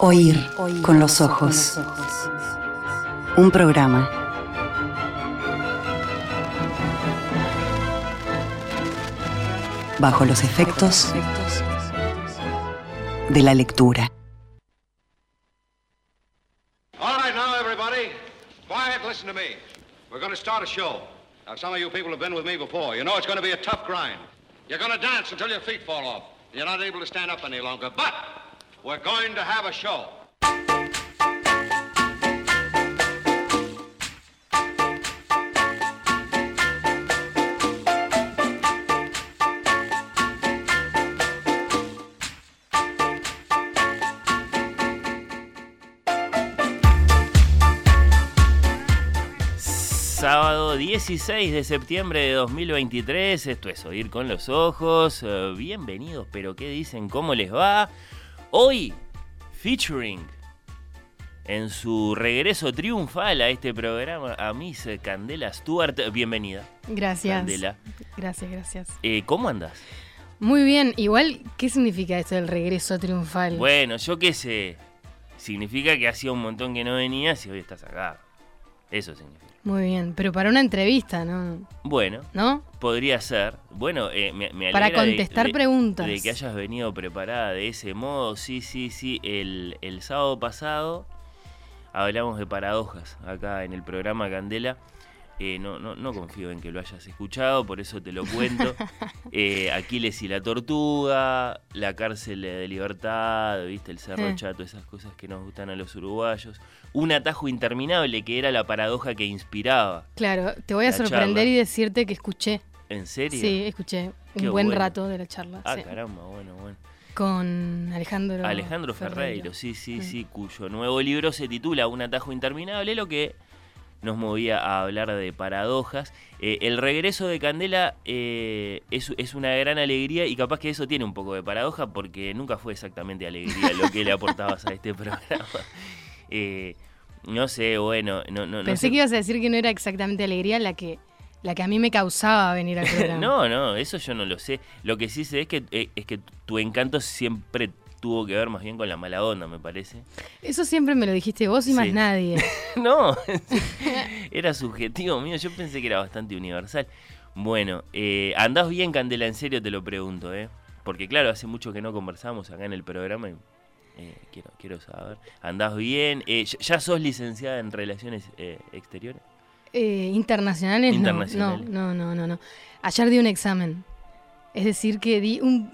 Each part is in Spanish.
Oír con los ojos. Un programa. Bajo los efectos de la lectura. All right, now, everybody. Quiet, listen to me. We're going to start a show. Now, some of you people have been with me before. You know it's going to be a tough grind. You're going to dance until your feet fall off. You're not able to stand up any longer. But we're going to have a show. Sábado 16 de septiembre de 2023, esto es Oír con los Ojos, eh, bienvenidos, pero ¿qué dicen? ¿Cómo les va? Hoy, featuring en su regreso triunfal a este programa a Miss Candela Stewart, bienvenida. Gracias. Candela. Gracias, gracias. Eh, ¿Cómo andas? Muy bien, igual, ¿qué significa esto del regreso triunfal? Bueno, yo qué sé, significa que hacía un montón que no venías y hoy estás acá. Eso significa. Muy bien, pero para una entrevista, ¿no? Bueno, ¿No? Podría ser. Bueno, eh, me, me Para de- contestar de- preguntas. De que hayas venido preparada de ese modo. Sí, sí, sí. El, el sábado pasado hablamos de paradojas acá en el programa Candela. Eh, no, no, no confío en que lo hayas escuchado, por eso te lo cuento. Eh, Aquiles y la tortuga, la cárcel de libertad, viste, el cerro Eh. chato, esas cosas que nos gustan a los uruguayos. Un atajo interminable que era la paradoja que inspiraba. Claro, te voy a sorprender charla. y decirte que escuché. ¿En serio? Sí, escuché un buen bueno. rato de la charla. Ah, sí. caramba, bueno, bueno. Con Alejandro Alejandro Ferreiro, sí, sí, sí, cuyo nuevo libro se titula Un atajo interminable, lo que nos movía a hablar de paradojas. Eh, el regreso de Candela eh, es, es una gran alegría y capaz que eso tiene un poco de paradoja porque nunca fue exactamente alegría lo que le aportabas a este programa. Eh, no sé, bueno, no, no, no Pensé sé. que ibas a decir que no era exactamente alegría la que, la que a mí me causaba venir al programa. No, no, eso yo no lo sé. Lo que sí sé es que, eh, es que tu encanto siempre tuvo que ver más bien con la mala onda, me parece. Eso siempre me lo dijiste vos y más nadie. No, era subjetivo mío, yo pensé que era bastante universal. Bueno, eh, andás bien, Candela, en serio te lo pregunto, ¿eh? Porque claro, hace mucho que no conversamos acá en el programa y eh, quiero, quiero saber. ¿Andás bien? Eh, ¿ya- ¿Ya sos licenciada en Relaciones eh, Exteriores? Internacionales. Internacionales. No, no, no, no, no. Ayer di un examen. Es decir, que di un...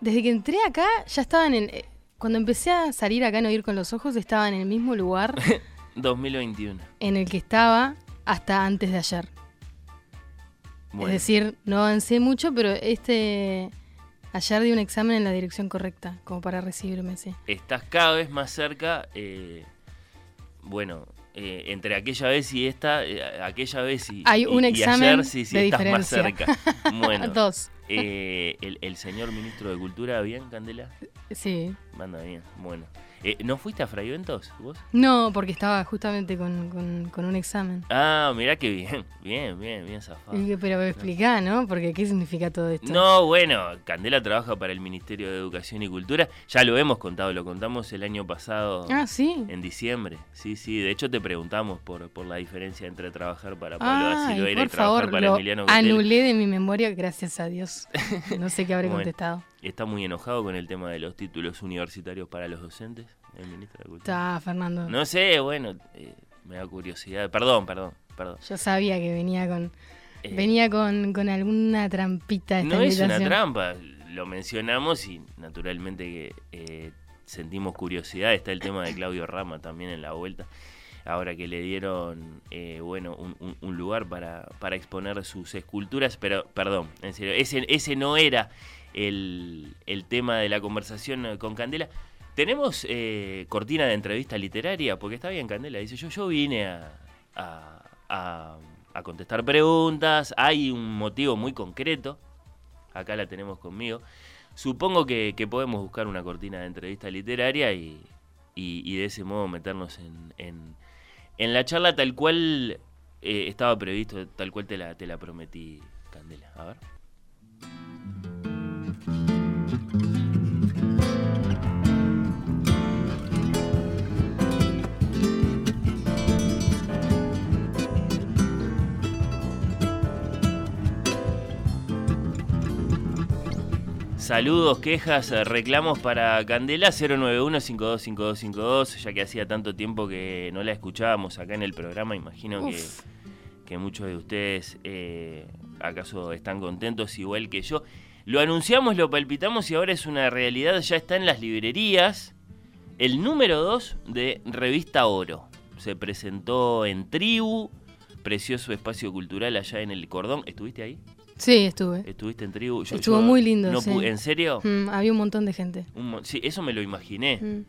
desde que entré acá, ya estaba en eh, cuando empecé a salir acá en Oír con los Ojos, estaba en el mismo lugar 2021. en el que estaba hasta antes de ayer. Bueno, Es decir, no avancé mucho, pero este... Ayer di un examen en la dirección correcta, como para recibirme, sí. estás cada vez más cerca, eh, bueno, eh, entre aquella vez y esta, eh, aquella vez y, Hay y- un y examen ayer sí, sí, de estás más diferencia. cerca. Bueno, Dos. Eh, el, el señor ministro de Cultura, ¿bien, Candela? Sí. Manda bien, bueno. Eh, ¿No fuiste a Fraiventos vos? No, porque estaba justamente con, con- con un examen. Ah, mirá que bien, bien, bien, bien zafado. Pero me explicá, ¿no? Porque ¿qué significa todo esto? No, bueno, Candela trabaja para el Ministerio de Educación y Cultura. Ya lo hemos contado, lo contamos el año pasado. Ah, sí. En diciembre, sí, sí. De hecho, te preguntamos por, por la diferencia entre trabajar para Pablo Silveira y por trabajar favor, para lo Emiliano anulé de mi memoria, gracias a Dios. No sé qué habré Bueno. contestado. Está muy enojado con el tema de los títulos universitarios para los docentes, el ministro de Cultura. Está, Fernando. No sé, bueno, eh, me da curiosidad. Perdón, perdón, perdón. Yo sabía que venía con Eh, venía con, con alguna trampita esta no es una trampa, lo mencionamos y naturalmente que eh, sentimos curiosidad. Está el tema de Claudio Rama también en la vuelta. Ahora que le dieron, eh, bueno, un, un- un lugar para, para exponer sus esculturas, pero perdón, en serio, ese, ese no era el, tema de la conversación con Candela. Tenemos eh, cortina de entrevista literaria, porque está bien, Candela dice, yo, yo vine a, a- a- contestar preguntas, hay un motivo muy concreto, acá la tenemos conmigo. Supongo que, podemos buscar una cortina de entrevista literaria y, y- de ese modo meternos en, en- en la charla tal cual eh, estaba previsto, tal cual te la, te la prometí, Candela. A ver.「Saludos, quejas, eh, reclamos para Candela 091-525252, ya que hacía tanto tiempo que no la escuchábamos acá en el programa, imagino que, que muchos de ustedes eh, acaso están contentos igual que yo. Lo anunciamos, lo palpitamos y ahora es una realidad, ya está en las librerías. El número 2 de Revista Oro. Se presentó en Tribu, precioso espacio cultural allá en el Cordón. ¿Estuviste ahí? Sí, estuve. ¿Estuviste en Tribu? Yo- Estuvo yo muy lindo, no sí. ¿En serio? Mm, había un montón de gente. Un sí, eso me lo imaginé. Mm.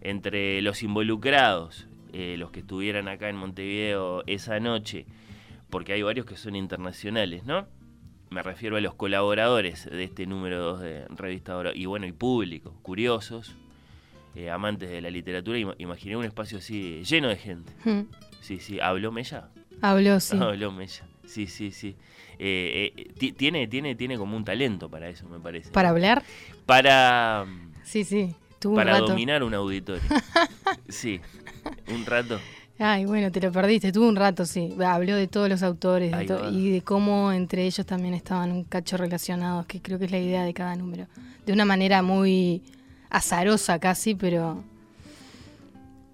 Entre los involucrados, eh, los que estuvieran acá en Montevideo esa noche, porque hay varios que son internacionales, ¿no? Me refiero a los colaboradores de este número 2 de Revista Oro. Y bueno, y público, curiosos, eh, amantes de la literatura. Ima- Imaginé un espacio así lleno de gente. Mm. Sí, sí, habló Mella. Habló, sí. Habló Mella. Sí, sí, sí. Eh, eh, ti- tiene, tiene, tiene como un talento para eso, me parece. ¿Para hablar? Para, Sí, sí. Tuvo para un rato. dominar un auditorio. Sí, un rato. Ay, bueno, te lo perdiste. Tuvo un rato, sí. Habló de todos los autores de to- y de cómo entre ellos también estaban un cacho relacionados, que creo que es la idea de cada número. De una manera muy azarosa casi, pero,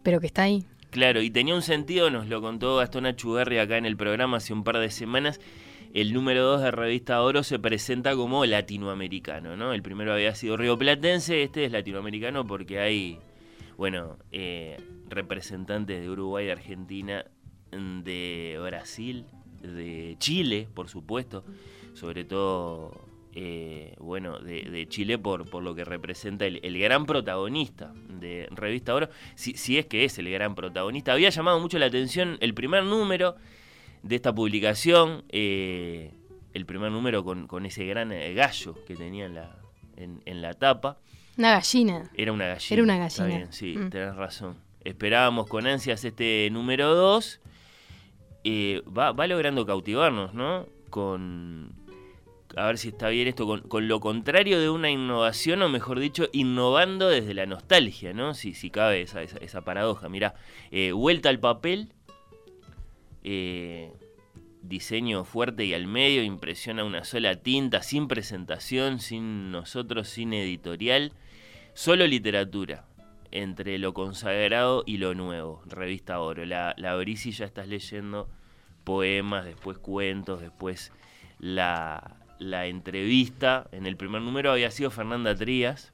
pero que está ahí. Claro, y tenía un sentido, nos lo contó Gastón Achugarri acá en el programa hace un par de semanas. El número 2 de Revista Oro se presenta como latinoamericano, ¿no? El primero había sido rioplatense, este es latinoamericano porque hay, bueno, eh, representantes de Uruguay, de Argentina, de Brasil, de Chile, por supuesto, sobre todo, eh, bueno, de, de Chile por, por lo que representa el, el gran protagonista de Revista Oro, si, si es que es el gran protagonista. Había llamado mucho la atención el primer número de esta publicación, eh, el primer número con, con ese gran eh, gallo que tenía en la, en, en la tapa. Una gallina. Era una gallina. Era una Está gallina. bien, sí, Mm. tenés razón. Esperábamos con ansias este número 2. va, va logrando cautivarnos, ¿no? Con. A ver si está bien esto, con, con lo contrario de una innovación, o mejor dicho, innovando desde la nostalgia, ¿no? Si, si cabe esa, esa, esa paradoja. Mirá, eh, vuelta al papel, eh, diseño fuerte y al medio, impresiona una sola tinta, sin presentación, sin nosotros, sin editorial, solo literatura, entre lo consagrado y lo nuevo, revista Oro. La, la abrís y ya estás leyendo poemas, después cuentos, después la, la entrevista. En el primer número había sido Fernanda Trías,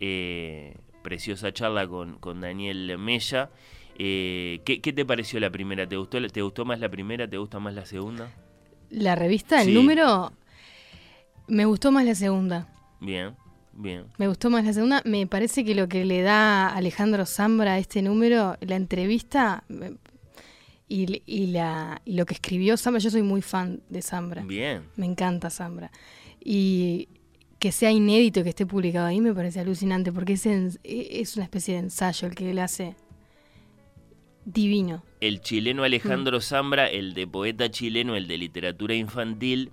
eh, preciosa charla con, con Daniel Mella. Eh, ¿qué, qué te pareció la primera? ¿Te gustó, ¿Te gustó más la primera? ¿Te gusta más la segunda? La revista, el Sí. número, me gustó más la segunda. Bien, bien. Me gustó más la segunda. Me parece que lo que le da Alejandro Zambra a este número, la entrevista y la, y lo que escribió Zambra, yo soy muy fan de Zambra. Bien. Me encanta Zambra. Y que sea inédito que esté publicado ahí me parece alucinante porque es, en- es una especie de ensayo el que él hace divino. El chileno Alejandro Zambra, el de poeta chileno, el de literatura infantil.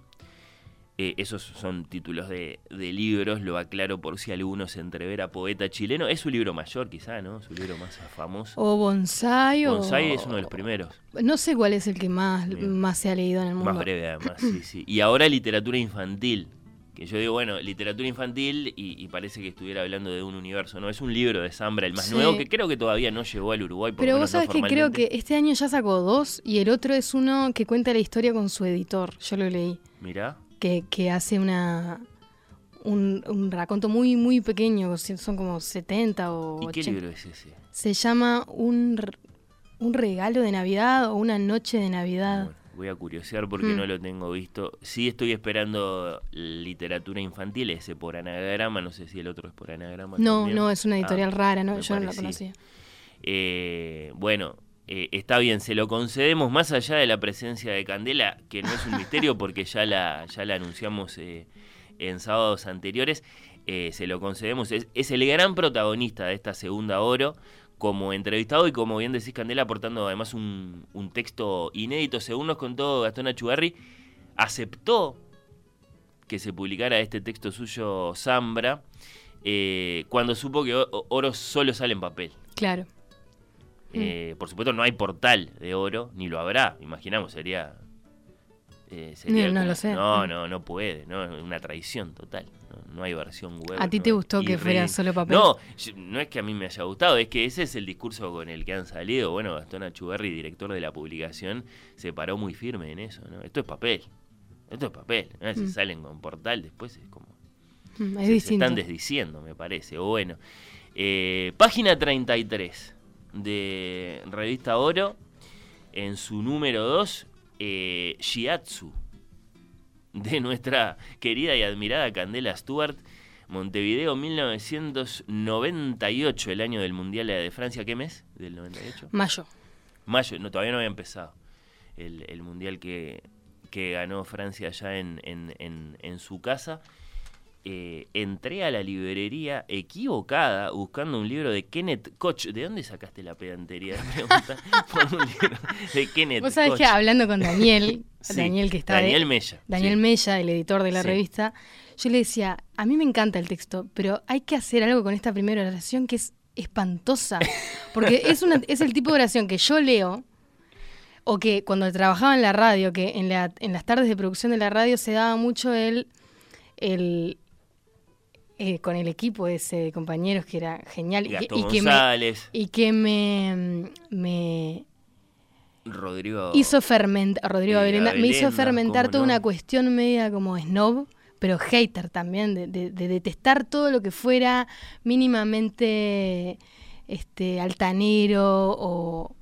eh, esos son títulos de, de libros, lo aclaro por si alguno se entrevera poeta chileno. Es su libro mayor, quizá, ¿no? Su libro más famoso. O Bonsai o... Bonsai es uno de los primeros, No sé cuál es el que más, Bien. más se ha leído en el mundo. más breve además, sí, sí. Y ahora literatura infantil, que yo digo, bueno, literatura infantil y, y parece que estuviera hablando de un universo, ¿no? Es un libro de Zambra, el más Sí. nuevo, que creo que todavía no llegó al Uruguay. Por Pero vos no sabés que creo que este año ya sacó dos y el otro es uno que cuenta la historia con su editor. Yo lo leí. Mirá, Que, que hace una un, un raconto muy, muy pequeño. Son como 70 o ¿y qué 80. libro es ese? Se llama un, un regalo de Navidad o una noche de Navidad. Bueno, voy a curiosear porque Mm. no lo tengo visto. Sí estoy esperando literatura infantil, ese por anagrama, no sé si el otro es por anagrama. no, también. no, es una editorial Ah, rara, ¿no? yo no la conocía. Eh, bueno, eh, está bien, se lo concedemos más allá de la presencia de Candela, que no es un misterio porque ya la, ya la anunciamos eh, en sábados anteriores. eh, se lo concedemos, es, es el gran protagonista de esta segunda oro como entrevistado y como bien decís Candela aportando además un, un texto inédito, según nos contó Gastón Achugarri, aceptó que se publicara este texto suyo Zambra eh, cuando supo que Oro solo sale en papel. Claro. Eh, por supuesto no hay portal de oro, ni lo habrá, imaginamos, sería eh, sería No, lo sé. No, no, no puede. No, una traición total. No, no hay versión web. ¿A ti no te hay- gustó que fuera solo papel? No, yo- no es que a mí me haya gustado, es que ese es el discurso con el que han salido. Bueno, Gastón Achugarri, director de la publicación, se paró muy firme en eso. ¿no? Esto es papel. Esto es papel. ¿no? Si Mm. salen con portal, después es como. Mm, Es se- están desdiciendo, me parece. O bueno. Eh, página 33 de Revista Oro, en su número 2, eh, Shiatsu, de nuestra querida y admirada Candela Stewart, Montevideo 1998, el año del Mundial de Francia. ¿Qué mes? ¿Del 98? Mayo. Mayo, no, todavía no había empezado el, el mundial que, que ganó Francia allá en, en, en- en su casa. Eh, entré a la librería equivocada buscando un libro de Kenneth Koch. ¿De dónde sacaste la pedantería por un libro de Kenneth Vos sabés Koch? que hablando con Daniel, Sí, Daniel que está Daniel Mella. Daniel sí. Mella, el editor de la Sí. revista, yo le decía, a mí me encanta el texto, pero hay que hacer algo con esta primera oración que es espantosa, porque es, una, es el tipo de oración que yo leo, o que cuando trabajaba en la radio, que en, la- en las tardes de producción de la radio se daba mucho el, el eh, con el equipo ese de compañeros que era genial y que, y que me, y que me, me Rodrigo. hizo fermentar, Rodrigo me hizo fermentar toda no. una cuestión media como snob, pero hater también, de, de- de detestar todo lo que fuera mínimamente este altanero o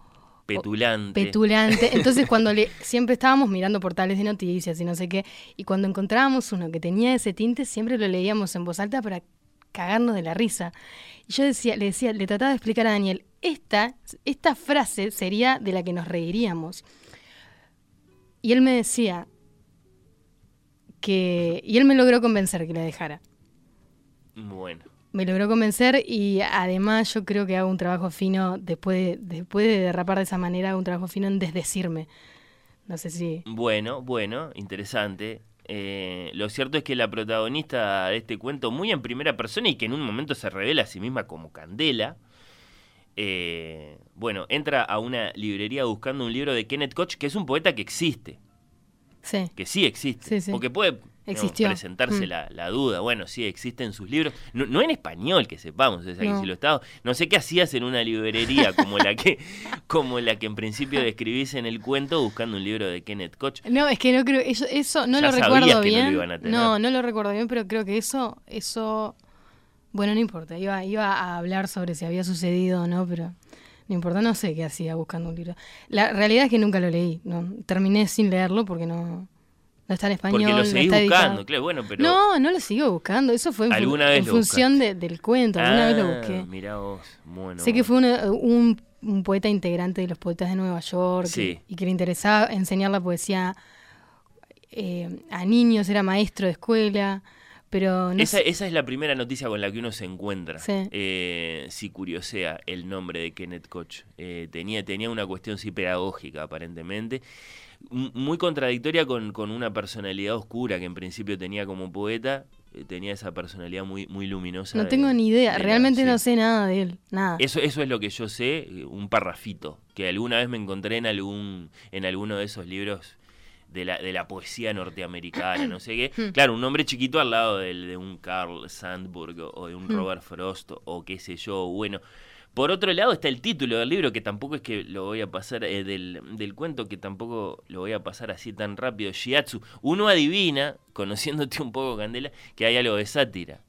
petulante. petulante. Entonces cuando le siempre estábamos mirando portales de noticias y no sé qué, y cuando encontrábamos uno que tenía ese tinte, siempre lo leíamos en voz alta para cagarnos de la risa. Y yo decía, le decía, le trataba de explicar a Daniel, esta, esta frase sería de la que nos reiríamos. Y él me decía que. Y él me logró convencer que la dejara. Bueno. Me logró convencer y además yo creo que hago un trabajo fino, después de, después de derrapar de esa manera, hago un trabajo fino en desdecirme. No sé si... Bueno, bueno, interesante. Eh, lo cierto es que la protagonista de este cuento, muy en primera persona y que en un momento se revela a sí misma como Candela, eh, bueno, entra a una librería buscando un libro de Kenneth Koch, que es un poeta que existe, Sí. que sí existe, Sí, sí. porque puede digamos, presentarse Mm. la, la duda, bueno, sí existen sus libros, no, no en español que sepamos, o que No. si lo estaba, no sé qué hacías en una librería como la que, como la que en principio describís en el cuento buscando un libro de Kenneth Koch. No, es que no creo, eso, eso no Ya lo recuerdo que no lo bien. no, no lo recuerdo bien, pero creo que eso, eso, bueno, no importa. Iba, iba a hablar sobre si había sucedido o no, pero no importa. No sé qué hacía buscando un libro. La realidad es que nunca lo leí. No, terminé sin leerlo porque no, no está en español. Porque lo no editado. buscando, claro, bueno, pero... No, no lo sigo buscando. Eso fue en, fu- ¿Alguna vez en lo función de- del cuento. Alguna vez lo Ah, busqué. Mirá vos, bueno. Sé que fue una- un, un poeta integrante de los poetas de Nueva York Sí. y, y que le interesaba enseñar la poesía eh, a niños, era maestro de escuela, pero no esa, sé- esa es la primera noticia con la que uno se encuentra. Sí. eh, si curiosea el nombre de Kenneth Koch. Eh, tenía, tenía una cuestión sí pedagógica, aparentemente. M- Muy contradictoria con, con una personalidad oscura que en principio tenía como poeta. eh, tenía esa personalidad muy, muy luminosa. no de- tengo ni idea, realmente sí. no sé nada de él, nada. Eso, eso es lo que yo sé, un parrafito, que alguna vez me encontré en algún, en alguno de esos libros de la, de la poesía norteamericana, no sé qué. Hmm. Claro, un nombre chiquito al lado del, de un Carl Sandburg o, o de un Hmm. Robert Frost o qué sé yo. Bueno, por otro lado está el título del libro, que tampoco es que lo voy a pasar, eh, del, del cuento, que tampoco lo voy a pasar así tan rápido. Shiatsu. Uno adivina, conociéndote un poco, Candela, que hay algo de sátira.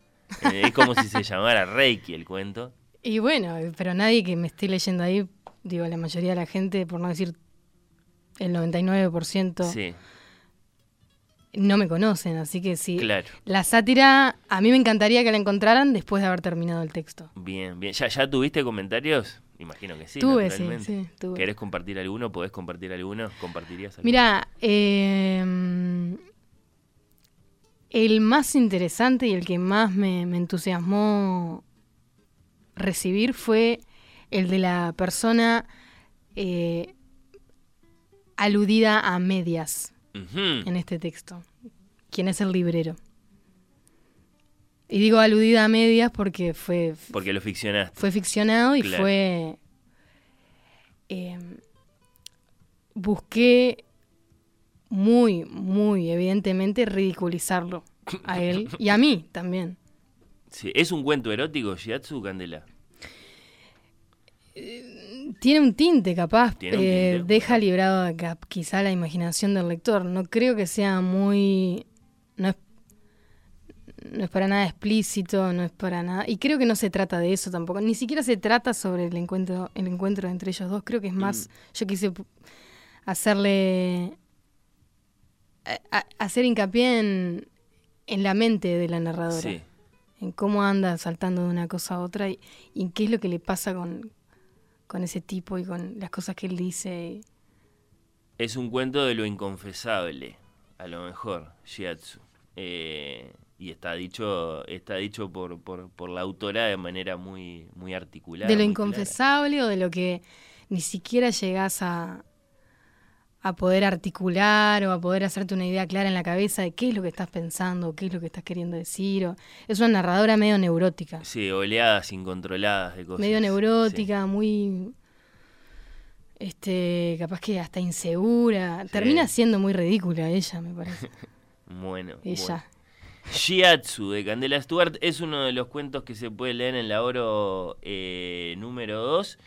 Eh, es como si se llamara Reiki el cuento. Y bueno, pero nadie que me esté leyendo ahí, digo, la mayoría de la gente, por no decir el 99%, Sí, no me conocen, así que sí. claro. La sátira, a mí me encantaría que la encontraran después de haber terminado el texto. Bien, bien. ¿Ya, ya tuviste comentarios? Imagino que sí. tuve, sí, sí, tuve. ¿Querés compartir alguno? ¿Podés compartir alguno? ¿Compartirías alguno? Mira, eh, el más interesante y el que más me, me entusiasmó recibir fue el de la persona eh, aludida a medias en este texto. ¿Quién es el librero? Y digo aludida a medias porque fue, Porque lo ficcionaste. fue ficcionado y Claro. fue... eh, busqué muy, muy evidentemente ridiculizarlo a él y a mí también. Sí, ¿Es un cuento erótico, Shiatsu Candela? Tiene un tinte, capaz. Tiene un eh, deja librado acá, quizá la imaginación del lector. No creo que sea muy. No es, no es para nada explícito, no es para nada. Y creo que no se trata de eso tampoco. Ni siquiera se trata sobre el encuentro, el encuentro entre ellos dos. Creo que es más. Yo quise hacerle. a- a- hacer hincapié en, en la mente de la narradora Sí. en cómo anda saltando de una cosa a otra y, y qué es lo que le pasa con, con ese tipo y con las cosas que él dice. Es un cuento de lo inconfesable, a lo mejor, Shiatsu. Eh, y está dicho, está dicho por, por, por la autora de manera muy, muy articulada. de lo clara. inconfesable o de lo que ni siquiera llegás a, a poder articular o a poder hacerte una idea clara en la cabeza de qué es lo que estás pensando, qué es lo que estás queriendo decir. o- es una narradora medio neurótica. Sí, oleadas incontroladas de cosas. medio sí. neurótica, muy este, capaz que hasta insegura. Termina siendo muy ridícula ella, me parece. Bueno, Ella. bueno. Shiatsu de Candela Stewart es uno de los cuentos que se puede leer en la oro eh, número 2.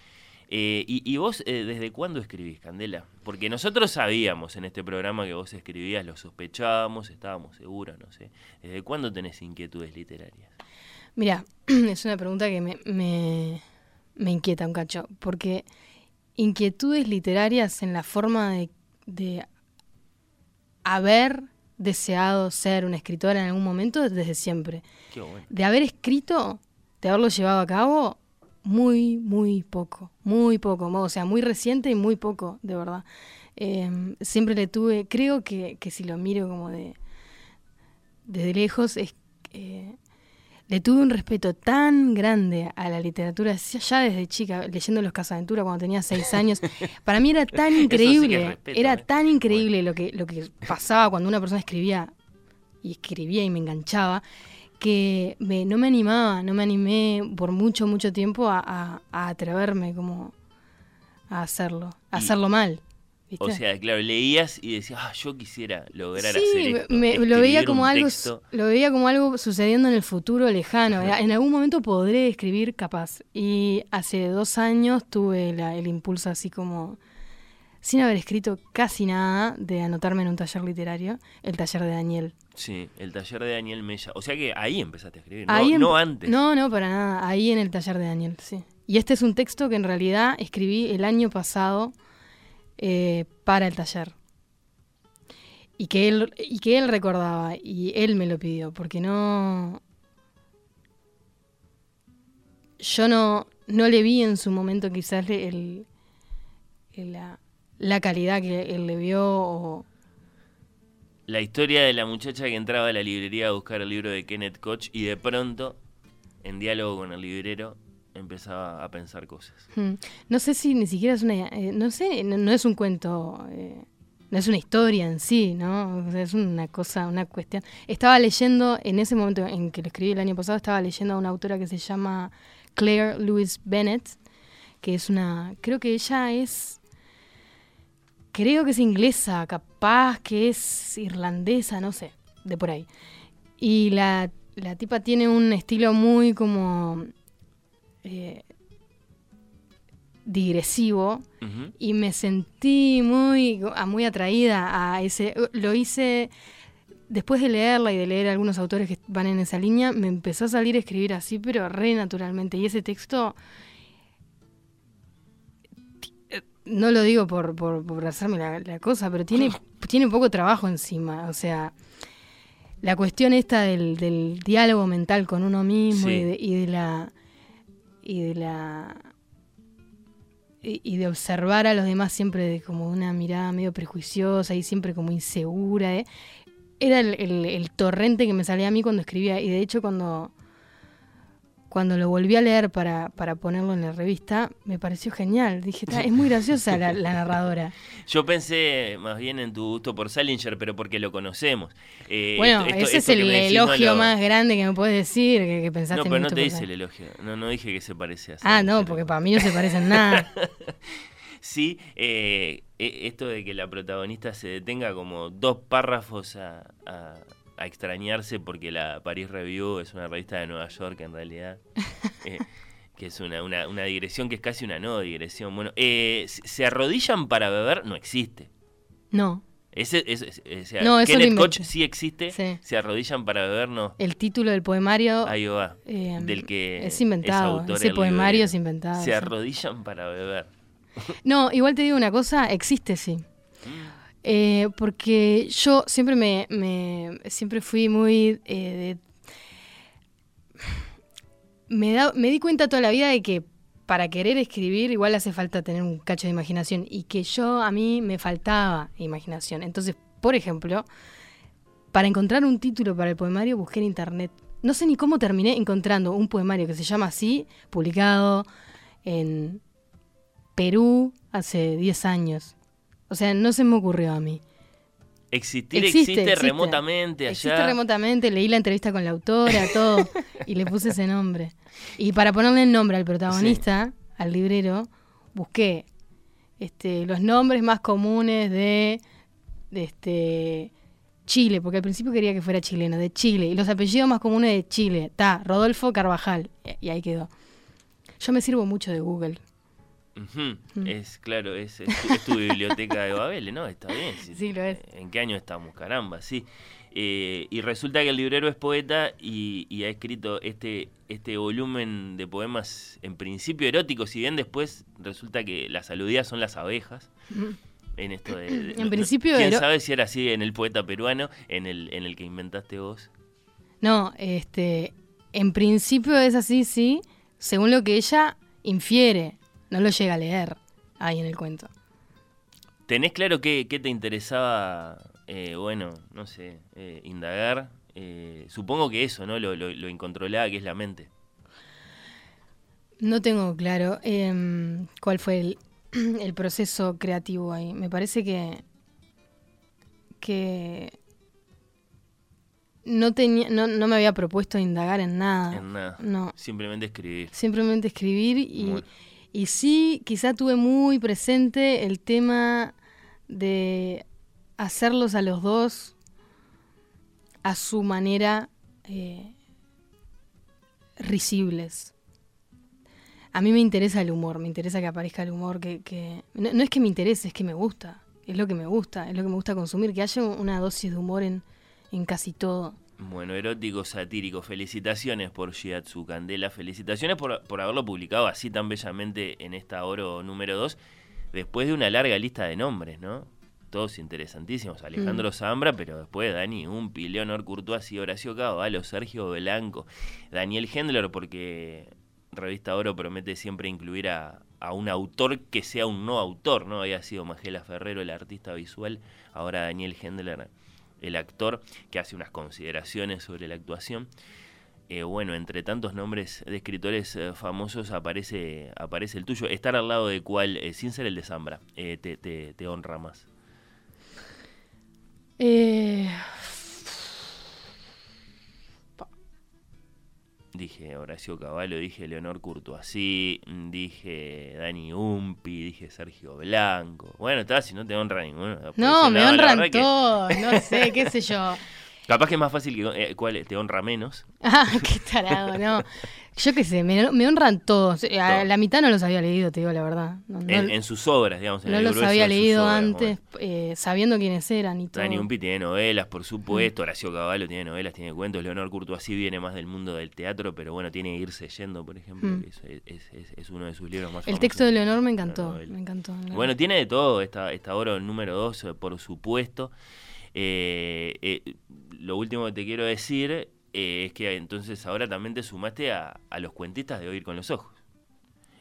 Y, y vos, eh, ¿desde cuándo escribís, Candela? Porque nosotros sabíamos en este programa que vos escribías, lo sospechábamos, estábamos seguros, no sé. ¿Desde cuándo tenés inquietudes literarias? Mira, es una pregunta que me, me, me inquieta un cacho, porque inquietudes literarias en la forma de, de haber deseado ser una escritora en algún momento desde siempre. Qué bueno. De haber escrito, de haberlo llevado a cabo, muy, muy poco, muy poco, o sea, muy reciente y muy poco, de verdad. Eh, siempre le tuve, creo que, que si lo miro como de desde lejos, es eh, le tuve un respeto tan grande a la literatura ya desde chica, leyendo Los Casaventura cuando tenía seis años. Para mí era tan sí que es increíble, respeto, era ¿eh? tan increíble lo que, lo que pasaba cuando una persona escribía y escribía y me enganchaba, que me- no me animaba, no me animé por mucho, mucho tiempo a, a- a atreverme como a hacerlo, a Y- hacerlo mal. ¿viste? O sea, claro, leías y decías, ah, yo quisiera lograr Sí, hacer me- esto. me- lo veía como algo, texto. lo veía como algo sucediendo en el futuro lejano. En algún momento podré escribir capaz. Y hace dos años tuve la- el impulso así como, sin haber escrito casi nada, de anotarme en un taller literario, el taller de Daniel. Sí, el taller de Daniel Mella. O sea que ahí empezaste a escribir, no, Ahí no antes. No, no, para nada. Ahí en el taller de Daniel, sí. Y este es un texto que en realidad escribí el año pasado eh, para el taller. Y que, él, y que él recordaba, y él me lo pidió, porque no... Yo no, no le vi en su momento quizás el, el- la, la calidad que él le vio o, La historia de la muchacha que entraba a la librería a buscar el libro de Kenneth Koch y de pronto, en diálogo con el librero, empezaba a pensar cosas. Hmm. No sé si ni siquiera es una, eh, no sé, no, no es un cuento, eh, no es una historia en sí, ¿no? O sea, es una cosa, una cuestión. Estaba leyendo, en ese momento en que lo escribí el año pasado, estaba leyendo a una autora que se llama Claire Louise Bennett, que es una, creo que ella es, creo que es inglesa, capaz que es irlandesa, no sé, de por ahí. Y la, la tipa tiene un estilo muy como... eh, digresivo y me sentí muy, ah, muy atraída a ese. Lo hice después de leerla y de leer algunos autores que van en esa línea, me empezó a salir a escribir así, pero re naturalmente. Y ese texto, no lo digo por, por, por hacerme la, la cosa, pero tiene, tiene poco trabajo encima. O sea, la cuestión esta del, del diálogo mental con uno mismo Sí. y, de, y de la. y de la y y de observar a los demás siempre de como una mirada medio prejuiciosa y siempre como insegura. ¿eh? Era el, el- el torrente que me salía a mí cuando escribía. Y de hecho cuando, cuando lo volví a leer para, para ponerlo en la revista, me pareció genial. Dije, "Ta, es muy graciosa la, la narradora. Yo pensé más bien en tu gusto por Salinger, pero porque lo conocemos. Eh, bueno, esto- ese esto es el no elogio lo- más grande que me puedes decir, que, que pensaste No, en pero no gusto te Sal- el elogio. No, no dije que se parece a Ah, no, Salinger. porque para mí no se parecen nada. Sí, eh, e- esto de que la protagonista se detenga como dos párrafos a, a- a extrañarse porque la Paris Review es una revista de Nueva York en realidad. eh, que es una, una, una digresión que es casi una no digresión. Bueno, eh, se arrodillan para beber, no existe. No, Ese, ese- ese- o sea, No, eso lo Kenneth Koch inventé. sí existe, Sí. se arrodillan para beber, no. el título del poemario Ahí va. eh, del que es inventado. autor Ese poemario es inventado. Se sí. arrodillan para beber. No, igual te digo una cosa, existe sí. Eh, porque yo siempre me, siempre fui muy eh, de- me, me di cuenta toda la vida de que para querer escribir igual hace falta tener un cacho de imaginación y que yo a mí me faltaba imaginación. Entonces, por ejemplo, para encontrar un título para el poemario busqué en internet. No sé ni cómo terminé encontrando un poemario que se llama así, publicado en Perú hace 10 años. O sea, no se me ocurrió a mí. Existir Existe, existe, existe. remotamente allá. Existe remotamente, leí la entrevista con la autora, todo, y le puse ese nombre. Y para ponerle el nombre al protagonista, al librero, busqué este, los nombres más comunes de, de este, Chile, porque al principio quería que fuera chileno, de Chile, y los apellidos más comunes de Chile, ta, Rodolfo Carvajal, y ahí quedó. Yo me sirvo mucho de Google. Mm. Es claro, es, es tu, es tu biblioteca de Babel, ¿no? Está bien. Sí, lo es. ¿En qué año estamos? Caramba, sí. Eh, y resulta que el librero es poeta y, y ha escrito este, este volumen de poemas en principio eróticos, si bien después resulta que las aludidas son las abejas. En esto de, de- En no- principio ¿Quién sabe si era así en el poeta peruano, en el, en el que inventaste vos? No, este, en principio es así, sí, según lo que ella infiere, no lo llega a leer ahí en el cuento. ¿Tenés claro qué, qué te interesaba, eh, bueno, no sé, eh, indagar? Eh, supongo que eso, ¿no? Lo, lo, lo incontrolada que es la mente. No tengo claro em, cuál fue el, el proceso creativo ahí. Me parece que que no tenía, no, no me había propuesto indagar en nada. En nada. No. Simplemente escribir. simplemente escribir y. y sí, quizá tuve muy presente el tema de hacerlos a los dos a su manera eh, risibles. A mí me interesa el humor, me interesa que aparezca el humor, que, que- no, no es que me interese, es que me gusta, es lo que me gusta, es lo que me gusta consumir, que haya una dosis de humor en, en casi todo. Bueno, erótico, satírico. Felicitaciones por Shiatsu Candela. Felicitaciones por, por haberlo publicado así tan bellamente en esta oro número 2, después de una larga lista de nombres, ¿no? Todos interesantísimos. Alejandro Zambra, pero después Dani Umpi, Leonor Courtois y Horacio Cavallo, Sergio Blanco, Daniel Hendler, porque Revista Oro promete siempre incluir a, a un autor que sea un no autor, ¿no? Había sido Magela Ferrero, el artista visual, ahora Daniel Hendler, el actor, que hace unas consideraciones sobre la actuación. Eh, bueno, entre tantos nombres de escritores eh, famosos aparece, aparece el tuyo. Estar al lado de cuál, eh, sin ser el de Zambra, te, te- te honra más. Dije Horacio Cavallo, dije Leonor Courtoisí, dije Dani Umpi, dije Sergio Blanco. Bueno, está, si no te honra ninguno. no, ese me honran que todos, no sé, qué sé yo. Capaz que es más fácil que eh, cuál te honra menos. Ah, qué tarado, no. Yo qué sé, me, me honran todos. A Todos. la mitad no los había leído, te digo la verdad. No, no- En, en sus obras, digamos. En no el los había leído obras, antes, eh, sabiendo quiénes eran y todo. Dani Umpi tiene novelas, por supuesto. Horacio Cavallo tiene novelas, tiene cuentos. Leonor Courtois viene más del mundo del teatro, pero bueno, tiene Irse Yendo, por ejemplo. Mm. es, es- es- es uno de sus libros más El famosos. texto de Leonor me encantó, me encantó. Bueno, tiene de todo esta, esta oro número 2, por supuesto. Eh, eh, lo último que te quiero decir eh, es que entonces ahora también te sumaste a, a los cuentistas de Oír con los Ojos.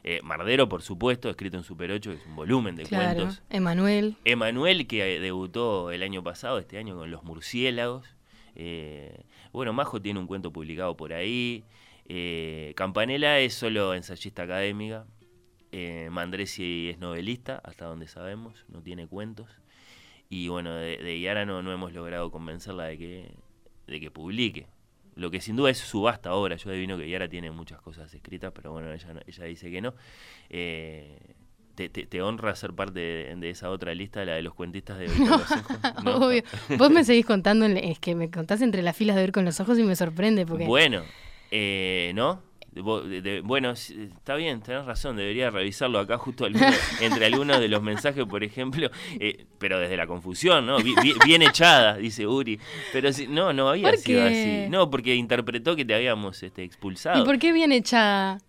Eh, Mardero, por supuesto, escrito en Super 8, que es un volumen de claro, cuentos. Emanuel. Emanuel, que debutó el año pasado, este año, con Los Murciélagos. Eh, bueno, Majo tiene un cuento publicado por ahí. Eh, Campanella es solo ensayista académica. Mandresi es novelista, hasta donde sabemos, no tiene cuentos. Y bueno, de, de Yara no, no hemos logrado convencerla de que, de que publique. Lo que sin duda es su vasta obra. Yo adivino que Yara tiene muchas cosas escritas, pero bueno, ella, ella dice que no. Eh, ¿Te, te, te honra ser parte de, de esa otra lista, la de los cuentistas de Ver con los ojos? ¿No? Obvio. Vos me seguís contando, es que me contás entre las filas de ver con los ojos y me sorprende porque... Bueno, eh, ¿no? Vos- de- de- bueno, está bien, tenés razón, debería revisarlo acá justo alguno- entre algunos de los mensajes, por ejemplo, eh, pero desde la confusión, ¿no? Bi- bi- bien echada, dice Uri. Pero sí, no, no había ¿Por sido qué? así. No, porque interpretó que te habíamos este, expulsado. ¿Y por qué bien echada?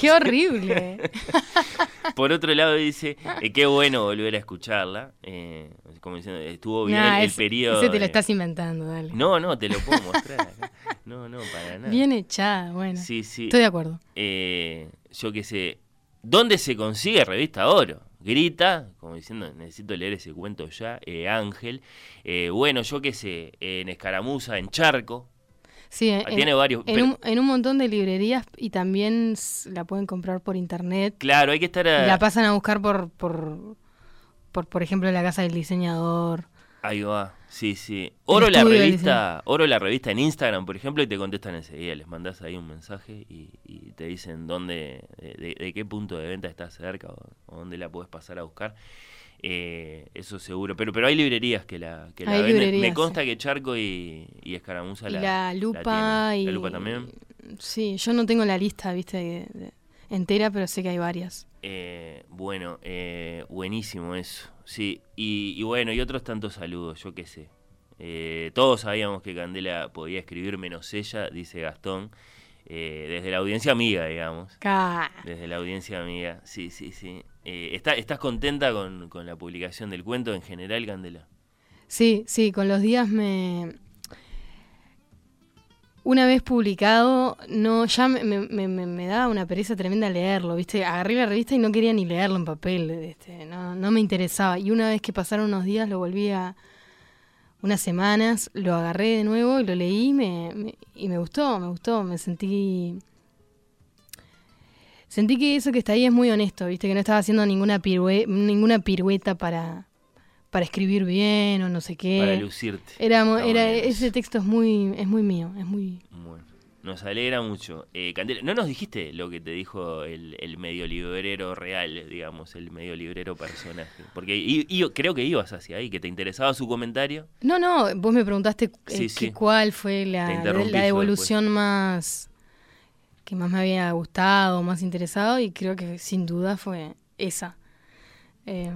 ¡Qué horrible! por otro lado dice, eh, qué bueno volver a escucharla. eh, como diciendo, estuvo bien Nah, el, es- periodo. Ese te lo estás inventando, dale. No, no, te lo puedo mostrar. No, no, para nada. Bien echada, bueno. Sí, sí. Estoy de acuerdo. eh, yo qué sé, ¿dónde se consigue Revista Oro? Grita, como diciendo, necesito leer ese cuento ya, eh, Ángel. Eh, bueno, yo qué sé, en Escaramuza, en Charco. Sí, Ah, en, tiene varios, En pero- un, en un montón de librerías y también la pueden comprar por internet. Claro, hay que estar... Y a- la pasan a buscar por, por, por, por ejemplo, la casa del diseñador. Ahí va, sí, sí. Oro la revista, Oro la revista en Instagram, por ejemplo, y te contestan enseguida. Les mandás ahí un mensaje y, y te dicen dónde, de, de- de qué punto de venta está cerca o, o dónde la puedes pasar a buscar. Eh, eso seguro. Pero pero hay librerías que la, que la Hay venden. Me consta sí. que Charco y, y Escaramuza y la, la lupa y... ¿La lupa también? Sí, yo no tengo la lista, viste, de- de- entera, pero sé que hay varias. Eh, bueno, eh, buenísimo eso. Sí, y, y bueno, y otros tantos saludos, yo qué sé. Eh, todos sabíamos que Candela podía escribir menos ella, dice Gastón, eh, desde la audiencia amiga, digamos. Desde la audiencia amiga, sí, sí, sí. Eh, ¿está- ¿Estás contenta con, la publicación del cuento en general, Candela? Sí, sí, con los días me... Una vez publicado, no, ya me, me, me- me- me daba una pereza tremenda leerlo, ¿viste? Agarré la revista y no quería ni leerlo en papel, este, no, no me interesaba. Y una vez que pasaron unos días, lo volví a... Unas semanas, lo agarré de nuevo y lo leí me, me- y me gustó, me gustó, me sentí... Sentí que eso que está ahí es muy honesto, ¿viste? Que no estaba haciendo ninguna, pirue- ninguna pirueta para, para escribir bien o no sé qué. Para lucirte. Era, Está era ese texto es muy es muy mío, es muy Bueno, nos alegra mucho. Eh, Candela, no nos dijiste lo que te dijo el, el medio librero real, digamos, el medio librero personaje. Porque i- i- creo que ibas hacia ahí, que te interesaba su comentario. No, no, vos me preguntaste eh, Sí, cuál fue la, la, devolución más que más me había gustado, más interesado y creo que sin duda fue esa. Eh,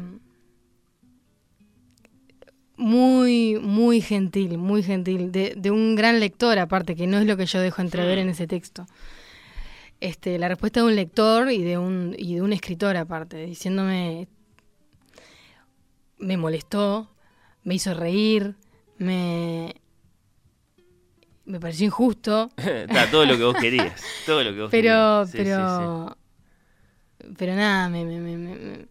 muy, muy gentil, muy gentil, de, un gran lector aparte, que no es lo que yo dejo entrever en ese texto. Este, la respuesta de un lector y de un, y de un escritor aparte, diciéndome, me molestó, me hizo reír, me, me pareció injusto, Está todo lo que vos querías. Todo lo que vos pero, querías. Sí, sí, sí. pero, pero nada, me, me- me- me- me-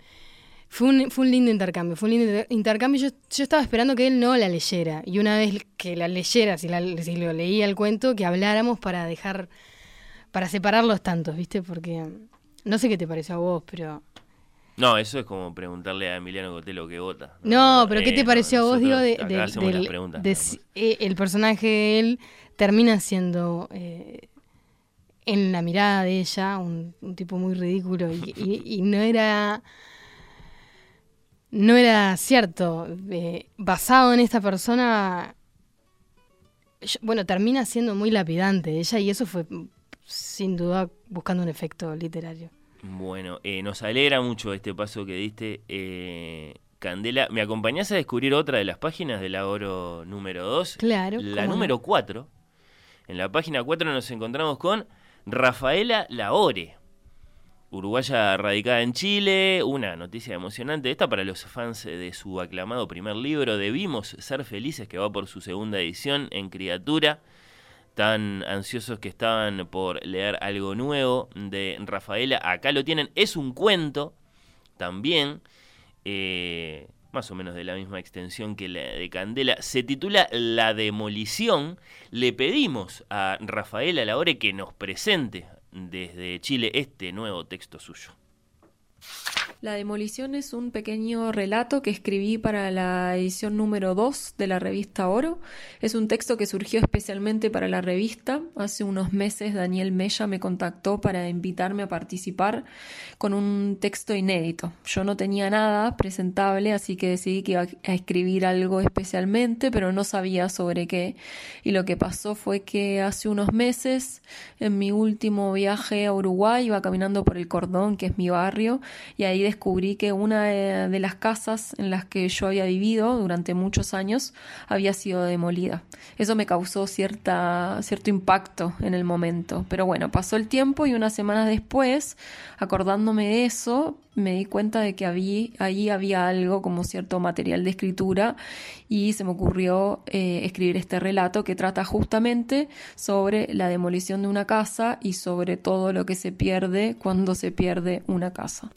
fue, un, fue un lindo intercambio, fue un lindo inter- intercambio. Yo, yo estaba esperando que él no la leyera y una vez que la leyera, si, la, si lo leía el cuento, que habláramos para dejar, para separar los tantos, ¿viste? Porque no sé qué te pareció a vos, pero No, eso es como preguntarle a Emiliano Cotelo qué vota. No, pero ¿qué Eh, te pareció a vos, digo, de, del- del- de más. eh, el personaje de él termina siendo eh, en la mirada de ella un, un tipo muy ridículo y, y- y no era no era cierto eh, basado en esta persona yo- bueno termina siendo muy lapidante ella y eso fue sin duda buscando un efecto literario Bueno, eh, nos alegra mucho este paso que diste. eh, Candela, ¿me acompañás a descubrir otra de las páginas del Oro número 2? Claro, La número 4. En la página 4 nos encontramos con Rafaela Laore, uruguaya radicada en Chile. Una noticia emocionante. Esta para los fans de su aclamado primer libro, Debimos ser felices, que va por su segunda edición en Criatura tan ansiosos que estaban por leer algo nuevo de Rafaela. Acá lo tienen, es un cuento también, eh, más o menos de la misma extensión que la de Candela. Se titula La demolición. Le pedimos a Rafaela Laore que nos presente desde Chile este nuevo texto suyo. La demolición es un pequeño relato que escribí para la edición número 2 de la revista Oro. Es un texto que surgió especialmente para la revista. Hace unos meses Daniel Mella me contactó para invitarme a participar con un texto inédito. Yo no tenía nada presentable, así que decidí que iba a escribir algo especialmente, pero no sabía sobre qué. Y lo que pasó fue que hace unos meses, en mi último viaje a Uruguay, iba caminando por el Cordón, que es mi barrio, y ahí descubrí que una de las casas en las que yo había vivido durante muchos años había sido demolida. Eso me causó cierta, cierto impacto en el momento. Pero bueno, pasó el tiempo y unas semanas después, acordándome de eso, me di cuenta de que había, allí había algo como cierto material de escritura y se me ocurrió eh, escribir este relato que trata justamente sobre la demolición de una casa y sobre todo lo que se pierde cuando se pierde una casa.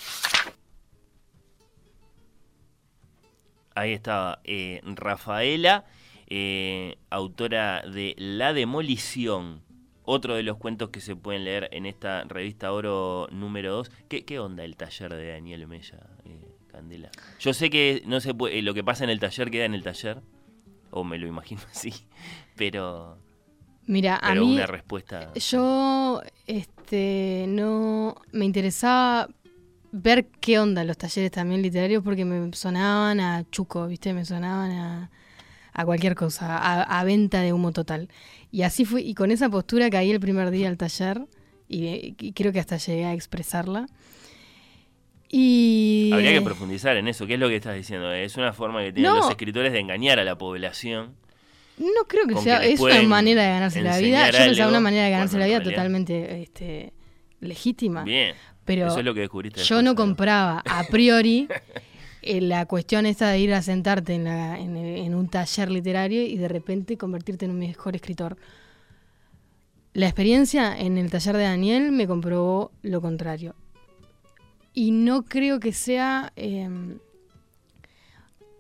Ahí estaba eh, Rafaela, eh, autora de La Demolición, otro de los cuentos que se pueden leer en esta revista Oro número 2. ¿Qué, onda el taller de Daniel Mella, eh, Candela? Yo sé que no se puede, lo que pasa en el taller queda en el taller, o me lo imagino así, pero... Mira, a mí... Una respuesta... Yo, este, no... Me interesaba ver qué onda los talleres también literarios porque me sonaban a chuco, ¿viste? Me sonaban a, a cualquier cosa, a, venta de humo total. Y así fui, y con esa postura caí el primer día al taller y, creo que hasta llegué a expresarla. Y... Habría que profundizar en eso, ¿qué es lo que estás diciendo? Es una forma que tienen los escritores de engañar a la población. No creo que sea, es una manera de ganarse la vida. Yo pensaba una manera de ganarse la vida totalmente este, legítima. Bien. Pero Eso es lo que descubriste yo no compraba a priori eh, la cuestión esta de ir a sentarte en, en, un taller literario y de repente convertirte en un mejor escritor. La experiencia en el taller de Daniel me comprobó lo contrario. Y no creo que sea em,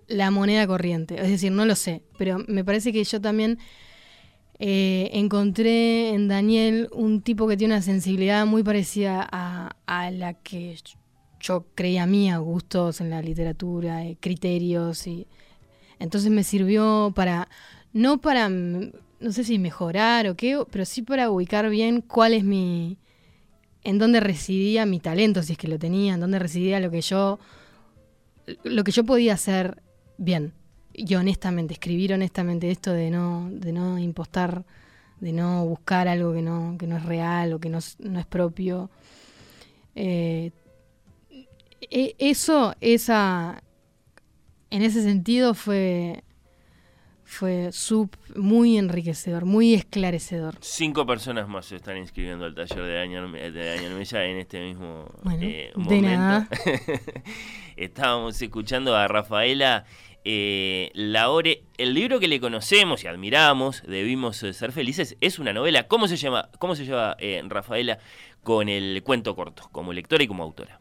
la moneda corriente. Es decir, no lo sé. Pero me parece que yo también eh, encontré en Daniel un tipo que tiene una sensibilidad muy parecida a, la que yo creía mía, gustos en la literatura, eh, criterios y entonces me sirvió para no para no sé si mejorar o qué, pero sí para ubicar bien cuál es mi en dónde residía mi talento, si es que lo tenía, en dónde residía lo que yo lo que yo podía hacer bien y honestamente, escribir honestamente esto de no, de no impostar, de no buscar algo que no, que no es real o que no, no es propio. Eh, eso, esa, en ese sentido fue, fue sub, muy enriquecedor, muy esclarecedor. Cinco personas más se están inscribiendo al taller de Daniel, de Mella en este mismo eh, momento. De nada. Estábamos escuchando a Rafaela eh, el libro que le conocemos y admiramos, Debimos ser felices, es una novela. ¿Cómo se llama, cómo se lleva eh, Rafaela con el cuento corto, como lectora y como autora?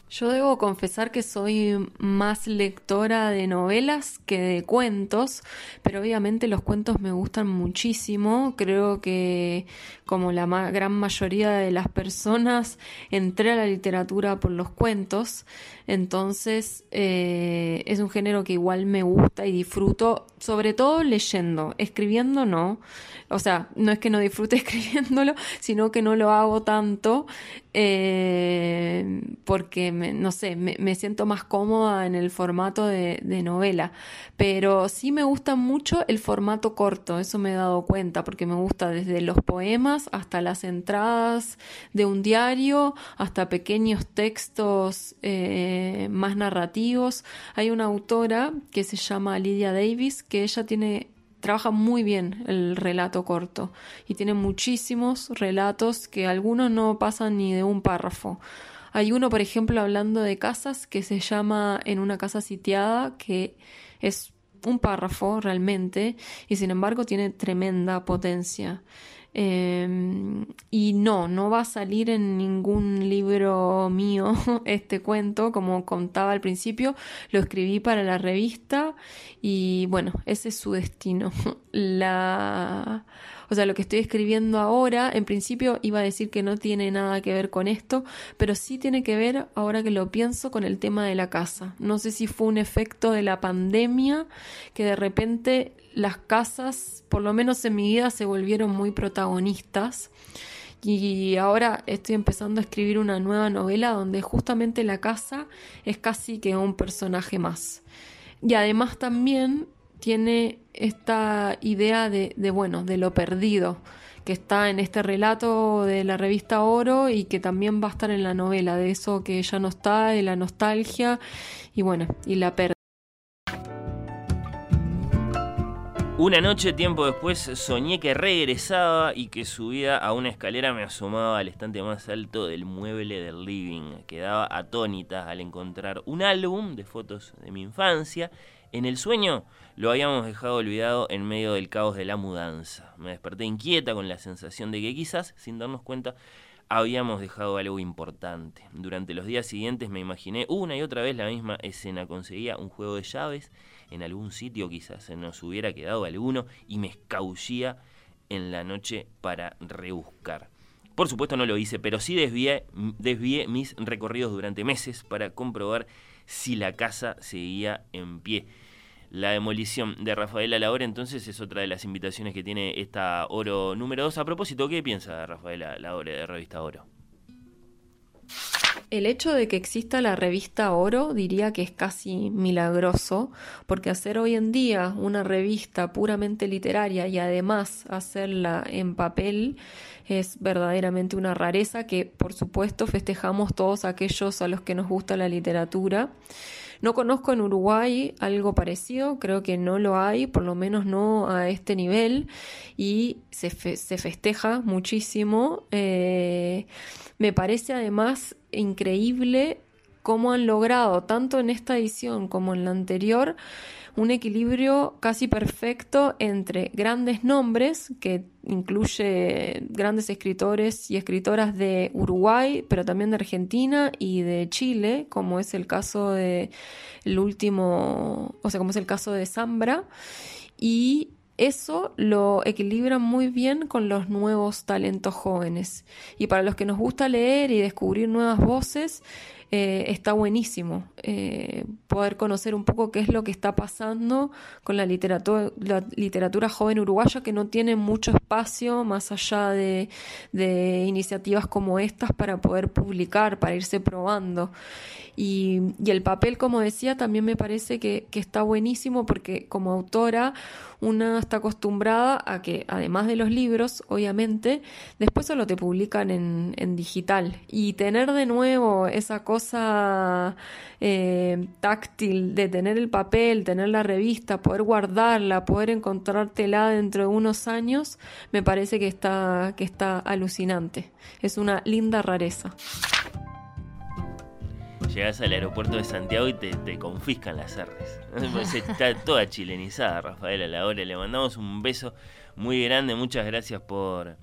Yo debo confesar que soy más lectora de novelas que de cuentos, pero obviamente los cuentos me gustan muchísimo. Creo que como la gran mayoría de las personas entré a la literatura por los cuentos, entonces eh, es un género que igual me gusta y disfruto, sobre todo leyendo, escribiendo no. O sea, no es que no disfrute escribiéndolo, sino que no lo hago tanto eh, porque no sé, me, siento más cómoda en el formato de, novela, pero sí me gusta mucho el formato corto, eso me he dado cuenta, porque me gusta desde los poemas hasta las entradas de un diario, hasta pequeños textos eh, más narrativos. Hay una autora que se llama Lydia Davis, que ella tiene trabaja muy bien el relato corto y tiene muchísimos relatos que algunos no pasan ni de un párrafo. Hay uno, por ejemplo, hablando de casas que se llama En una casa sitiada, que es un párrafo realmente y sin embargo tiene tremenda potencia. Em, y no, no va a salir en ningún libro mío este cuento, como contaba al principio, lo escribí para la revista y bueno, ese es su destino. La O sea, lo que estoy escribiendo ahora, en principio iba a decir que no tiene nada que ver con esto, pero sí tiene que ver, ahora que lo pienso, con el tema de la casa. No sé si fue un efecto de la pandemia, que de repente las casas, por lo menos en mi vida, se volvieron muy protagonistas. Y ahora estoy empezando a escribir una nueva novela donde justamente la casa es casi que un personaje más. Y además también tiene esta idea de, bueno, de lo perdido, que está en este relato de la revista Oro y que también va a estar en la novela, de eso que ya no está, de la nostalgia y bueno, y la pérdida. Una noche, tiempo después, soñé que regresaba y que subía a una escalera me asomaba al estante más alto del mueble del living. Quedaba atónita al encontrar un álbum de fotos de mi infancia. En el sueño lo habíamos dejado olvidado en medio del caos de la mudanza. Me desperté inquieta con la sensación de que quizás, sin darnos cuenta, habíamos dejado algo importante. Durante los días siguientes me imaginé una y otra vez la misma escena. Conseguía un juego de llaves en algún sitio, quizás se nos hubiera quedado alguno, y me escabullía en la noche para rebuscar. Por supuesto no lo hice, pero sí desvié, desvié mis recorridos durante meses para comprobar si la casa seguía en pie. La demolición de Rafaela Laura entonces es otra de las invitaciones que tiene esta Oro número 2. A propósito, ¿qué piensa Rafaela Laura de Revista Oro? El hecho de que exista la revista Oro diría que es casi milagroso, porque hacer hoy en día una revista puramente literaria y además hacerla en papel es verdaderamente una rareza que por supuesto festejamos todos aquellos a los que nos gusta la literatura. No conozco en Uruguay algo parecido, creo que no lo hay, por lo menos no a este nivel, y se, se festeja muchísimo. Eh, me parece además increíble cómo han logrado, tanto en esta edición como en la anterior, un equilibrio casi perfecto entre grandes nombres, que incluye grandes escritores y escritoras de Uruguay, pero también de Argentina y de Chile, como es el caso de el último, o sea, como es el caso de Zambra, y eso lo equilibra muy bien con los nuevos talentos jóvenes. Y para los que nos gusta leer y descubrir nuevas voces, eh, está buenísimo eh, poder conocer un poco qué es lo que está pasando con la literatura, joven uruguaya que no tiene mucho espacio más allá de, iniciativas como estas para poder publicar, para irse probando. Y, el papel, como decía, también me parece que, está buenísimo porque como autora una está acostumbrada a que, además de los libros, obviamente, después solo te publican en, en digital. Y tener de nuevo esa cosa eh, táctil de tener el papel, tener la revista, poder guardarla, poder encontrártela dentro de unos años, me parece que está, que está alucinante. Es una linda rareza llegas al aeropuerto de Santiago y te, confiscan las artes. Está toda chilenizada, Rafaela Laura. Le mandamos un beso muy grande. Muchas gracias por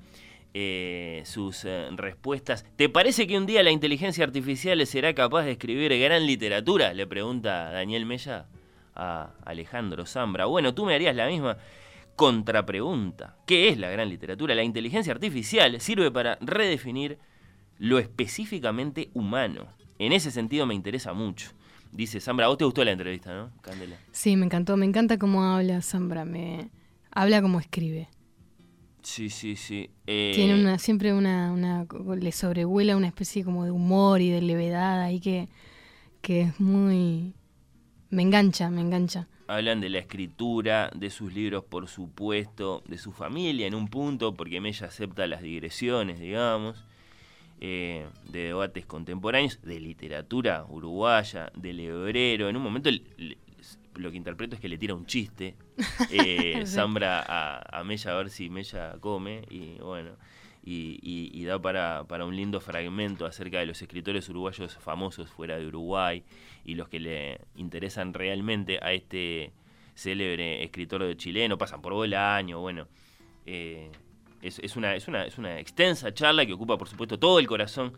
eh, sus eh, respuestas. ¿Te parece que un día la inteligencia artificial será capaz de escribir gran literatura? Le pregunta Daniel Mella a Alejandro Zambra. Bueno, tú me harías la misma contrapregunta. ¿Qué es la gran literatura? La inteligencia artificial sirve para redefinir lo específicamente humano en ese sentido me interesa mucho. Dice Zambra, ¿a vos te gustó la entrevista, no, Candela? Sí, me encantó, me encanta cómo habla Zambra, me habla como escribe. Sí, sí, sí. Eh... Tiene una, siempre una, una, le sobrevuela una especie como de humor y de levedad ahí que, que es muy, me engancha, me engancha. Hablan de la escritura, de sus libros, por supuesto, de su familia en un punto, porque ella acepta las digresiones, digamos. Eh, de debates contemporáneos, de literatura uruguaya, del hebrero. En un momento lo que interpreto es que le tira un chiste eh, Zambra a, a, Mella a ver si Mella come y bueno. Y, da para, para, un lindo fragmento acerca de los escritores uruguayos famosos fuera de Uruguay y los que le interesan realmente a este célebre escritor de chileno, pasan por Bolaño, bueno, eh, es, una, es, una, es una extensa charla que ocupa, por supuesto, todo el corazón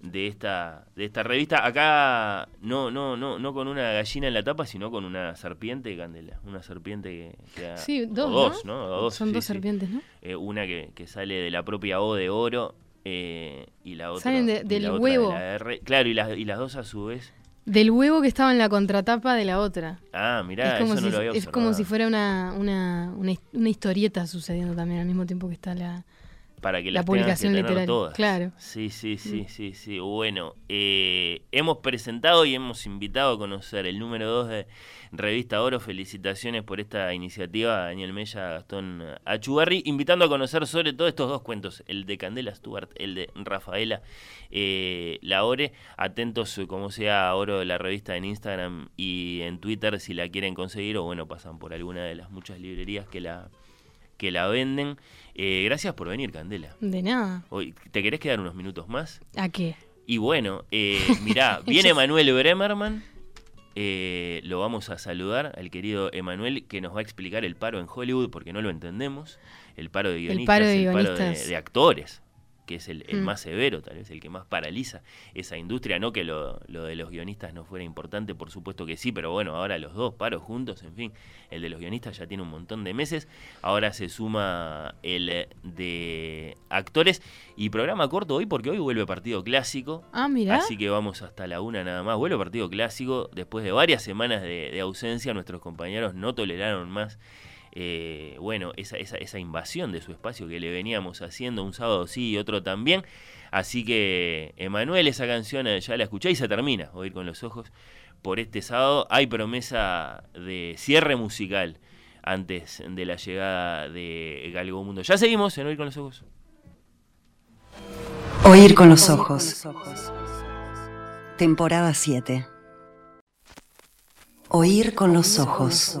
de esta de esta revista. Acá no no no no con una gallina en la tapa, sino con una serpiente, Candela, una serpiente que, que Sí, o dos, dos, ¿no? ¿no? O dos, Son sí, dos sí. serpientes, ¿no? Eh, una que, que sale de la propia O de oro eh, y la otra Salen de- del huevo. de la R. Claro, y las y las dos a su vez. Del huevo que estaba en la contratapa de la otra. Ah, mirá, es como, eso si, no lo había es como observado. si fuera una, una, una, una historieta sucediendo también al mismo tiempo que está la... para que La las publicación tengan que tener literaria, todas. claro. Sí, sí, sí, sí, sí. Bueno, eh, hemos presentado y hemos invitado a conocer el número 2 de Revista Oro. Felicitaciones por esta iniciativa, Daniel Mella, Gastón Achugarri, invitando a conocer sobre todo estos dos cuentos, el de Candela Stuart, el de Rafaela eh, Laore. Atentos como sea a Oro de la revista en Instagram y en Twitter si la quieren conseguir o bueno, pasan por alguna de las muchas librerías que la que la venden. Eh, gracias por venir, Candela. De nada. ¿Te querés quedar unos minutos más? ¿A qué? Y bueno, eh, mirá, viene Manuel Bremerman. eh, lo vamos a saludar al querido Emanuel que nos va a explicar el paro en Hollywood porque no lo entendemos. El paro de guionistas, paro de el paro de, de actores, que es el, el Mm. más severo, tal vez el que más paraliza esa industria. No que lo, lo de los guionistas no fuera importante, por supuesto que sí, pero bueno, ahora los dos paros juntos, en fin, el de los guionistas ya tiene un montón de meses. Ahora se suma el de actores y programa corto hoy porque hoy vuelve partido clásico. Ah, mira. Así que vamos hasta la una nada más. Vuelve partido clásico. Después de varias semanas de, de ausencia, nuestros compañeros no toleraron más. Eh, bueno, esa, invasión de su espacio que le veníamos haciendo un sábado sí y otro también. Así que, Emanuel, esa canción eh, ya la escuché y se termina, Oír con los ojos. Por este sábado hay promesa de cierre musical antes de la llegada de Galgo Mundo. Ya seguimos en Oír con los ojos. Oír con los ojos. Temporada 7. Oír con los ojos.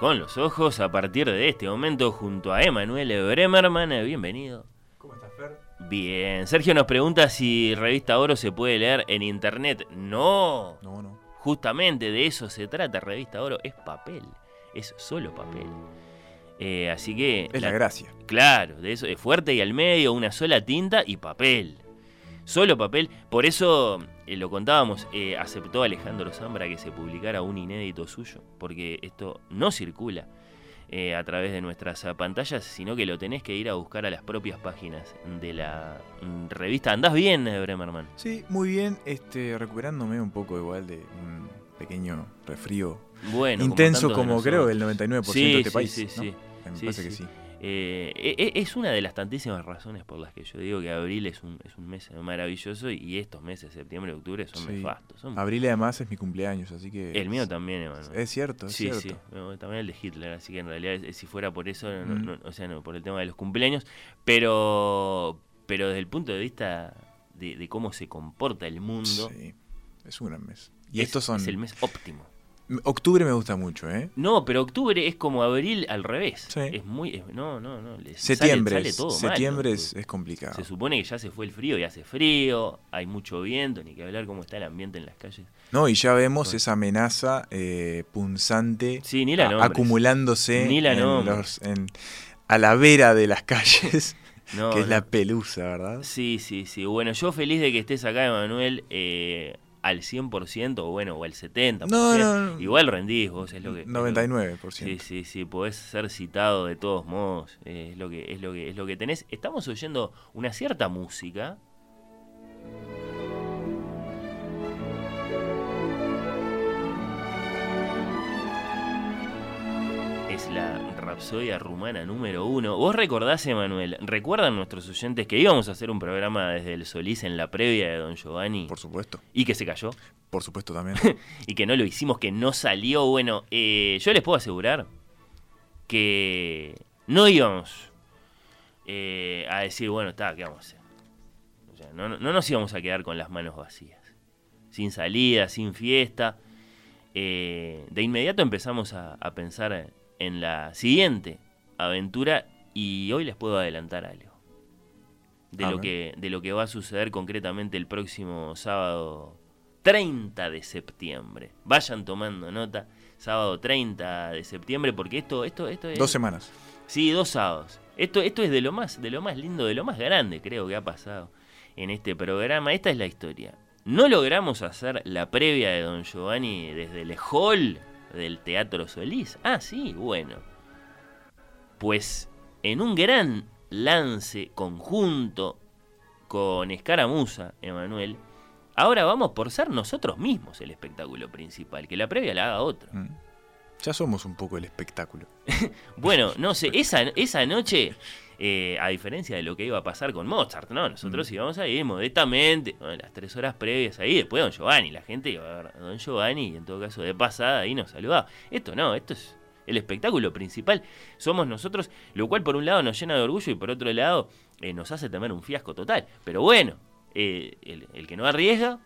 Con los ojos a partir de este momento junto a Emanuel Bremerman. Eh, Bienvenido. ¿Cómo estás, Fer? Bien, Sergio nos pregunta si Revista Oro se puede leer en internet. No, No, no. justamente de eso se trata. Revista Oro es papel, es solo papel. Eh, así que, Es la gracia. claro, de eso es fuerte y al medio, una sola tinta y papel. Solo papel. Por eso eh, lo contábamos, eh, aceptó Alejandro Zambra que se publicara un inédito suyo, porque esto no circula eh, a través de nuestras eh, pantallas, sino que lo tenés que ir a buscar a las propias páginas de la mm, revista. ¿Andás bien, eh, Bremerman? Sí, muy bien. Este, recuperándome un poco igual de un pequeño resfrío Bueno, intenso como creo el nosotros. 99% Sí, de este sí, país. sí, ¿no? sí. Me Sí, parece que sí. Eh, e- e- es una de las tantísimas razones por las que yo digo que abril es un, es un mes maravilloso y estos meses, septiembre y octubre, son Sí. nefastos. son- Abril además es mi cumpleaños, así que... el mío también, Emanuel. Es cierto, es Sí, cierto. sí, no, también el de Hitler, así que en realidad eh, si fuera por eso, no- Mm. no- o sea, no por el tema de los cumpleaños, pero pero desde el punto de vista de, de cómo se comporta el mundo, Sí, es un gran mes. Y es, estos son... es el mes óptimo. Octubre me gusta mucho, ¿eh? No, pero octubre es como abril al revés. Sí. Es muy. es- no, no, no. sale- Septiembre, sale es- todo mal, septiembre ¿no? es, es complicado. Se supone que ya se fue el frío y hace frío, hay mucho viento, ni que hablar cómo está el ambiente en las calles. No, y ya vemos esa amenaza eh, punzante Sí, ni la acumulándose Ni la en los- en- a la vera de las calles, No, que es no. la pelusa, ¿verdad? Sí, sí, sí. Bueno, yo feliz de que estés acá, Emanuel, eh, al 100% o bueno, o al 70%. No, no, no. Igual rendís vos, es lo que... es lo que- 99%. Sí, sí, sí, podés ser citado de todos modos, eh, es lo que es lo que es lo que tenés. Estamos oyendo una cierta música. Es la Rapsodia Rumana número uno. ¿Vos recordás, Emanuel? ¿Recuerdan nuestros oyentes que íbamos a hacer un programa desde el Solís en la previa de Don Giovanni? Por supuesto, Y que se cayó. por supuesto también. y que no lo hicimos, que no salió. Bueno, eh, yo les puedo asegurar que no íbamos eh, a decir, bueno, está, ¿qué vamos a hacer? O sea, no, no nos íbamos a quedar con las manos vacías. Sin salida, sin fiesta. Eh, de inmediato empezamos a, a pensar en la siguiente aventura y hoy les puedo adelantar algo. De A lo, ver. que, de lo que va a suceder concretamente el próximo sábado 30 de septiembre. Vayan tomando nota, sábado 30 de septiembre, porque esto, esto, esto es. Dos semanas. Sí, dos sábados. Esto, esto es de lo más, de lo más lindo, de lo más grande, creo que ha pasado en este programa. Esta es la historia. No logramos hacer la previa de Don Giovanni desde el hall del Teatro Solís. Ah, sí, bueno. Pues en un gran lance conjunto con Escaramuza, Emanuel, ahora vamos por ser nosotros mismos el espectáculo principal, que la previa la haga otro. Mm. Ya somos un poco el espectáculo. Bueno, no sé, esa, esa noche, eh, a diferencia de lo que iba a pasar con Mozart, ¿no? Nosotros íbamos a ir modestamente, ¿no? las tres horas previas ahí, después Don Giovanni, la gente iba a ver a Don Giovanni y en todo caso de pasada ahí nos saludaba. Esto no, esto es el espectáculo principal, somos nosotros, lo cual por un lado nos llena de orgullo y por otro lado eh, nos hace temer un fiasco total. Pero bueno, eh, el, el que no arriesga,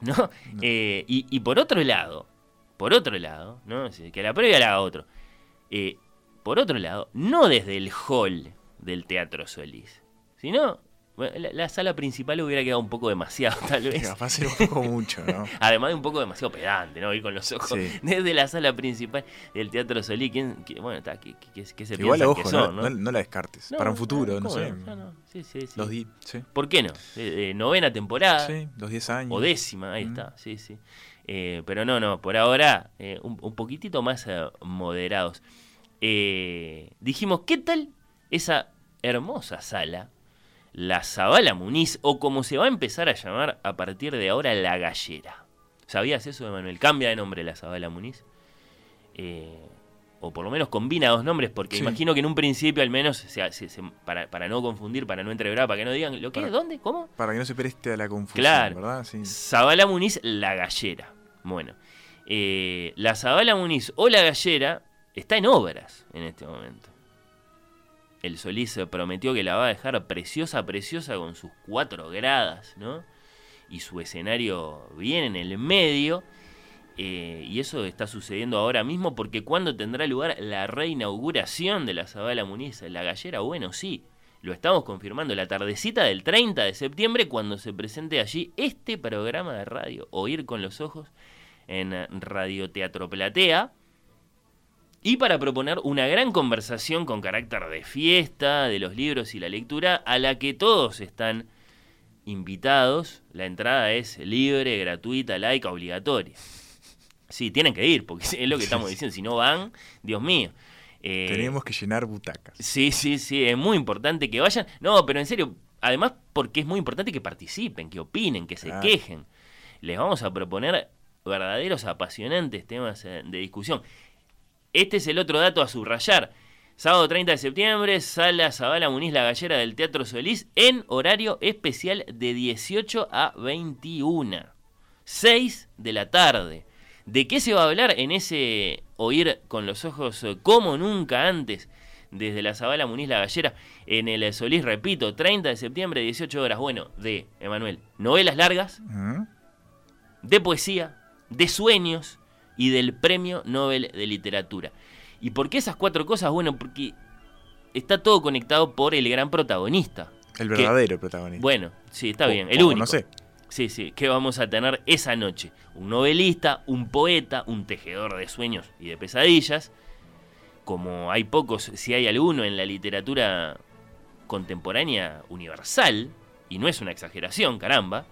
¿no? Eh, y, y por otro lado, por otro lado, ¿no? Es decir, que la previa la haga otro. Por otro lado, no desde el hall del Teatro Solís, sino bueno, la, la sala principal hubiera quedado un poco demasiado, tal vez. Va a ser un poco mucho, ¿no? Además de un poco demasiado pedante, ¿no? Ir con los ojos Sí. desde la sala principal del Teatro Solís. ¿Quién, qué- bueno, está, ¿qué, qué- qué se Igual, ojo, que son, no, no? no- no la descartes. No, Para un futuro, no, ¿cómo sé. No, no, sí, sí, sí. Los di, sí. ¿Por qué no? Eh, eh, novena temporada. Sí, los 10 años. O décima, ahí Mm. está, sí, sí. Eh, pero no, no, por ahora eh, un, un poquitito más eh, moderados. Eh, dijimos, ¿qué tal esa hermosa sala? La Zabala Muniz, o como se va a empezar a llamar a partir de ahora, La Gallera. ¿Sabías eso, Emanuel? Cambia de nombre la Zabala Muniz. Eh, o por lo menos combina dos nombres, porque Sí. imagino que en un principio al menos, se- se- se- para, para no confundir, para no entreverar, para que no digan, ¿lo qué? Para- ¿Dónde? ¿Cómo? Para que no se preste a la confusión, Claro. ¿verdad? Sí. Zabala Muniz, la gallera. Bueno, eh, la Zabala Muniz o la gallera está en obras en este momento. El Solís prometió que la va a dejar preciosa, preciosa con sus cuatro gradas, ¿no? Y su escenario bien en el medio. eh, y eso está sucediendo ahora mismo porque cuando tendrá lugar la reinauguración de la Zabala Muniz, la gallera, bueno, sí, lo estamos confirmando la tardecita del 30 de septiembre cuando se presente allí este programa de radio, Oír con los Ojos, en Radio Teatro Platea. Y para proponer una gran conversación con carácter de fiesta, de los libros y la lectura, a la que todos están invitados. La entrada es libre, gratuita, laica, obligatoria. Sí, tienen que ir, porque es lo que estamos diciendo. Si no van, Dios mío. Eh, Tenemos que llenar butacas. Sí, sí, sí, es muy importante que vayan. No, pero en serio, además porque es muy importante que participen, que opinen, que se quejen. Les vamos a proponer verdaderos apasionantes temas eh, de discusión. Este es el otro dato a subrayar. Sábado 30 de septiembre, Sala Zabala Muniz La Gallera del Teatro Solís en horario especial de 18 a 21. 6 de la tarde. ¿De qué se va a hablar en ese oír con los ojos como nunca antes? Desde la Zabala Muniz La Gallera en el Solís, repito, 30 de septiembre, 18 horas. Bueno, de, Emanuel, novelas largas, de poesía, de sueños y del Premio Nobel de Literatura. ¿Y por qué esas cuatro cosas? Bueno, porque está todo conectado por el gran protagonista. El que- verdadero protagonista. Bueno, sí, está O- bien, el único. No sé. Sí, sí, que vamos a tener esa noche. Un novelista, un poeta, un tejedor de sueños y de pesadillas. Como hay pocos, si hay alguno en la literatura contemporánea universal, y no es una exageración, caramba,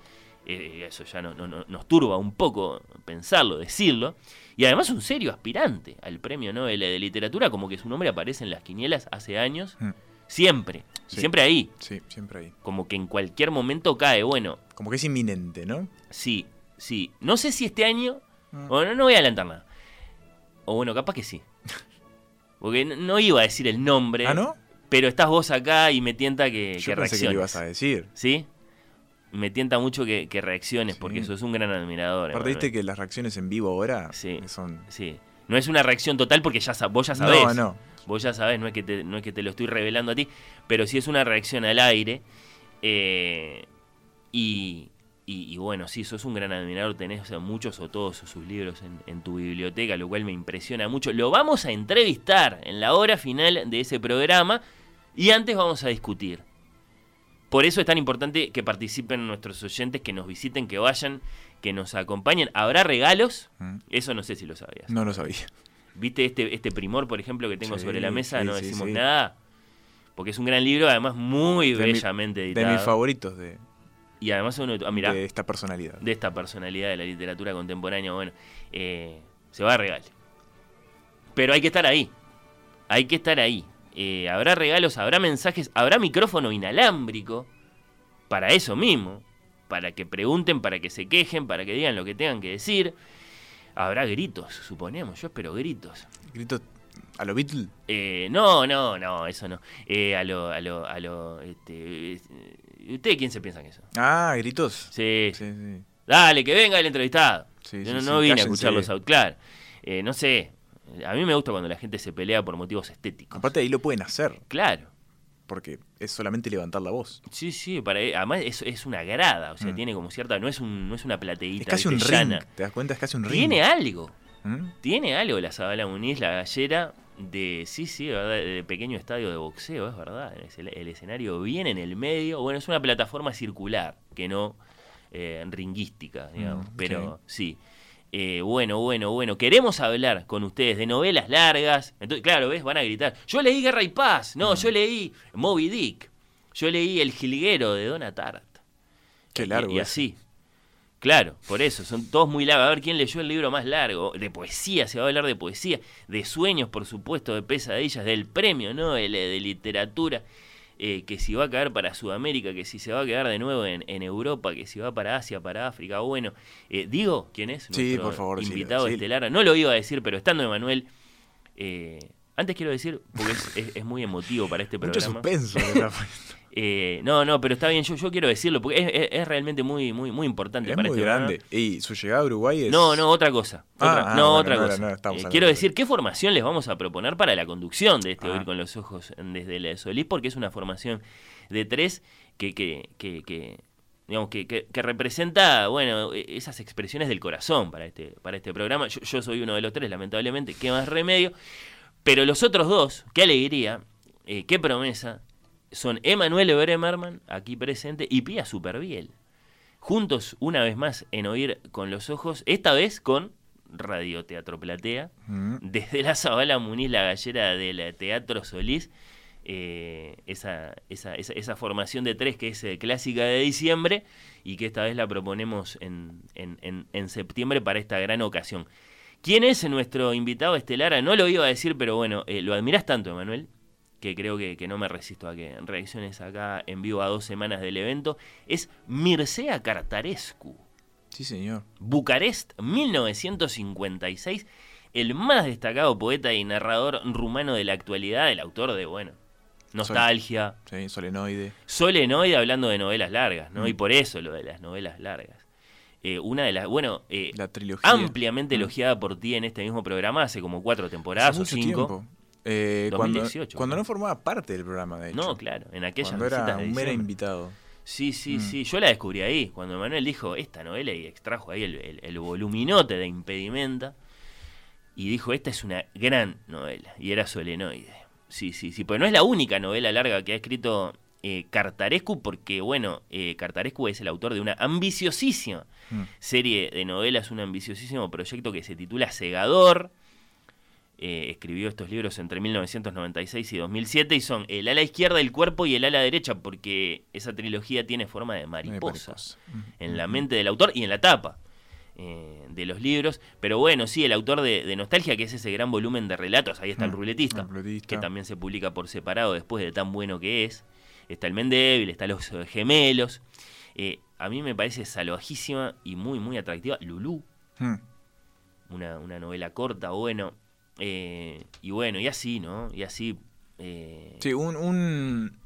eh, eso ya no, no- no- nos turba un poco pensarlo, decirlo, y además un serio aspirante al Premio Nobel de Literatura, como que su nombre aparece en las quinielas hace años, Mm. siempre, Sí. siempre ahí, Sí, siempre ahí. como que en cualquier momento cae, bueno, Como que es inminente, ¿no? Sí, sí. No sé si este año. Mm. Bueno, no voy a adelantar nada. O bueno, capaz que sí. Porque no, iba a decir el nombre. ¿Ah, no? Pero estás vos acá y me tienta que, que Yo pensé que lo reacciones. ibas a decir. ¿Sí? Me tienta mucho que, que reacciones Sí. porque sos un gran admirador. Aparte, viste Emanuel. que las reacciones en vivo ahora Sí. son. Sí. No es una reacción total porque ya, vos ya sabés. No, no. Vos ya sabés, no es, que te, no es que te lo estoy revelando a ti, pero sí es una reacción al aire. eh, y, y- y bueno, sí, sos un gran admirador, tenés o sea, muchos o todos sus libros en, en tu biblioteca, lo cual me impresiona mucho. Lo vamos a entrevistar en la hora final de ese programa y antes vamos a discutir. Por eso es tan importante que participen nuestros oyentes, que nos visiten, que vayan, que nos acompañen. ¿Habrá regalos? Mm. Eso no sé si lo sabías. No lo sabía. ¿Viste este, este primor, por ejemplo, que tengo Sí, sobre la mesa? sí, no decimos sí. nada. Porque es un gran libro, además muy De mi- bellamente De editado. mis favoritos de, y además uno, ah, mirá, de esta personalidad. de esta personalidad de la literatura contemporánea, bueno, eh, se va a regalar. Pero hay que estar ahí. Hay que estar ahí. Eh, habrá regalos, habrá mensajes, habrá micrófono inalámbrico para eso mismo. Para que pregunten, para que se quejen, para que digan lo que tengan que decir. Habrá gritos, suponemos. Yo espero gritos. Grito a lo Beatle. Eh, no, no, no, eso no. Eh, a lo, a lo, a lo, este, eh, ¿Usted quién se piensa que eso? Ah, gritos. Sí, Sí, sí. Dale, que venga el entrevistado. Sí, Yo no, no vine a escuchar los out, claro. Eh, no sé, a mí me gusta cuando la gente se pelea por motivos estéticos. Aparte ahí lo pueden hacer, Claro. porque es solamente levantar la voz. Sí, sí, para, además es, es una grada, o sea, Mm. tiene como cierta, no es, un, no es una plateíta. Es casi un ring. ¿Te das cuenta? Es casi un ring. Tiene algo, ¿Mm? tiene algo la Zabala Muniz, la gallera de, sí, sí, verdad, de pequeño estadio de boxeo, es verdad. El, el escenario bien en el medio, bueno, es una plataforma circular, que no eh, ringuística, digamos, Mm, pero sí. Eh, bueno, bueno, bueno. Queremos hablar con ustedes de novelas largas. Entonces, claro, ¿ves? Van a gritar. Yo leí Guerra y Paz. No, Mm. yo leí Moby Dick. Yo leí El Jilguero de Donna Tartt. Qué largo. Y, así. Claro, por eso, son todos muy largos. A ver quién leyó el libro más largo. De poesía, se va a hablar de poesía. De sueños, por supuesto, de pesadillas, del premio Nobel eh, de literatura. Eh, que si va a caer para Sudamérica, que si se va a quedar de nuevo en, en Europa, que si va para Asia, para África. Bueno, eh, digo, ¿quién es? Sí, Nuestro por favor, Invitado decilo. estelar. No lo iba a decir, pero estando Emanuel. eh, antes quiero decir, porque es, es- es muy emotivo para este Mucho programa. suspenso. Eh, no, no, pero está bien, yo, yo quiero decirlo, porque es, es- es realmente muy, muy, muy importante es para muy este programa. grande. Y su llegada a Uruguay es. No, no, otra cosa. Ah, Otra- ah, no, bueno, otra no cosa. no Eh, quiero de- decir, ¿qué formación les vamos a proponer para la conducción de este Ah. Oír con los Ojos desde la Solís? Porque es una formación de tres que, que, que, que, digamos, que, que- que representa, bueno, e- esas expresiones del corazón para este, para este programa. Yo, yo soy uno de los tres, lamentablemente, qué más remedio. Pero los otros dos, qué alegría, eh, qué promesa, son Emanuel Bremerman, aquí presente, y Pía Superviel. Juntos, una vez más, en Oír con los Ojos, esta vez con Radio Teatro Platea, Mm. desde la Zabala Muniz, la gallera del Teatro Solís, eh, esa, esa, esa, esa formación de tres que es eh, clásica de diciembre y que esta vez la proponemos en, en, en, en septiembre para esta gran ocasión. ¿Quién es nuestro invitado estelar? No lo iba a decir, pero bueno, eh, lo admiras tanto, Emanuel, que creo que, que no me resisto a que reacciones acá en vivo a dos semanas del evento. Es Mircea Cartarescu. Sí, señor. Bucarest, 1956, el más destacado poeta y narrador rumano de la actualidad, el autor de, bueno, Nostalgia, Sí, solenoide. Solenoide hablando de novelas largas, ¿no? Mm. Y por eso lo de las novelas largas. Eh, una de las, bueno, eh, La trilogía. ampliamente Mm. elogiada por ti en este mismo programa hace como cuatro temporadas Hace o mucho cinco. tiempo. Eh, cuando 2018, cuando creo. no formaba parte del programa, de hecho. No, claro, en aquellas Cuando era un mero invitado. Sí, sí, Mm. sí. Yo la descubrí ahí, cuando Manuel dijo esta novela y extrajo ahí el, el- el voluminote de impedimenta. y dijo, esta es una gran novela, y era Solenoide. Sí, sí, sí, pues no es la única novela larga que ha escrito eh, Cartarescu, porque bueno, eh, Cartarescu es el autor de una ambiciosísima Mm. serie de novelas, un ambiciosísimo proyecto que se titula Segador. Eh, escribió estos libros entre 1996 y 2007 y son el ala izquierda del cuerpo y el ala derecha, porque esa trilogía tiene forma de mariposa mariposa. en la mente del autor y en la tapa eh, de los libros. Pero bueno, sí, el autor de, de Nostalgia, que es ese gran volumen de relatos, ahí está el Mm, ruletista, el ruletista. que también se publica por separado después de tan bueno que es. Está el Mendébil, está Los Gemelos. Eh, a mí me parece salvajísima y muy, muy atractiva. Lulú, Mm. una, una novela corta, bueno. Eh, y bueno, y así, ¿no? Y así. eh, Sí, un, un-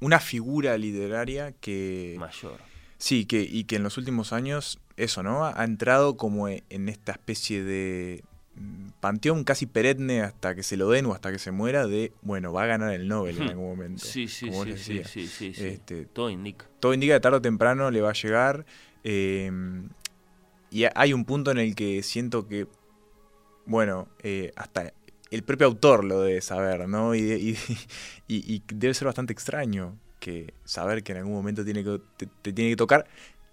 una figura literaria que... mayor. Sí, que, y que en los últimos años, eso, ¿no? Ha entrado como e- en esta especie de mm, panteón casi perenne hasta que se lo den o hasta que se muera de, bueno, va a ganar el Nobel en algún momento. Sí, sí, sí, sí, sí, sí, sí. Este, Todo indica. todo indica que tarde o temprano le va a llegar. eh, y ha- hay un punto en el que siento que, bueno, eh, hasta el propio autor lo debe saber, ¿no? Y, y- y- y debe ser bastante extraño que saber que en algún momento tiene que, te, te tiene que tocar.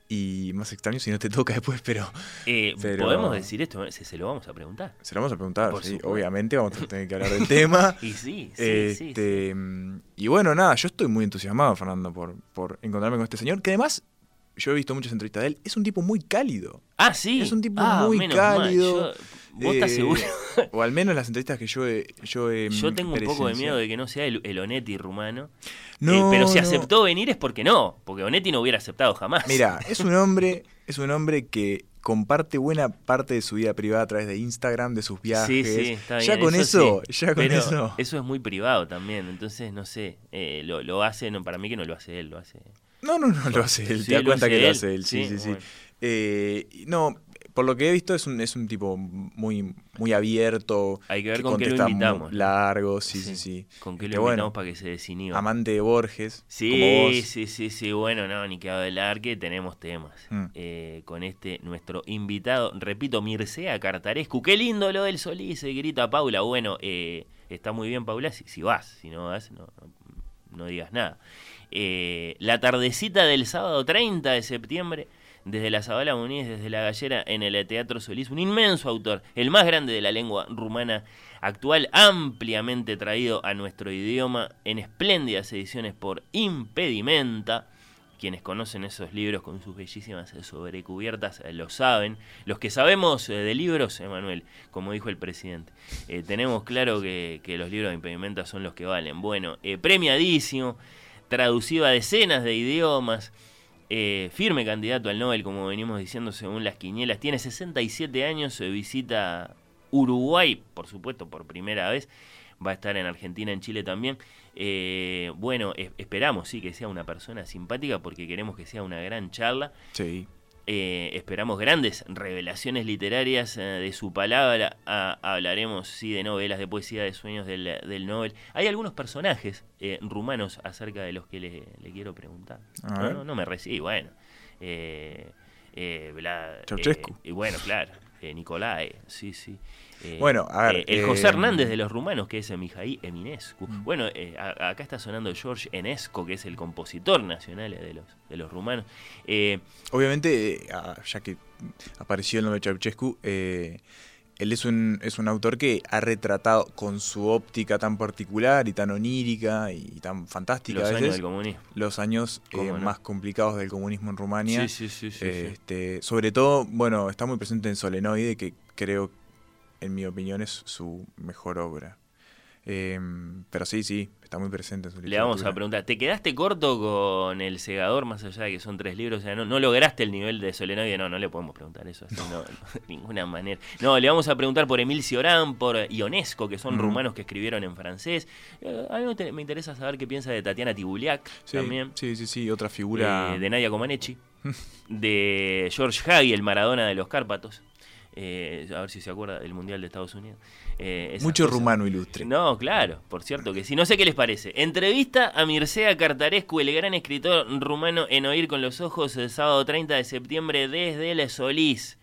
Y más extraño si no te toca después, pero Eh, Pero- Podemos decir esto, se, se lo vamos a preguntar. se lo vamos a preguntar. Por sí. Obviamente vamos a tener que hablar del tema. Y sí, sí, sí, Este, mm, Y bueno, nada, yo estoy muy entusiasmado, Fernando, por, por encontrarme con este señor, que además, yo he visto muchas entrevistas de él, es un tipo muy cálido. Ah, sí. Es un tipo Ah, muy cálido. Yo- ¿Vos estás Eh, seguro? o al menos las entrevistas que yo he. Yo, he, Yo tengo un poco de miedo de que no sea el, el Onetti rumano. No, Eh, pero si no. aceptó venir es porque no, porque Onetti no hubiera aceptado jamás. Mira, es un hombre, es un hombre que comparte buena parte de su vida privada a través de Instagram, de sus viajes. Sí, sí, está bien. Ya con eso, sí. ya con Pero eso. es muy privado también, entonces no sé. eh, lo, lo hace, no, para mí que no lo hace él, lo hace. No, no, no lo hace él. Te das cuenta que lo hace él. Sí, Sí, sí, bueno. Eh, no, por lo que he visto es un, es un tipo muy, muy abierto. Hay que ver con qué lo invitamos. Largo, sí, sí, sí. ¿Con qué lo bueno, invitamos para que se desinhiba? Amante de Borges. como Sí, vos. sí, sí, sí, bueno, no, ni que hablar que tenemos temas. Mm. Eh, con este, nuestro invitado, repito, Mircea Cartarescu, qué lindo lo del Solís, se grita Paula, bueno, eh, está muy bien Paula, si, si vas, si no vas, no, no, no digas nada. Eh, la tardecita del sábado 30 de septiembre, desde la Zabala Muniz, desde la Gallera, en el Teatro Solís, un inmenso autor, el más grande de la lengua rumana actual, ampliamente traído a nuestro idioma en espléndidas ediciones por Impedimenta. Quienes conocen esos libros con sus bellísimas sobrecubiertas lo saben. Los que sabemos eh, de libros, Emanuel, como dijo el presidente, eh, tenemos claro que, que los libros de Impedimenta son los que valen. Bueno, eh, premiadísimo, traducido a decenas de idiomas, eh, firme candidato al Nobel, como venimos diciendo según las quinielas. Tiene 67 años, eh, visita Uruguay, por supuesto, por primera vez. Va a estar en Argentina, en Chile también. Eh, bueno, es- esperamos, sí, que sea una persona simpática porque queremos que sea una gran charla. Sí. Eh, esperamos grandes revelaciones literarias eh, de su palabra. Ah, hablaremos, sí, de novelas, de poesía, de sueños del, del Nobel. Hay algunos personajes eh, rumanos acerca de los que le, le quiero preguntar. No, me recibí, bueno. Eh, eh, y bueno, claro. Eh, Nicolai, sí, sí. Eh, Bueno, a ver, eh, el José Hernández de los rumanos, que es Mijaí Eminescu. Mm. Bueno, eh, a- acá está sonando George Enesco, que es el compositor nacional de los, de los rumanos. Obviamente, ya que apareció el nombre de Ceausescu, eh, él es un, es un autor que ha retratado con su óptica tan particular y tan onírica y tan fantástica los a años del comunismo. los años eh, más complicados del comunismo en Rumania. Sí, sí, sí, sí, sí. Este, Sobre todo, bueno, está muy presente en Solenoide, que creo, en mi opinión, es su mejor obra. Eh, pero sí, sí, está muy presente en su Le vamos a preguntar, ¿te quedaste corto con El Segador, más allá de que son tres libros? O sea, ¿no, no lograste el nivel de Solenoide? No, no le podemos preguntar eso, así, no, no, de ninguna manera. No, le vamos a preguntar por Emil Cioran, por Ionesco, que son rumanos que escribieron en francés. Eh, a mí me te- me interesa saber qué piensa de Tatiana Tibuliak, Sí, también. sí, sí, sí, otra figura. eh, de Nadia Comaneci, de George Hagi, el Maradona de los Cárpatos. Eh, a ver si se acuerda del Mundial de Estados Unidos. Eh, Mucho cosas. rumano ilustre. No, claro, por cierto que sí. No sé qué les parece. Entrevista a Mircea Cartarescu, el gran escritor rumano en Oír con los Ojos, el sábado 30 de septiembre desde el Solís.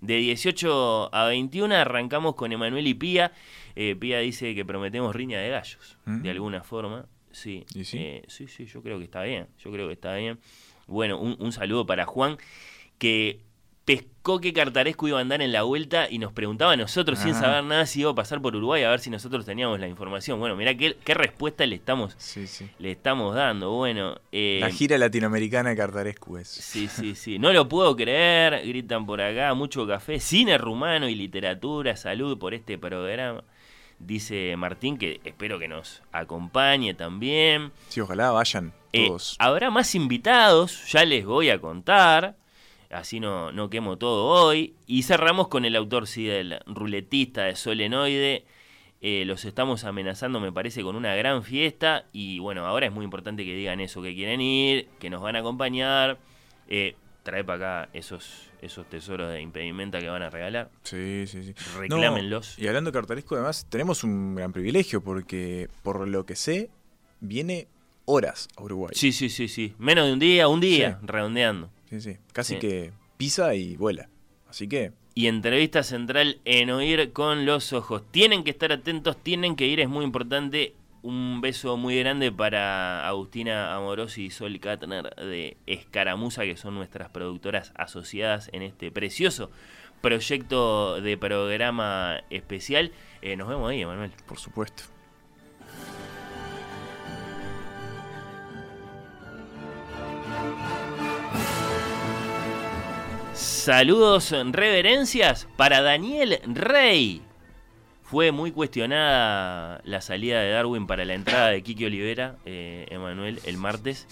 De 18 a 21 arrancamos con Emanuel y Pía. Eh, Pía dice que prometemos riña de gallos, ¿Mm? de alguna forma. Sí. ¿Y sí? Eh, sí, sí, yo creo que está bien. Yo creo que está bien. Bueno, un, un saludo para Juan, que pescó que Cartarescu iba a andar en la vuelta y nos preguntaba a nosotros, sin Ah. saber nada, si iba a pasar por Uruguay a ver si nosotros teníamos la información. Bueno, mirá qué, qué respuesta le estamos, Sí, sí. le estamos dando. Bueno, eh, La gira latinoamericana de Cartarescu es. Sí, sí, sí. No lo puedo creer, gritan por acá, mucho café, cine rumano y literatura, salud por este programa. Dice Martín que espero que nos acompañe también. Sí, ojalá vayan Eh, todos. habrá más invitados, ya les voy a contar. Así no, no quemo todo hoy. Y cerramos con el autor, sí, del ruletista de Solenoide. Eh, los estamos amenazando, me parece, con una gran fiesta. Y bueno, ahora es muy importante que digan eso, que quieren ir, que nos van a acompañar. Eh, trae para acá esos, esos tesoros de impedimenta que van a regalar. Sí, sí, sí. No, Reclámenlos. y hablando de Cartarescu, además, tenemos un gran privilegio porque, por lo que sé, viene horas a Uruguay. Sí, sí, sí, sí. Menos de un día, un día, Sí. redondeando. Sí, sí. Casi Sí. que pisa y vuela. Así que, y entrevista central en Oír con los ojos. Tienen que estar atentos, tienen que ir, es muy importante. Un beso muy grande para Agustina Amorosi y Sol Katner de Escaramuza, que son nuestras productoras asociadas en este precioso proyecto de programa especial. Eh, nos vemos ahí, Emanuel. por supuesto. Saludos, reverencias para Daniel Rey. Fue muy cuestionada la salida de Darwin para la entrada de Kiki Olivera, eh, Emanuel, el martes.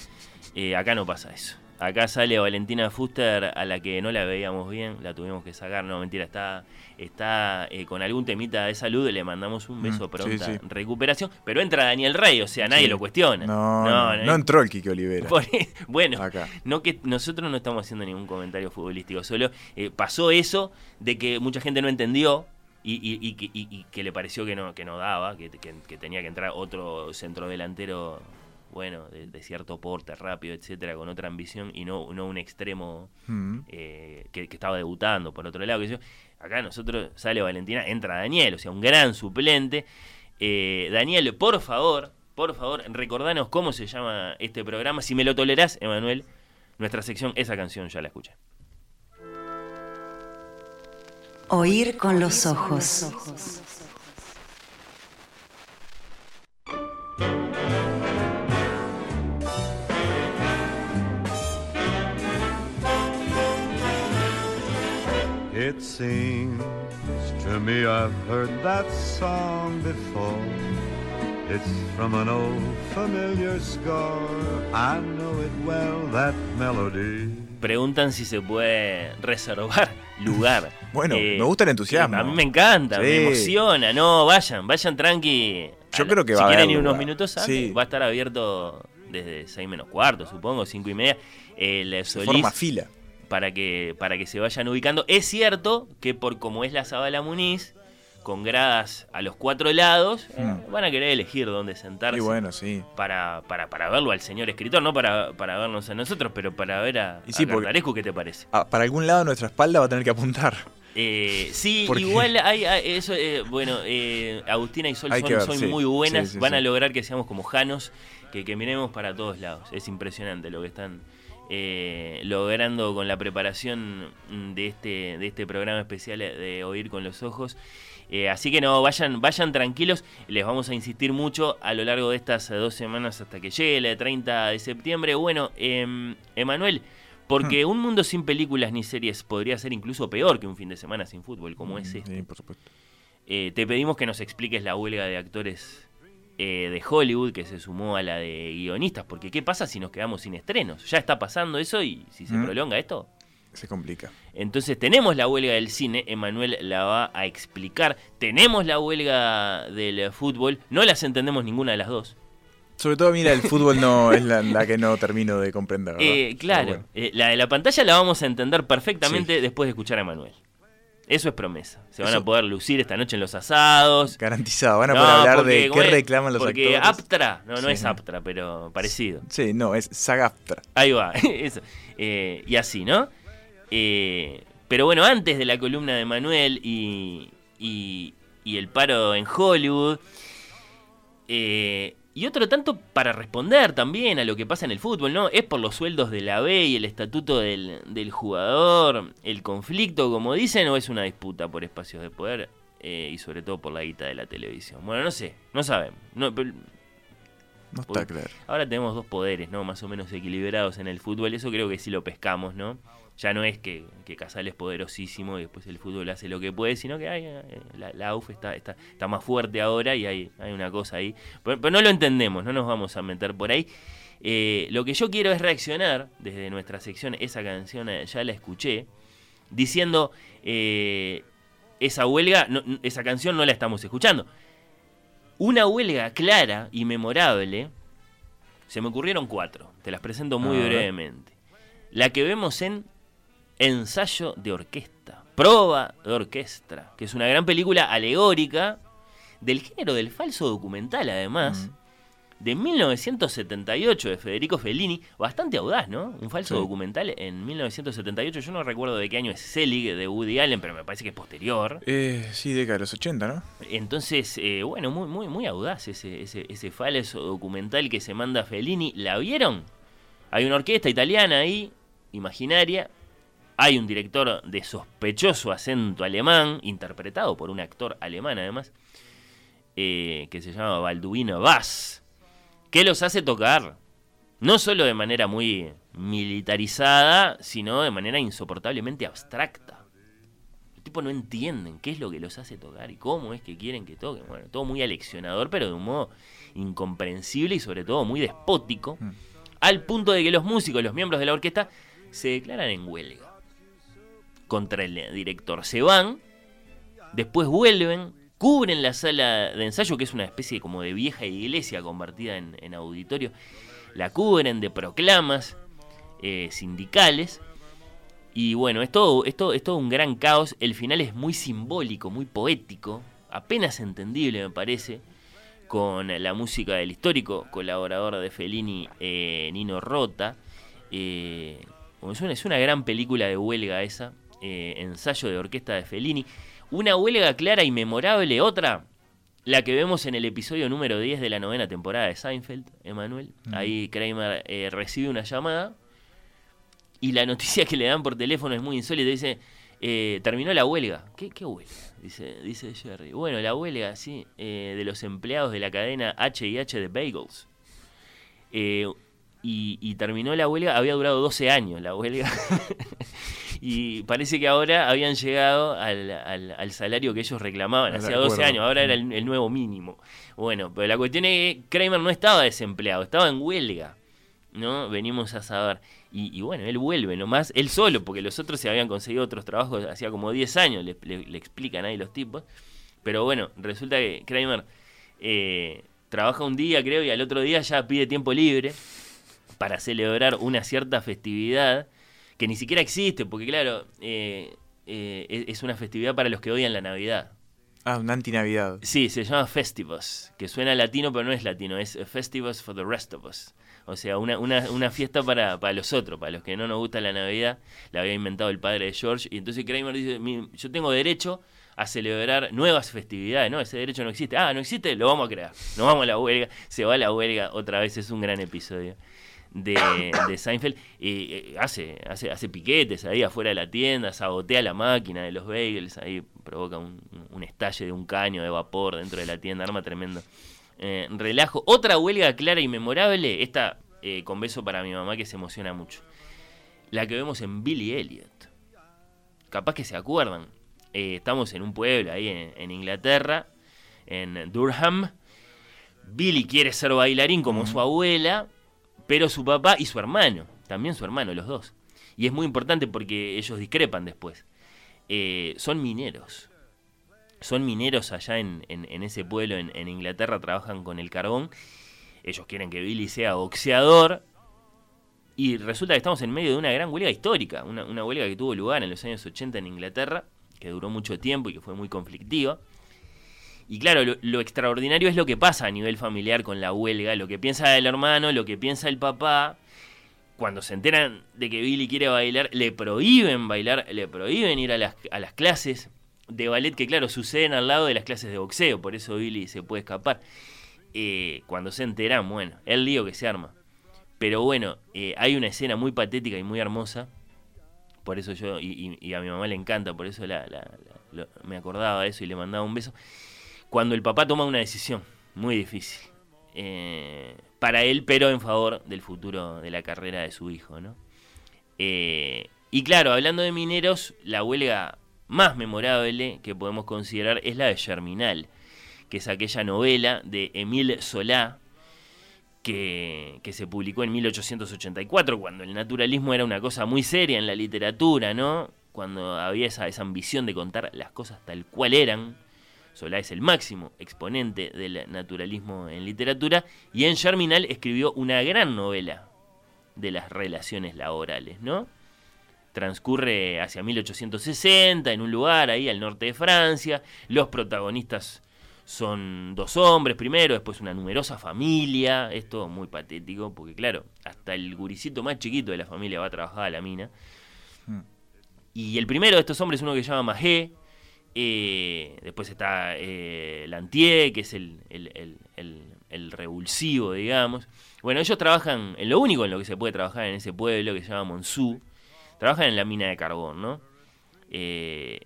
Eh, acá no pasa eso. Acá sale Valentina Fuster, a la que no la veíamos bien, la tuvimos que sacar. No, mentira, está, está eh, con algún temita de salud. Le mandamos un beso Mm, pronta sí, sí. recuperación. Pero entra Daniel Rey, o sea, nadie Sí. lo cuestiona. No, no, no entró el Kike Olivera. Por- bueno, Acá. no que nosotros no estamos haciendo ningún comentario futbolístico, solo eh, pasó eso de que mucha gente no entendió y, y- y que- y- que le pareció que no, que no daba, que, que- que tenía que entrar otro centrodelantero, bueno, de, de cierto porte, rápido, etcétera, con otra ambición y no, no un extremo Mm. eh, que, que estaba debutando por otro lado. Que yo, acá nosotros sale Valentina, entra Daniel, o sea, un gran suplente. Eh, Daniel, por favor, por favor, recordanos cómo se llama este programa. Si me lo tolerás, Emanuel, nuestra sección, esa canción ya la escuché. Oír con los ojos. It seems to me I've heard that song before. It's from an old familiar score. I know it well, that melody. Preguntan si se puede reservar lugar. Bueno, Eh, me gusta el entusiasmo. A mí me encanta, me Sí. emociona. No, vayan, vayan tranqui. Yo A creo que si va a quieren haber ir unos minutos antes, Sí. va a estar abierto desde 6 menos cuarto, supongo, 5 y media. El Solís forma fila. Para que, para que se vayan ubicando. Es cierto que por como es la Zabala Muniz, con gradas a los cuatro lados, Mm. van a querer elegir dónde sentarse Y bueno, sí. para, para, para verlo al señor escritor, no para, para vernos a nosotros, pero para ver a, Y sí, a Cartarescu, ¿qué te parece? Ah, para algún lado nuestra espalda va a tener que apuntar. Eh, sí, igual hay, hay- eso, eh, bueno, eh, Agustina y Sol son, que ver, son sí. muy buenas, Sí, van a lograr que seamos como Janos, que, que miremos para todos lados. Es impresionante lo que están eh, logrando con la preparación mm, de este, de este programa especial de Oír con los Ojos. Eh, así que no, vayan, vayan tranquilos, les vamos a insistir mucho a lo largo de estas eh, dos semanas hasta que llegue la 30 de septiembre. Bueno, em, Emanuel, porque un mundo sin películas ni series podría ser incluso peor que un fin de semana sin fútbol, como es este. Sí, por supuesto. Eh, te pedimos que nos expliques la huelga de actores eh, de Hollywood que se sumó a la de guionistas, porque ¿qué pasa si nos quedamos sin estrenos? Ya está pasando eso y si se Mm. prolonga esto. Se complica. Entonces tenemos la huelga del cine, Emanuel la va a explicar. Tenemos la huelga del fútbol, no las entendemos ninguna de las dos. Sobre todo, mira, el fútbol no es la, la que no termino de comprender. Eh, claro, bueno. eh, la de la pantalla la vamos a entender perfectamente después de escuchar a Emanuel. Eso es promesa. Se van Eso- a poder lucir esta noche en los asados. Garantizado. Van a No, poder hablar porque, de qué reclaman los porque actores. Aptra, no, no Sí. es Aptra, pero parecido. Sí, no, es Sagaftra. Ahí va, eso. Eh, y así, ¿no? Eh, pero bueno, antes de la columna de Manuel y, y, y el paro en Hollywood, eh, y otro tanto para responder también a lo que pasa en el fútbol, ¿no? Es por los sueldos de la B y el estatuto del, del jugador, el conflicto, como dicen, o es una disputa por espacios de poder eh, y sobre todo por la guita de la televisión. Bueno, no sé, no sabemos. No, pero- No está claro. ahora tenemos dos poderes, ¿no? Más o menos equilibrados en el fútbol. Eso creo que sí lo pescamos, ¿no? Ya no es que, que Casal es poderosísimo y después el fútbol hace lo que puede, sino que hay, la, la AUF está, está, está más fuerte ahora y hay, hay una cosa ahí. Pero, pero no lo entendemos, no nos vamos a meter por ahí. Eh, lo que yo quiero es reaccionar desde nuestra sección, esa canción eh, ya la escuché, diciendo, eh, esa huelga, no- esa canción no la estamos escuchando. Una huelga clara y memorable, se me ocurrieron cuatro, te las presento muy brevemente. La que vemos en Ensayo de Orquesta, Proba de Orquesta, que es una gran película alegórica del género del falso documental, además, de 1978 de Federico Fellini, bastante audaz, ¿no? Un falso Sí. documental en 1978, yo no recuerdo de qué año es Selig de Woody Allen, pero me parece que es posterior. Eh, sí, década de los 80, ¿no? Entonces, eh, bueno, muy, muy, muy audaz ese, ese, ese falso documental que se manda Fellini. ¿La vieron? Hay una orquesta italiana ahí, imaginaria. Hay un director de sospechoso acento alemán, interpretado por un actor alemán además, eh, que se llama Balduino Bass, que los hace tocar, no solo de manera muy militarizada, sino de manera insoportablemente abstracta. Los tipos no entienden qué es lo que los hace tocar y cómo es que quieren que toquen. Bueno, todo muy aleccionador, pero de un modo incomprensible y sobre todo muy despótico, Mm. al punto de que los músicos, los miembros de la orquesta, se declaran en huelga contra el director. Se van, después vuelven, cubren la sala de ensayo, que es una especie como de vieja iglesia convertida en, auditorio, la cubren de proclamas eh, sindicales. Y bueno, es todo, es, es todo un gran caos. El final es muy simbólico, muy poético, apenas entendible me parece, con la música del histórico colaborador de Fellini, eh, Nino Rota. Eh, es una gran película de huelga esa, eh, ensayo de orquesta de Fellini. Una huelga clara y memorable, otra, la que vemos en el episodio número 10 de la novena temporada de Seinfeld, Emanuel. Ahí Kramer eh, recibe una llamada y la noticia que le dan por teléfono es muy insólita. Dice, eh, terminó la huelga. ¿Qué, qué huelga? Dice, dice Jerry. Bueno, la huelga, sí, eh, de los empleados de la cadena H&H de Bagels. Eh, y, y terminó la huelga, había durado 12 años la huelga. y parece que ahora habían llegado al, al- al salario que ellos reclamaban, hacía 12 acuerdo. años, ahora era el, el nuevo mínimo. Bueno, pero la cuestión es que Kramer no estaba desempleado, estaba en huelga. ¿no? Venimos a saber. Y, y bueno, él vuelve nomás, él solo, porque los otros se habían conseguido otros trabajos hacía como 10 años, le, le- le explican ahí los tipos. Pero bueno, resulta que Kramer eh, trabaja un día, creo, y al otro día ya pide tiempo libre para celebrar una cierta festividad que ni siquiera existe, porque claro, eh, eh, es- una festividad para los que odian la Navidad. Ah, una antinavidad. Sí, se llama Festivus, que suena latino, pero no es latino, es Festivus for the rest of us. O sea, una, una, una fiesta para, para los otros, para los que no nos gusta la Navidad, la había inventado el padre de George. Y entonces Kramer dice, "Mi- yo tengo derecho a celebrar nuevas festividades, ¿no? Ese derecho no existe. Ah, no existe, lo vamos a crear. Nos vamos a la huelga, se va a la huelga otra vez, es un gran episodio de, de Seinfeld. Y eh, hace, hace, hace piquetes ahí afuera de la tienda, sabotea la máquina de los bagels, ahí provoca un, un estalle de un caño de vapor dentro de la tienda, arma tremendo. Eh, relajo. Otra huelga clara y memorable, esta eh, con beso para mi mamá que se emociona mucho. La que vemos en Billy Elliot. Capaz que se acuerdan. Eh, estamos en un pueblo ahí en, en Inglaterra, en Durham. Billy quiere ser bailarín como su abuela, pero su papá y su hermano, también su hermano, los dos. Y es muy importante porque ellos discrepan después. Eh, son mineros. Son mineros allá en, en- ese pueblo en, en Inglaterra, trabajan con el carbón. Ellos quieren que Billy sea boxeador. Y resulta que estamos en medio de una gran huelga histórica, una, una huelga que tuvo lugar en los años 80 en Inglaterra, que duró mucho tiempo y que fue muy conflictiva. Y claro, lo, lo extraordinario es lo que pasa a nivel familiar con la huelga, lo que piensa el hermano, lo que piensa el papá. cuando se enteran de que Billy quiere bailar, le prohíben bailar, le prohíben ir a las, a las clases de ballet que, claro, suceden al lado de las clases de boxeo, por eso Billy se puede escapar. Eh, cuando se enteran, bueno, el lío que se arma. Pero bueno, eh, hay una escena muy patética y muy hermosa, por eso yo, y, a mi mamá le encanta, por eso la, me acordaba de eso y le mandaba un beso, cuando el papá toma una decisión muy difícil. Eh, para él, pero en favor del futuro de la carrera de su hijo, ¿no? Eh, y claro, hablando de mineros, la huelga más memorable que podemos considerar es la de Germinal, que es aquella novela de Emile Solá, que, que, se publicó en 1884, cuando el naturalismo era una cosa muy seria en la literatura, ¿no? Cuando había esa, esa ambición de contar las cosas tal cual eran. Solá es el máximo exponente del naturalismo en literatura y en Germinal escribió una gran novela de las relaciones laborales, ¿no? Transcurre hacia 1860 en un lugar ahí al norte de Francia, los protagonistas son dos hombres primero, después una numerosa familia, esto muy patético porque claro, hasta el guricito más chiquito de la familia va a trabajar a la mina. Hmm. Y el primero de estos hombres es uno que se llama Magé, eh, después está eh, Lantier, que es el, revulsivo, digamos. Bueno, ellos trabajan en lo único en lo que se puede trabajar en ese pueblo que se llama Monzú. Trabajan en la mina de carbón, ¿no? Eh,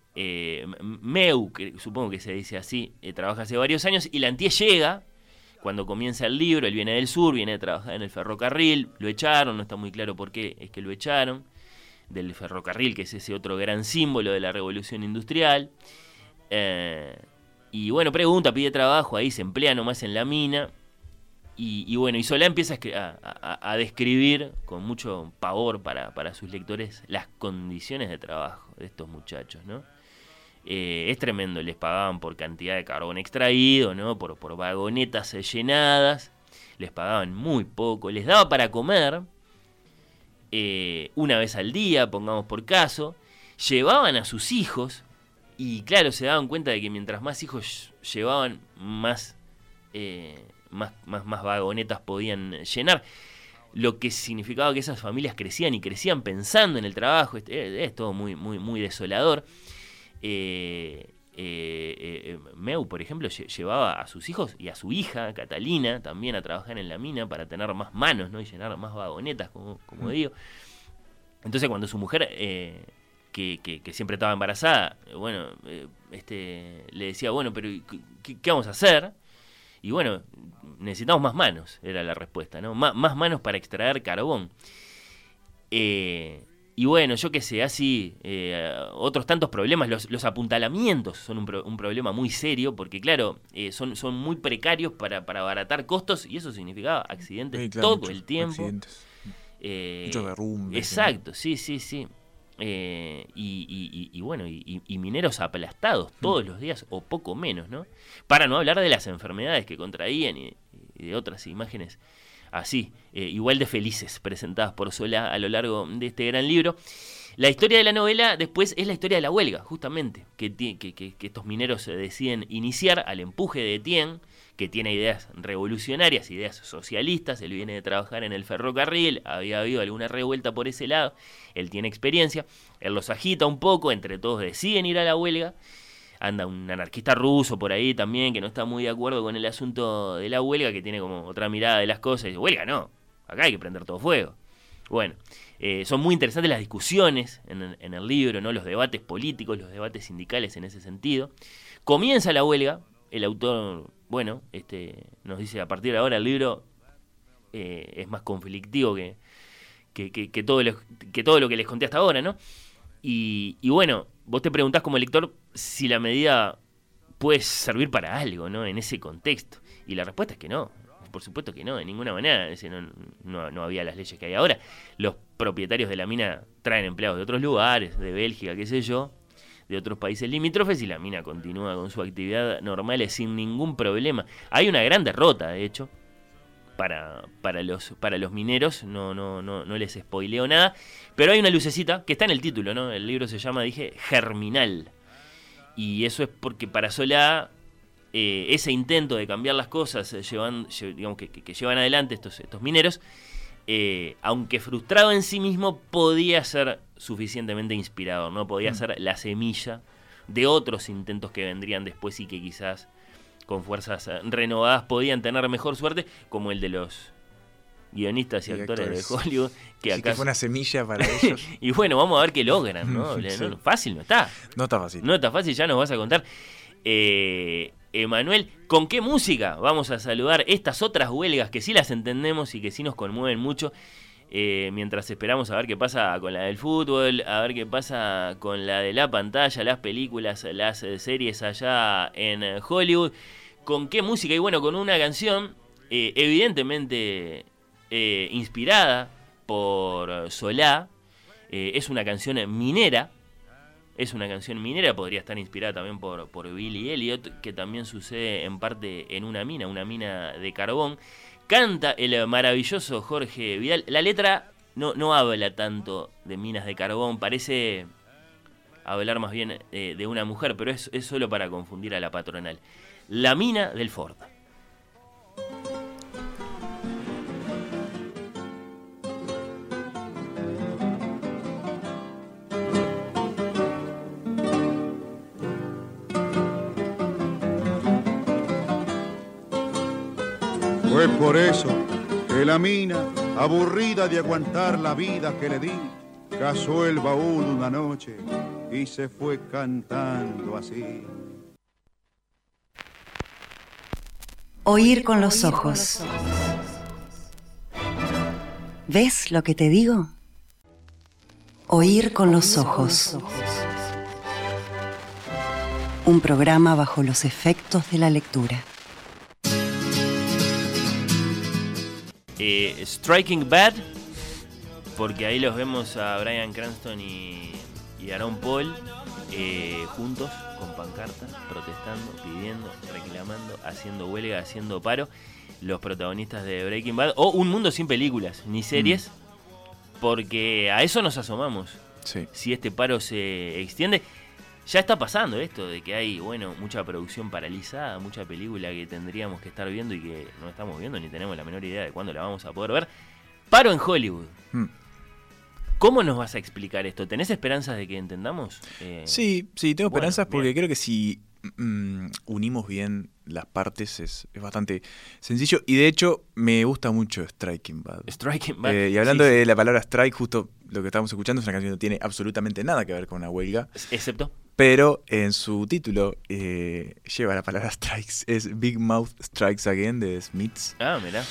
Meu, que supongo que se dice así, trabaja hace varios años y Lantier llega cuando comienza el libro. Él viene del sur, viene a trabajar en el ferrocarril. Lo echaron, no está muy claro por qué es que lo echaron del ferrocarril, que es ese otro gran símbolo de la revolución industrial. Eh, y bueno, pregunta, pide trabajo, ahí se emplea nomás en la mina. Y, bueno, y Solá empieza a, describir con mucho pavor para, sus lectores las condiciones de trabajo de estos muchachos, ¿no? Eh, es tremendo, les pagaban por cantidad de carbón extraído, ¿no? Por, por vagonetas llenadas, les pagaban muy poco, les daba para comer, eh, una vez al día, pongamos por caso, llevaban a sus hijos y claro, se daban cuenta de que mientras más hijos llevaban, más, eh, más, más, vagonetas podían llenar lo que significaba que esas familias crecían y crecían pensando en el trabajo, es, todo muy, muy, muy desolador. Eh, eh, eh, Meu, por ejemplo, llevaba a sus hijos y a su hija, Catalina, también a trabajar en la mina para tener más manos ¿no? y llenar más vagonetas, como, como mm. digo. Entonces, cuando su mujer, eh, que, que, siempre estaba embarazada, bueno, este, le decía, bueno, pero ¿qué, vamos a hacer? Y bueno, necesitamos más manos, era la respuesta, ¿no? más manos para extraer carbón. Eh, y bueno, yo qué sé, así, eh, otros tantos problemas, los, apuntalamientos son un, problema muy serio porque claro, eh, son, son muy precarios para, para abaratar costos y eso significaba accidentes todo el tiempo. Accidentes. Eh, derrumbes. Exacto, sí, sí, sí. Eh, y, y, bueno, y, mineros aplastados mm. todos los días o poco menos, ¿no? Para no hablar de las enfermedades que contraían y de otras imágenes así, eh, igual de felices, presentadas por Sola a lo largo de este gran libro. La historia de la novela después es la historia de la huelga, justamente, que, que, estos mineros se deciden iniciar al empuje de Etienne, que tiene ideas revolucionarias, ideas socialistas, él viene de trabajar en el ferrocarril, había habido alguna revuelta por ese lado, él tiene experiencia, él los agita un poco, entre todos deciden ir a la huelga, anda un anarquista ruso por ahí también que no está muy de acuerdo con el asunto de la huelga, que tiene como otra mirada de las cosas. Y dice, huelga no, acá hay que prender todo fuego. Bueno, eh, son muy interesantes las discusiones en el, libro, ¿no? los debates políticos, los debates sindicales en ese sentido. Comienza la huelga, el autor, bueno, este, nos dice a partir de ahora el libro eh, es más conflictivo que, que, todo lo, que todo lo que les conté hasta ahora, ¿no? Y bueno, vos te preguntás como lector si la medida puede servir para algo, ¿no? En ese contexto. Y la respuesta es que no. Por supuesto que no, de ninguna manera. No, no, había las leyes que hay ahora. Los propietarios de la mina traen empleados de otros lugares, de Bélgica, qué sé yo, de otros países limítrofes, y la mina continúa con su actividad normal sin ningún problema. Hay una gran derrota, de hecho, para, para, los, para los mineros, no, no, no, no les spoileo nada, pero hay una lucecita que está en el título, ¿no? El libro se llama, dije, Germinal. Y eso es porque para Solá eh, ese intento de cambiar las cosas eh, llevan, digamos, que, llevan adelante estos, estos mineros eh, aunque frustrado en sí mismo, podía ser suficientemente inspirador, ¿no? Podía Mm. ser la semilla de otros intentos que vendrían después y que quizás con fuerzas eh, renovadas podían tener mejor suerte, como el de los guionistas y, actores, actores. de Hollywood, que acá... fue una semilla para ellos. y bueno, vamos a ver qué logran, ¿no? Sí. No, Fácil no está. No está fácil. No está fácil, ya nos vas a contar. Eh, Emanuel, ¿con qué música vamos a saludar estas otras huelgas que sí las entendemos y que sí nos conmueven mucho? Eh, mientras esperamos a ver qué pasa con la del fútbol, a ver qué pasa con la de la pantalla, las películas, las eh, series allá en Hollywood. ¿Con qué música? Y bueno, con una canción eh, evidentemente eh, inspirada por Solá. Eh, es una canción minera, es una canción minera, podría estar inspirada también por, por Billy Elliot, que también sucede en parte en una mina, una mina de carbón. Canta el maravilloso Jorge Vidal. La letra no, no habla tanto de minas de carbón, parece hablar más bien eh, de una mujer, pero es, es solo para confundir a la patronal. La mina del Ford. Fue por eso que la mina, aburrida de aguantar la vida que le di, cazó el baúl una noche y se fue cantando así. Oír con los ojos. ¿Ves lo que te digo? Oír con los ojos. Un programa bajo los efectos de la lectura. Eh, Striking Bad, porque ahí los vemos a Brian Cranston y, y Aaron Paul eh, juntos con pancartas, protestando, pidiendo, reclamando, haciendo huelga, haciendo paro. Los protagonistas de Breaking Bad, o Un Mundo sin películas ni series, porque a eso nos asomamos. Sí. Si este paro se extiende, ya está pasando esto de que hay, bueno, mucha producción paralizada, mucha película que tendríamos que estar viendo y que no estamos viendo ni tenemos la menor idea de cuándo la vamos a poder ver. Paro en Hollywood. Mm. ¿Cómo nos vas a explicar esto? ¿Tenés esperanzas de que entendamos? Eh, Sí, sí, tengo Bueno, esperanzas porque bien. creo que si mm, unimos bien las partes es, es bastante sencillo. Y de hecho, me gusta mucho Striking Bad. Striking Bad. Eh, y hablando Sí, sí. de la palabra strike, justo lo que estamos escuchando es una canción que no tiene absolutamente nada que ver con una huelga. Excepto. Pero en su título eh, lleva la palabra strikes. Es Big Mouth Strikes Again de Smiths. Ah, mirá.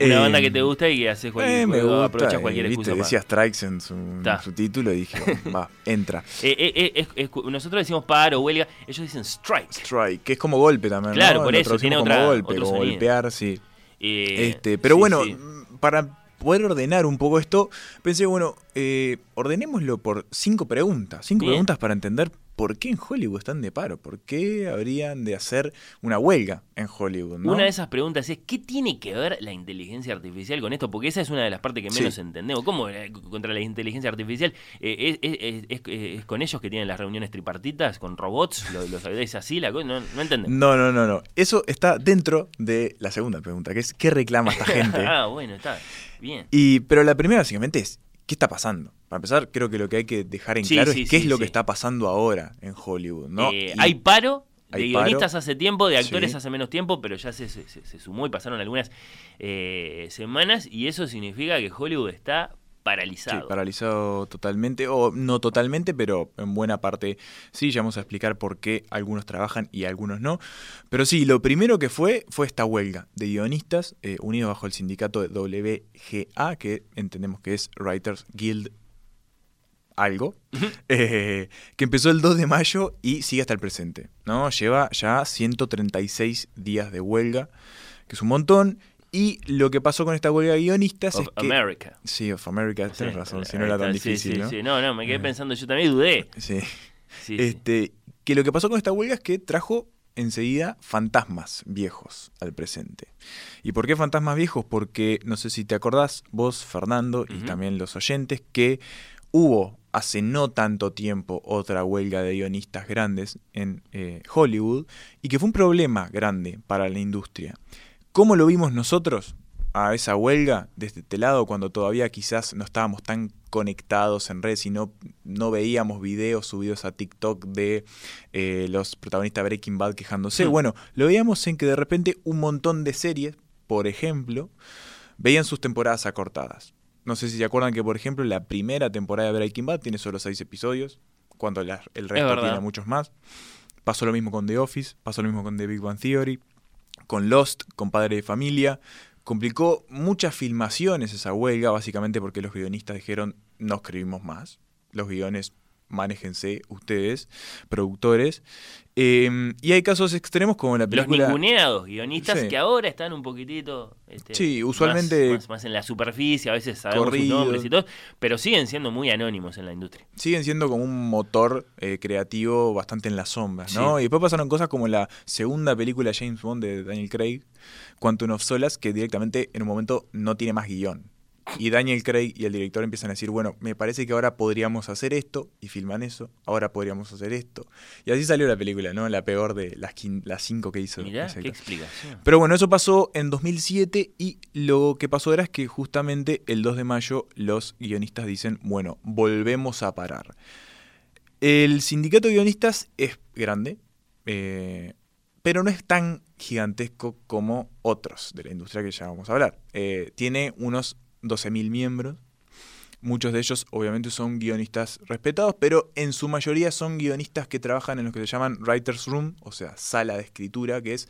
Una Eh, banda que te gusta y que haces cualquier Eh, me gusta, aprovechas eh, cualquier viste, excusa. para- decía strikes en su, en Ta. su título y dije, bueno, va, entra. Eh, eh, eh, es- es- nosotros decimos paro, huelga, ellos dicen strike. Strike, que es como golpe también. Claro, ¿no? por eso, tiene como otra- golpe, como sonido. golpear, sí. Eh, Este, pero sí, bueno, sí. mm, para poder ordenar un poco esto, pensé, bueno, eh, ordenémoslo por cinco preguntas. Cinco Bien. preguntas para entender por qué en Hollywood están de paro, por qué habrían de hacer una huelga en Hollywood, ¿no? Una de esas preguntas es, ¿qué tiene que ver la inteligencia artificial con esto? Porque esa es una de las partes que Sí. menos entendemos. ¿Cómo eh, contra la inteligencia artificial? Eh, es, es- es- es con ellos que tienen las reuniones tripartitas, con robots? ¿Lo- ¿Los ayudáis así? La cosa? No, no entendemos. No, no, no, no. Eso está dentro de la segunda pregunta, que es ¿qué reclama esta gente? ah, bueno, está bien. Y, pero la primera básicamente es, ¿qué está pasando? Para empezar, creo que lo que hay que dejar en Sí, claro sí, es qué sí, es lo que está pasando ahora en Hollywood, ¿no? Eh, Y- hay paro de guionistas hace tiempo, de actores Sí. hace menos tiempo, pero ya se- se sumó y pasaron algunas eh, semanas y eso significa que Hollywood está Sí, paralizado. paralizado totalmente, o no totalmente, pero en buena parte sí, ya vamos a explicar por qué algunos trabajan y algunos no. Pero sí, lo primero que fue fue esta huelga de guionistas eh, unidos bajo el sindicato de WGA, que entendemos que es Writers Guild algo, eh, que empezó el 2 de mayo y sigue hasta el presente. ¿no? Lleva ya 136 días de huelga, que es un montón. Y lo que pasó con esta huelga de guionistas of es que... America. Sí, of America, Sí, tienes razón, si no era tan sí, difícil, sí, ¿no? sí. no, no, me quedé Eh. pensando, yo también dudé. Sí. Sí, sí. Este, que lo que pasó con esta huelga es que trajo enseguida fantasmas viejos al presente. ¿Y por qué fantasmas viejos? Porque no sé si te acordás, vos, Fernando, y también los oyentes, que hubo hace no tanto tiempo otra huelga de guionistas grandes en eh, Hollywood y que fue un problema grande para la industria. ¿Cómo lo vimos nosotros? a esa huelga desde este lado cuando todavía quizás no estábamos tan conectados en redes y no, no veíamos videos subidos a TikTok de eh, los protagonistas Breaking Bad quejándose. Hmm. Bueno, lo veíamos en que de repente un montón de series, por ejemplo, veían sus temporadas acortadas. No sé si se acuerdan que, por ejemplo, la primera temporada de Breaking Bad tiene solo seis episodios, cuando la- el resto tiene muchos más. Pasó lo mismo con The Office, pasó lo mismo con The Big Bang Theory, con Lost, con Padre de Familia. Complicó muchas filmaciones esa huelga, básicamente porque los guionistas dijeron no escribimos más. Los guiones manéjense ustedes, productores. Eh, y hay casos extremos como la Los película... ninguneados guionistas Sí. que ahora están un poquitito. este, Sí, usualmente- Más, más en la superficie, a veces sabemos sus nombres y todo, pero siguen siendo muy anónimos en la industria. siguen siendo como un motor eh, creativo bastante en las sombras, ¿no? Sí. Y después pasaron cosas como la segunda película James Bond de Daniel Craig, Quantum of Solace, que directamente en un momento no tiene más guion. Y Daniel Craig y el director empiezan a decir, bueno, me parece que ahora podríamos hacer esto, y filman eso, ahora podríamos hacer esto. Y así salió la película, ¿no? La peor de las, cinco que hizo. Mirá, qué explicación. Pero bueno, eso pasó en 2007 y lo que pasó era es que justamente el 2 de mayo los guionistas dicen, bueno, volvemos a parar. El sindicato de guionistas es grande, eh, pero no es tan gigantesco como otros de la industria que ya vamos a hablar. Eh, tiene unos 12.000 miembros. Muchos de ellos obviamente son guionistas respetados, pero en su mayoría son guionistas que trabajan en lo que se llaman Writer's Room, o sea, sala de escritura, que es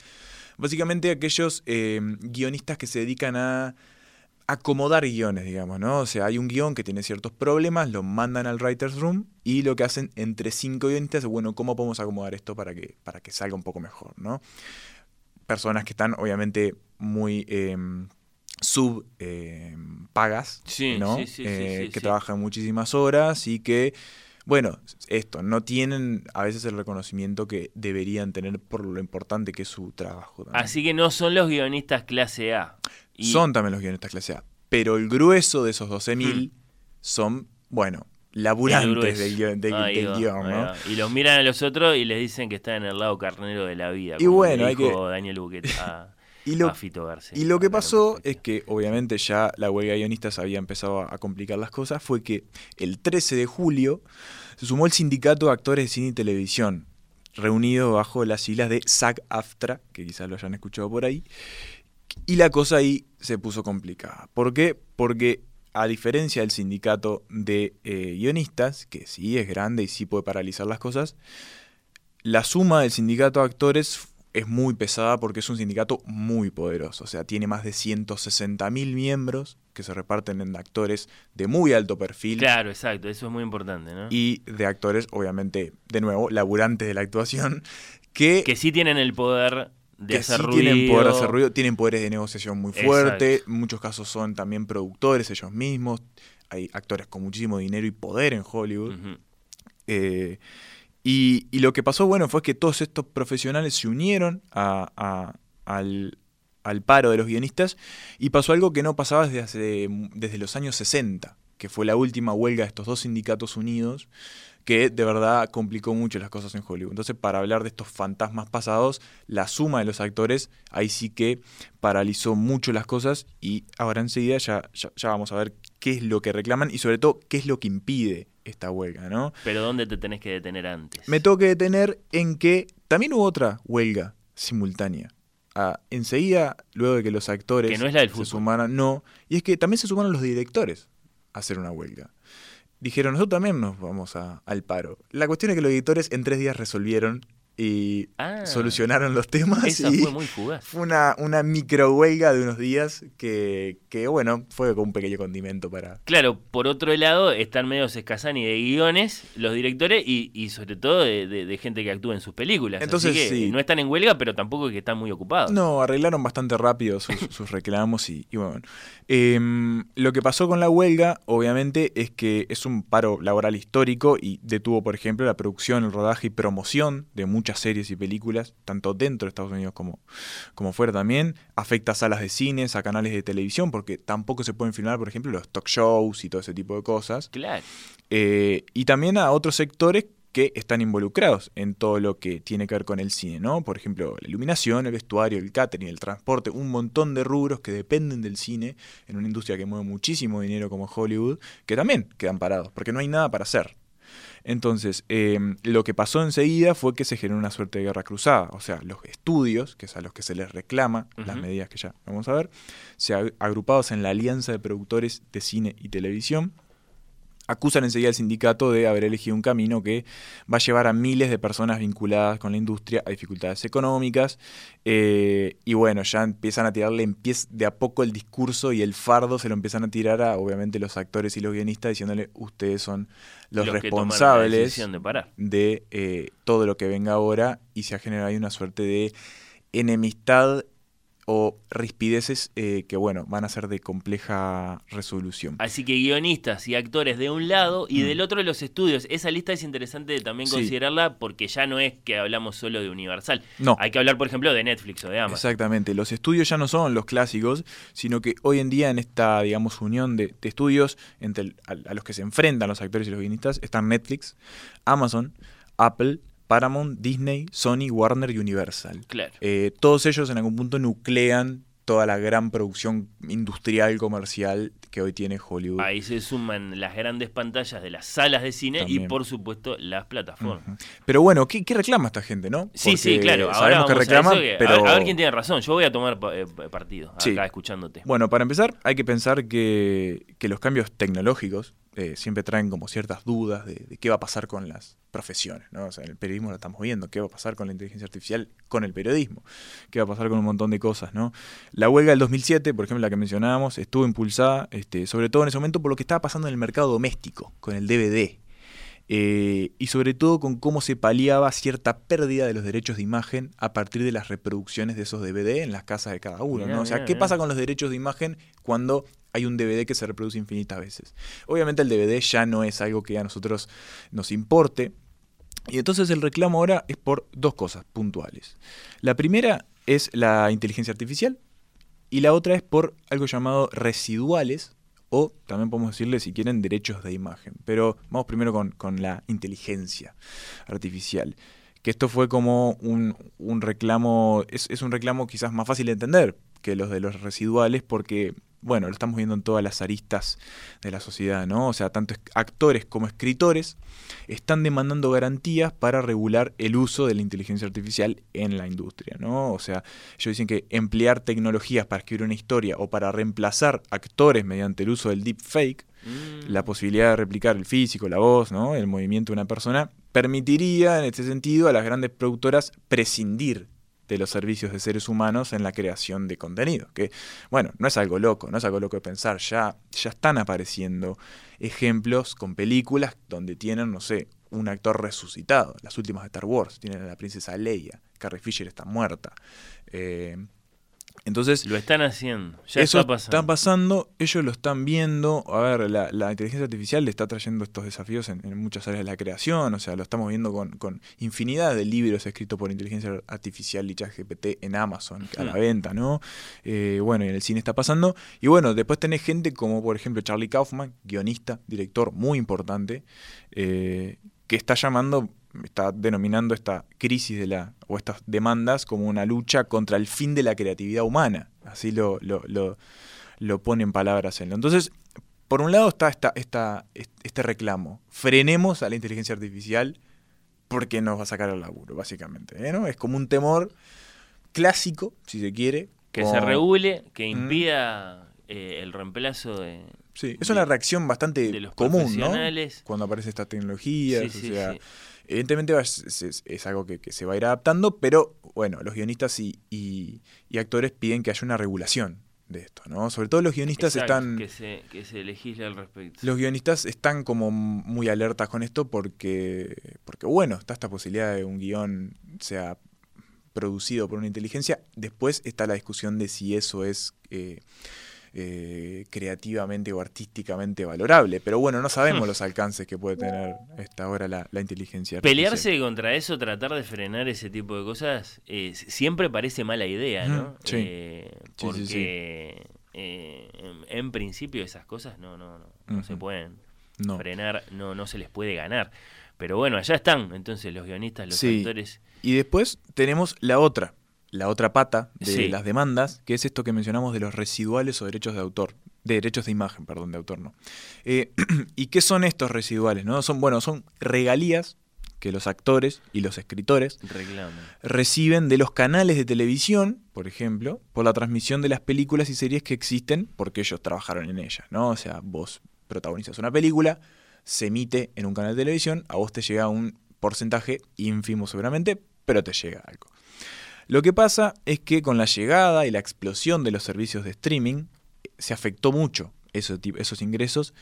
básicamente aquellos eh, guionistas que se dedican a acomodar guiones, digamos, ¿no? O sea, hay un guion que tiene ciertos problemas, lo mandan al Writer's Room y lo que hacen entre cinco guionistas es, bueno, ¿cómo podemos acomodar esto para que, para que salga un poco mejor, ¿no? Personas que están obviamente muy eh, sub eh, pagas, Sí, ¿no? sí, sí, Eh, que trabajan muchísimas horas y que, bueno, esto, no tienen a veces el reconocimiento que deberían tener por lo importante que es su trabajo. también. Así que no son los guionistas clase A. Y- Son también los guionistas clase A. Pero el grueso de esos 12.000 Hmm. son, bueno, laburantes del, guion- del- Ahí del guion, ¿no? Y los miran a los otros y les dicen que están en el lado carnero de la vida. Y como bueno, hay que- Daniel Buquet a, Y lo, a Fito García. y lo que pasó es que, obviamente, ya la huelga de guionistas había empezado a, a complicar las cosas. Fue que el 13 de julio se sumó el sindicato de actores de cine y televisión, reunido bajo las siglas de SAG-AFTRA, que quizás lo hayan escuchado por ahí. Y la cosa ahí se puso complicada. ¿Por qué? Porque a diferencia del sindicato de eh, guionistas, que sí es grande y sí puede paralizar las cosas, la suma del sindicato de actores es muy pesada porque es un sindicato muy poderoso. O sea, tiene más de 160.000 miembros que se reparten en actores de muy alto perfil Claro, exacto, eso es muy importante, ¿no? y de actores, obviamente, de nuevo, laburantes de la actuación, que, que sí tienen el poder de que hacer sí ruido. tienen poder de hacer ruido, tienen poderes de negociación muy fuerte, Exacto. en muchos casos son también productores ellos mismos, hay actores con muchísimo dinero y poder en Hollywood. Eh, y, y lo que pasó, bueno, fue que todos estos profesionales se unieron a- al paro de los guionistas y pasó algo que no pasaba desde, hace, desde los años 60, que fue la última huelga de estos dos sindicatos unidos, que de verdad complicó mucho las cosas en Hollywood. Entonces, para hablar de estos fantasmas pasados, la suma de los actores ahí sí que paralizó mucho las cosas y ahora enseguida ya, ya, ya vamos a ver qué es lo que reclaman y sobre todo qué es lo que impide esta huelga, ¿no? Pero ¿dónde te tenés que detener antes? Me tengo que detener en que también hubo otra huelga simultánea. Ah, enseguida, luego de que los actores Que no es la del se sumaran, no, y es que también se sumaron los directores a hacer una huelga. Dijeron, nosotros también nos vamos a- al paro. La cuestión es que los directores en tres días resolvieron y Ah. solucionaron los temas. Esa y fue muy fugaz. fue una, una micro huelga de unos días que, que, bueno, fue como un pequeño condimento para, Claro, por otro lado, están medio escasani de guiones los directores y, y sobre todo de, de- de gente que actúa en sus películas. Entonces, Así que sí. no están en huelga, pero tampoco es que están muy ocupados. No, arreglaron bastante rápido sus, sus reclamos y, y bueno. Em, lo que pasó con la huelga, obviamente, es que es un paro laboral histórico y detuvo, por ejemplo, la producción, el rodaje y promoción de muchas series y películas, tanto dentro de Estados Unidos como, como fuera también. Afecta a salas de cines, a canales de televisión, porque tampoco se pueden filmar, por ejemplo, los talk shows y todo ese tipo de cosas. Claro. Eh, y también a otros sectores que están involucrados en todo lo que tiene que ver con el cine, ¿no? Por ejemplo, la iluminación, el vestuario, el catering, el transporte, un montón de rubros que dependen del cine en una industria que mueve muchísimo dinero como Hollywood, que también quedan parados, porque no hay nada para hacer. Entonces, eh, lo que pasó enseguida fue que se generó una suerte de guerra cruzada. O sea, los estudios, que es a los que se les reclama las medidas que ya vamos a ver, se ag- agrupados en la Alianza de Productores de Cine y Televisión, acusan enseguida al sindicato de haber elegido un camino que va a llevar a miles de personas vinculadas con la industria a dificultades económicas eh, y bueno, ya empiezan a tirarle de a poco el discurso y el fardo se lo empiezan a tirar a obviamente los actores y los guionistas diciéndole ustedes son los, la responsables decisión de parar. de eh, todo lo que venga ahora y se ha generado ahí una suerte de enemistad o rispideces eh, que bueno, van a ser de compleja resolución. Así que guionistas y actores de un lado y Mm. del otro los estudios. Esa lista es interesante también Sí. considerarla porque ya no es que hablamos solo de Universal. No. Hay que hablar, por ejemplo, de Netflix o de Amazon. Exactamente, los estudios ya no son los clásicos, sino que hoy en día en esta, digamos, unión de, de estudios entre el- a, a los que se enfrentan los actores y los guionistas están Netflix, Amazon, Apple, Paramount, Disney, Sony, Warner y Universal. Claro. Eh, todos ellos en algún punto nuclean toda la gran producción industrial, comercial que hoy tiene Hollywood. Ahí se suman las grandes pantallas de las salas de cine y, por supuesto, las plataformas. Pero bueno, ¿qué, qué reclama esta gente, no? Sí, sí, claro. Ahora Sabemos que a que- pero... ver- a ver quién tiene razón. Yo voy a tomar eh, partido Sí. acá escuchándote. Bueno, para empezar, hay que pensar que, que los cambios tecnológicos eh, siempre traen como ciertas dudas de, de qué va a pasar con las profesiones, ¿no? O sea, en el periodismo lo estamos viendo, qué va a pasar con la inteligencia artificial, con el periodismo, qué va a pasar con un montón de cosas, ¿no? La huelga del 2007, por ejemplo, la que mencionábamos, estuvo impulsada, este, sobre todo en ese momento, por lo que estaba pasando en el mercado doméstico, con el DVD. Eh, y sobre todo con cómo se paliaba cierta pérdida de los derechos de imagen a partir de las reproducciones de esos DVD en las casas de cada uno. ¿no? O sea, ¿qué pasa con los derechos de imagen cuando hay un DVD que se reproduce infinitas veces? Obviamente el DVD ya no es algo que a nosotros nos importe. Y entonces el reclamo ahora es por dos cosas puntuales. La primera es la inteligencia artificial y la otra es por algo llamado residuales o también podemos decirle, si quieren, derechos de imagen. Pero vamos primero con, con la inteligencia artificial. Que esto fue como un, un reclamo, es, es un reclamo quizás más fácil de entender que los de los residuales porque, bueno, lo estamos viendo en todas las aristas de la sociedad, ¿no? O sea, tanto es- actores como escritores están demandando garantías para regular el uso de la inteligencia artificial en la industria, ¿no? O sea, ellos dicen que emplear tecnologías para escribir una historia o para reemplazar actores mediante el uso del deepfake, Mm. la posibilidad de replicar el físico, la voz, ¿no? el movimiento de una persona, permitiría en este sentido a las grandes productoras prescindir de los servicios de seres humanos en la creación de contenido. Que, bueno, no es algo loco, no es algo loco de pensar, ya, ya están apareciendo ejemplos con películas donde tienen, no sé, un actor resucitado. Las últimas de Star Wars tienen a la princesa Leia, Carrie Fisher está muerta. Eh, entonces, Lo están haciendo. Ya eso está pasando. pasando, ellos lo están viendo. A ver, la, la inteligencia artificial le está trayendo estos desafíos en, en muchas áreas de la creación. O sea, lo estamos viendo con, con infinidad de libros escritos por inteligencia artificial y ChatGPT en Amazon a la Hmm. venta, ¿no? Eh, bueno, y en el cine está pasando. Y bueno, después tenés gente como, por ejemplo, Charlie Kaufman, guionista, director muy importante, eh, que está llamando está denominando esta crisis de la o estas demandas como una lucha contra el fin de la creatividad humana. Así lo, lo, lo, lo pone en palabras él. Entonces, por un lado está esta, esta, este reclamo. Frenemos a la inteligencia artificial porque nos va a sacar el laburo, básicamente. ¿eh? ¿no? Es como un temor clásico, si se quiere. Que como- se regule, que Mm. impida eh, el reemplazo de, Sí, es una reacción bastante de los común, ¿no? Cuando aparecen estas tecnologías, Sí, sí, o sea, sí. Evidentemente es, es- es algo que, que se va a ir adaptando, pero bueno, los guionistas y, y- y actores piden que haya una regulación de esto, ¿no? Sobre todo los guionistas Exacto, están... Que se, que se legisle al respecto. Los guionistas están como muy alertas con esto porque, porque bueno, está esta posibilidad de un guion sea producido por una inteligencia. Después está la discusión de si eso es eh, eh, creativamente o artísticamente valorable. Pero bueno, no sabemos Hmm. los alcances que puede tener esta ahora la, la inteligencia artificial. Pelearse contra eso, tratar de frenar ese tipo de cosas, eh, siempre parece mala idea, ¿no? Ujú, sí. Eh, Sí, sí, porque sí. eh, en, en principio esas cosas no, no, no, no se pueden No. frenar, no, no se les puede ganar. Pero bueno, allá están, entonces los guionistas, los Sí. actores. Y después tenemos la otra, la otra pata de Sí. las demandas, que es esto que mencionamos de los residuales o derechos de autor, de derechos de imagen, perdón, de autor no. Eh, ¿Y qué son estos residuales? No? Son, bueno, son regalías que los actores y los escritores reciben de los canales de televisión, por ejemplo, por la transmisión de las películas y series que existen porque ellos trabajaron en ellas, ¿no? O sea, vos protagonizas una película, se emite en un canal de televisión, a vos te llega un porcentaje ínfimo seguramente, pero te llega algo. Lo que pasa es que con la llegada y la explosión de los servicios de streaming se afectó mucho esos, esos ingresos,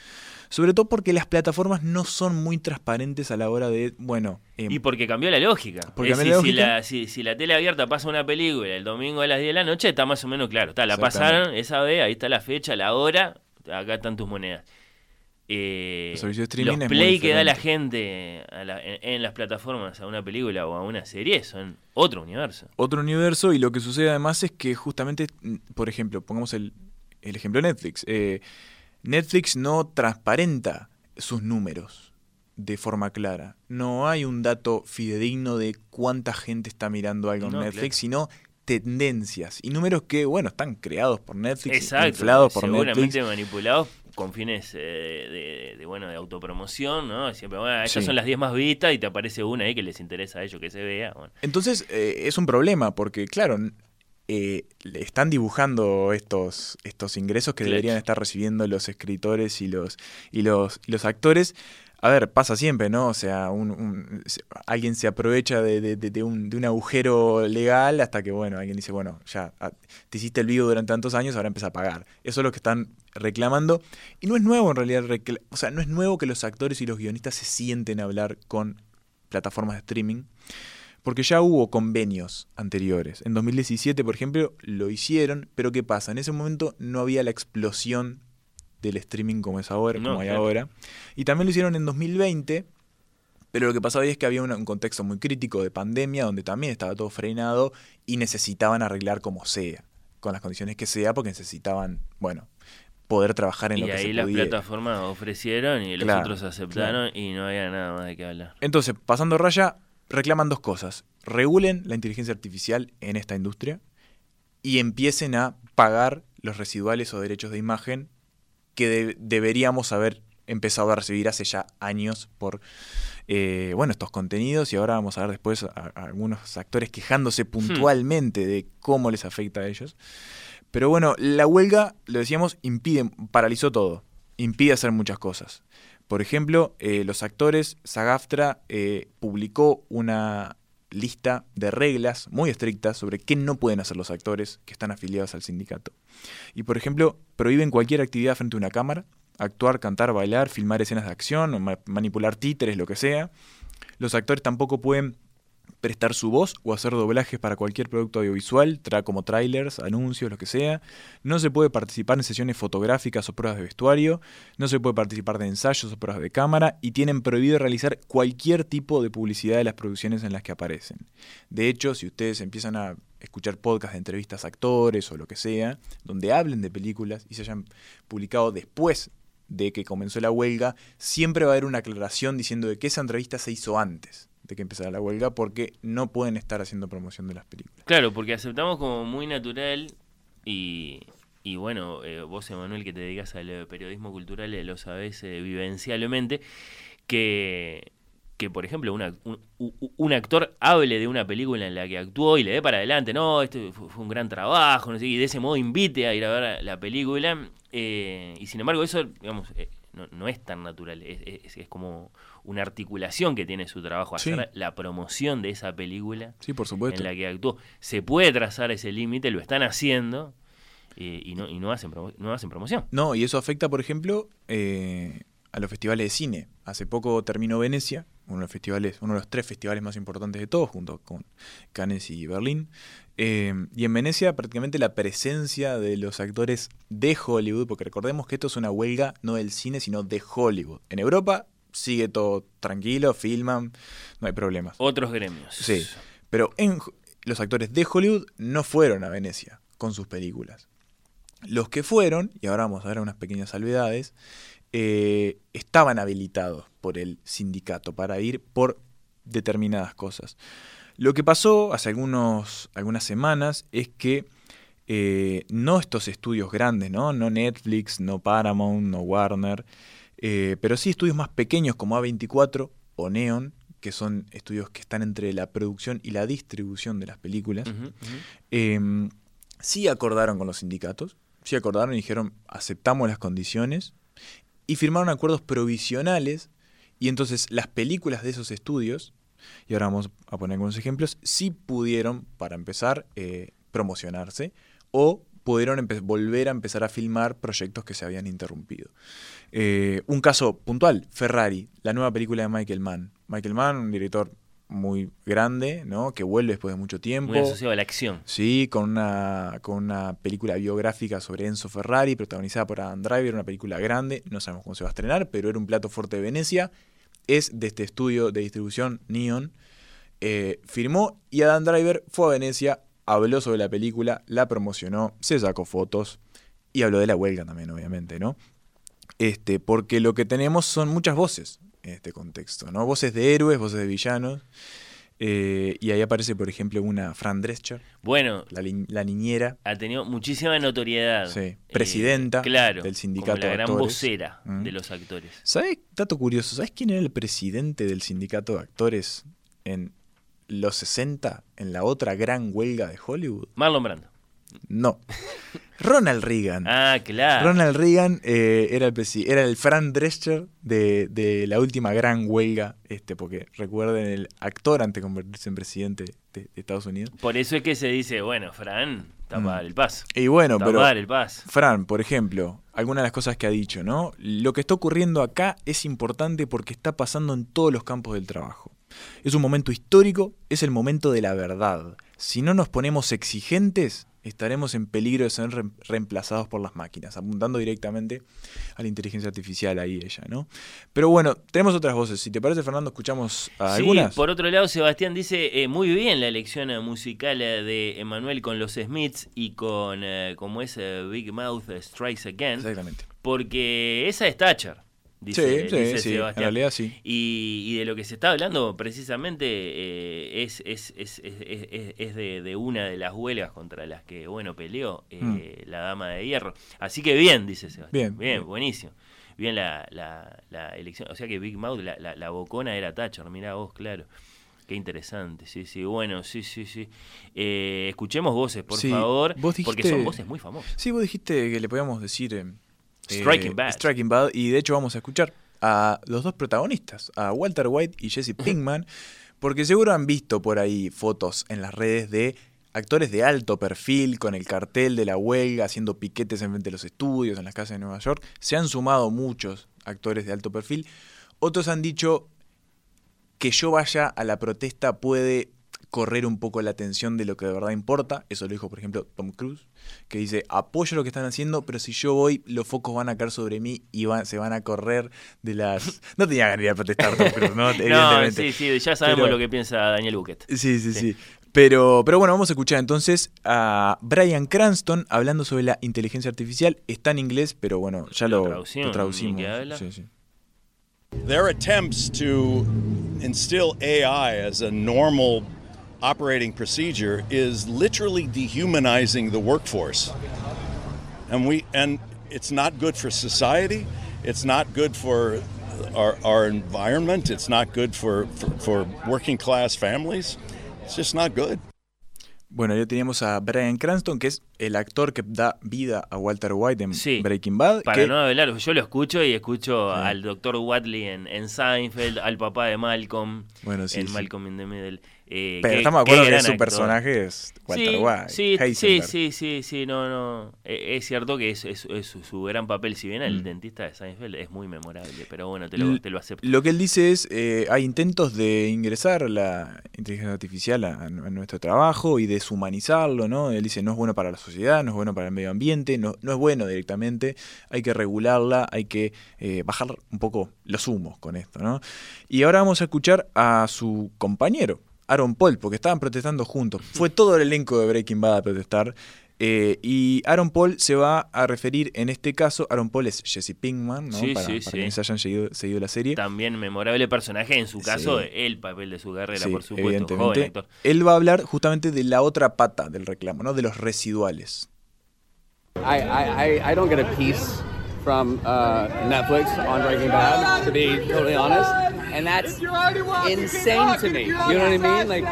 sobre todo porque las plataformas no son muy transparentes a la hora de, bueno, em, Y porque cambió la lógica. Porque cambió la decir, Si, lógica. la, si, si la tele abierta pasa una película el domingo a las 10 de la noche, está más o menos claro. Está, la pasaron, esa vez, ahí está la fecha, la hora, acá están tus monedas. Eh, streaming los play que da la gente a la- en, en las plataformas a una película o a una serie son otro universo. otro universo y lo que sucede además es que justamente, por ejemplo, pongamos el, el ejemplo de Netflix. eh, Netflix no transparenta sus números de forma clara. No hay un dato fidedigno de cuánta gente está mirando algo en Netflix, claro. sino tendencias y números que, bueno, están creados por Netflix, Exacto, inflados por seguramente Netflix. manipulados con fines eh, de, de, bueno de autopromoción, ¿no? Siempre, bueno, estas Sí. son las 10 más vistas y te aparece una ahí que les interesa a ellos que se vea. Bueno. Entonces eh, es un problema porque, claro, eh, le están dibujando estos, estos ingresos que deberían estar recibiendo los escritores y los, y los, y los actores. A ver, pasa siempre, ¿no? O sea, un- alguien se aprovecha de, de- de- de un, de un agujero legal hasta que, bueno, alguien dice, bueno, ya ah, te hiciste el vivo durante tantos años, ahora empieza a pagar. Eso es lo que están reclamando. Y no es nuevo en realidad, o sea, no es nuevo que los actores y los guionistas se sienten a hablar con plataformas de streaming. Porque ya hubo convenios anteriores. En 2017, por ejemplo, lo hicieron, pero ¿qué pasa? En ese momento no había la explosión del streaming como es ahora, No, como hay claro. ahora. Y también lo hicieron en 2020, pero lo que pasaba ahí es que había un contexto muy crítico de pandemia, donde también estaba todo frenado y necesitaban arreglar como sea, con las condiciones que sea, porque necesitaban, bueno, poder trabajar en Y lo que ahí se las pudiera. plataformas ofrecieron y los Claro, otros aceptaron y no había nada más de qué hablar. Entonces, pasando raya, reclaman dos cosas. Regulen la inteligencia artificial en esta industria y empiecen a pagar los residuales o derechos de imagen que de- deberíamos haber empezado a recibir hace ya años por eh, bueno, estos contenidos y ahora vamos a ver después a, a algunos actores quejándose puntualmente de cómo les afecta a ellos. Pero bueno, la huelga, lo decíamos, impide, paralizó todo, impide hacer muchas cosas. Por ejemplo, eh, los actores, Sagaftra eh, publicó una lista de reglas muy estrictas sobre qué no pueden hacer los actores que están afiliados al sindicato. Y por ejemplo, prohíben cualquier actividad frente a una cámara, actuar, cantar, bailar, filmar escenas de acción, manipular títeres, lo que sea. Los actores tampoco pueden prestar su voz o hacer doblajes para cualquier producto audiovisual, tra como trailers, anuncios, lo que sea. No se puede participar en sesiones fotográficas o pruebas de vestuario. No se puede participar de ensayos o pruebas de cámara. Y tienen prohibido realizar cualquier tipo de publicidad de las producciones en las que aparecen. De hecho, si ustedes empiezan a escuchar podcasts de entrevistas a actores o lo que sea, donde hablen de películas y se hayan publicado después de que comenzó la huelga, siempre va a haber una aclaración diciendo de que esa entrevista se hizo antes de que empezara la huelga porque no pueden estar haciendo promoción de las películas. Claro, porque aceptamos como muy natural y, y bueno, eh, vos, Emanuel, que te dedicas al eh, periodismo cultural, eh, lo sabés vivencialmente, que, que por ejemplo, un, un actor hable de una película en la que actuó y le dé para adelante, no, esto fue, un gran trabajo, no sé, y de ese modo invite a ir a ver la película, y sin embargo eso, digamos, no, no es tan natural, es, es- es como una articulación que tiene su trabajo, Sí. hacer la promoción de esa película Sí, por supuesto. en la que actuó. Se puede trazar ese límite, lo están haciendo eh, y, no, y no, hacen promo- no hacen promoción. No, y eso afecta, por ejemplo, eh, a los festivales de cine. Hace poco terminó Venecia, uno de los festivales, uno de los tres festivales más importantes de todos, junto con Cannes y Berlín. Eh, y en Venecia prácticamente la presencia de los actores de Hollywood, porque recordemos que esto es una huelga no del cine, sino de Hollywood. En Europa sigue todo tranquilo, filman, no hay problemas. Otros gremios. Sí, pero en, los actores de Hollywood no fueron a Venecia con sus películas. Los que fueron, y ahora vamos a ver unas pequeñas salvedades, eh, estaban habilitados por el sindicato para ir por determinadas cosas. Lo que pasó hace algunos, algunas semanas es que eh, no estos estudios grandes, ¿no? no Netflix, no Paramount, no Warner, eh, pero sí estudios más pequeños como A24 o Neon, que son estudios que están entre la producción y la distribución de las películas, eh, sí acordaron con los sindicatos, sí acordaron y dijeron aceptamos las condiciones y firmaron acuerdos provisionales y entonces las películas de esos estudios, y ahora vamos a poner algunos ejemplos, sí pudieron, para empezar, eh, promocionarse o pudieron volver a empezar a filmar proyectos que se habían interrumpido. Eh, un caso puntual, Ferrari, la nueva película de Michael Mann. Michael Mann, un director muy grande, ¿no? Que vuelve después de mucho tiempo. Muy asociado a la acción. Sí, con una, con una película biográfica sobre Enzo Ferrari, protagonizada por Adam Driver, una película grande, no sabemos cómo se va a estrenar, pero era un plato fuerte de Venecia, es de este estudio de distribución Neon, eh, firmó y Adam Driver fue a Venecia, habló sobre la película, la promocionó, se sacó fotos y habló de la huelga también, obviamente, ¿no? Este, porque lo que tenemos son muchas voces en este contexto, ¿no? Voces de héroes, voces de villanos. eh, y ahí aparece, por ejemplo, una Fran Drescher, Bueno, la, niñera, ha tenido muchísima notoriedad. Sí, Eh, presidenta claro, del sindicato como la de gran actores. vocera Mm. de los actores. ¿Sabes? Dato curioso, ¿sabes quién era el presidente del sindicato de actores en los 60, en la otra gran huelga de Hollywood? Marlon Brando. No. Ronald Reagan. Ah, claro. Ronald Reagan eh, era, el era el Fran Drescher de, de la última gran huelga, este, porque recuerden, el actor antes de convertirse en presidente de, de Estados Unidos. Por eso es que se dice, bueno, Fran, está Mm. el paso. Y bueno, Está pero el paso. Fran, por ejemplo, algunas de las cosas que ha dicho, ¿no? Lo que está ocurriendo acá es importante porque está pasando en todos los campos del trabajo. Es un momento histórico, es el momento de la verdad. Si no nos ponemos exigentes, estaremos en peligro de ser re- reemplazados por las máquinas, apuntando directamente a la inteligencia artificial ahí ella, ¿no? Pero bueno, tenemos otras voces. Si te parece, Fernando, escuchamos a Sí, algunas. por otro lado, Sebastián dice eh, muy bien la elección eh, musical eh, de Emanuel con los Smiths y con, eh, como es Big Mouth Strikes Again, Exactamente. porque esa es Thatcher, dice, sí, sí, dice sí, en Sebastián. realidad sí. Y, y de lo que se está hablando precisamente eh, es, es, es, es- es- es de, de una de las huelgas contra las que bueno peleó eh, la dama de hierro. Así que bien, dice Sebastián. Mm. Bien, Bien, bien. buenísimo. Bien la, la, la elección. O sea que Big Mouth, la, la, la bocona era Thatcher, mirá vos, claro. Qué interesante, sí, sí, bueno, sí, sí, sí. Eh, escuchemos voces, por Sí, favor, vos porque dijiste- son voces muy famosas. Sí, vos dijiste que le podíamos decir eh, Striking eh, Bad. Striking Bad, y de hecho vamos a escuchar a los dos protagonistas, a Walter White y Jesse Pinkman, porque seguro han visto por ahí fotos en las redes de actores de alto perfil con el cartel de la huelga, haciendo piquetes en frente de los estudios, en las casas de Nueva York. Se han sumado muchos actores de alto perfil. Otros han dicho que yo vaya a la protesta puede correr un poco la atención de lo que de verdad importa. Eso lo dijo, por ejemplo, Tom Cruise, que dice, apoyo lo que están haciendo, pero si yo voy, los focos van a caer sobre mí y van- se van a correr de las... No tenía ganas de ir a protestar Tom Cruise, ¿no? No, Evidentemente. sí, sí, ya sabemos Pero- lo que piensa Daniel Buquet. Sí, sí, sí. Pero, pero bueno, vamos a escuchar entonces a Brian Cranston hablando sobre la inteligencia artificial. Está en inglés, pero bueno, ya Lo lo, traducimos. Sí, sí. Their attempts to instill AI as a normal operating procedure is literally dehumanizing the workforce. And we and it's not good for society, it's not good for our, our environment, it's not good for, for, for working class families. It's just not good. Bueno, ya teníamos a Brian Cranston, que es el actor que da vida a Walter White en Sí. Breaking Bad. Para que- no hablar, yo lo escucho y escucho Sí. al doctor Watley en, en Seinfeld, al papá de Malcolm Bueno, sí, en sí. Malcolm in the Middle. Eh, Pero qué- estamos de acuerdo que su actor. personaje es Walter sí, White. Sí, sí, Heisenberg. sí, sí, sí, no, no. Eh, Es cierto que es, es- es su, su gran papel, si bien el Mm. dentista de Seinfeld es muy memorable, pero bueno, te lo, L- te lo acepto. Lo que él dice es, eh, hay intentos de ingresar la inteligencia artificial a, a nuestro trabajo y deshumanizarlo, ¿no? Él dice, no es bueno para la sociedad, no es bueno para el medio ambiente, no, no es bueno directamente, hay que regularla, hay que eh, bajar un poco los humos con esto, ¿no? Y ahora vamos a escuchar a su compañero, Aaron Paul, porque estaban protestando juntos. Fue todo el elenco de Breaking Bad a protestar. Eh, y Aaron Paul se va a referir en este caso, Aaron Paul es Jesse Pinkman, ¿no? Sí, para, sí, para sí. quienes hayan seguido, seguido la serie. También memorable personaje, en su caso, Sí. el papel de su carrera, Sí, por supuesto, joven evidentemente. actor. Él va a hablar justamente de la otra pata del reclamo, ¿no? De los residuales. I, I, I- I don't get a piece from uh, Netflix on Breaking Bad, to be totally honest, and that's insane to me. You know what I mean? Like,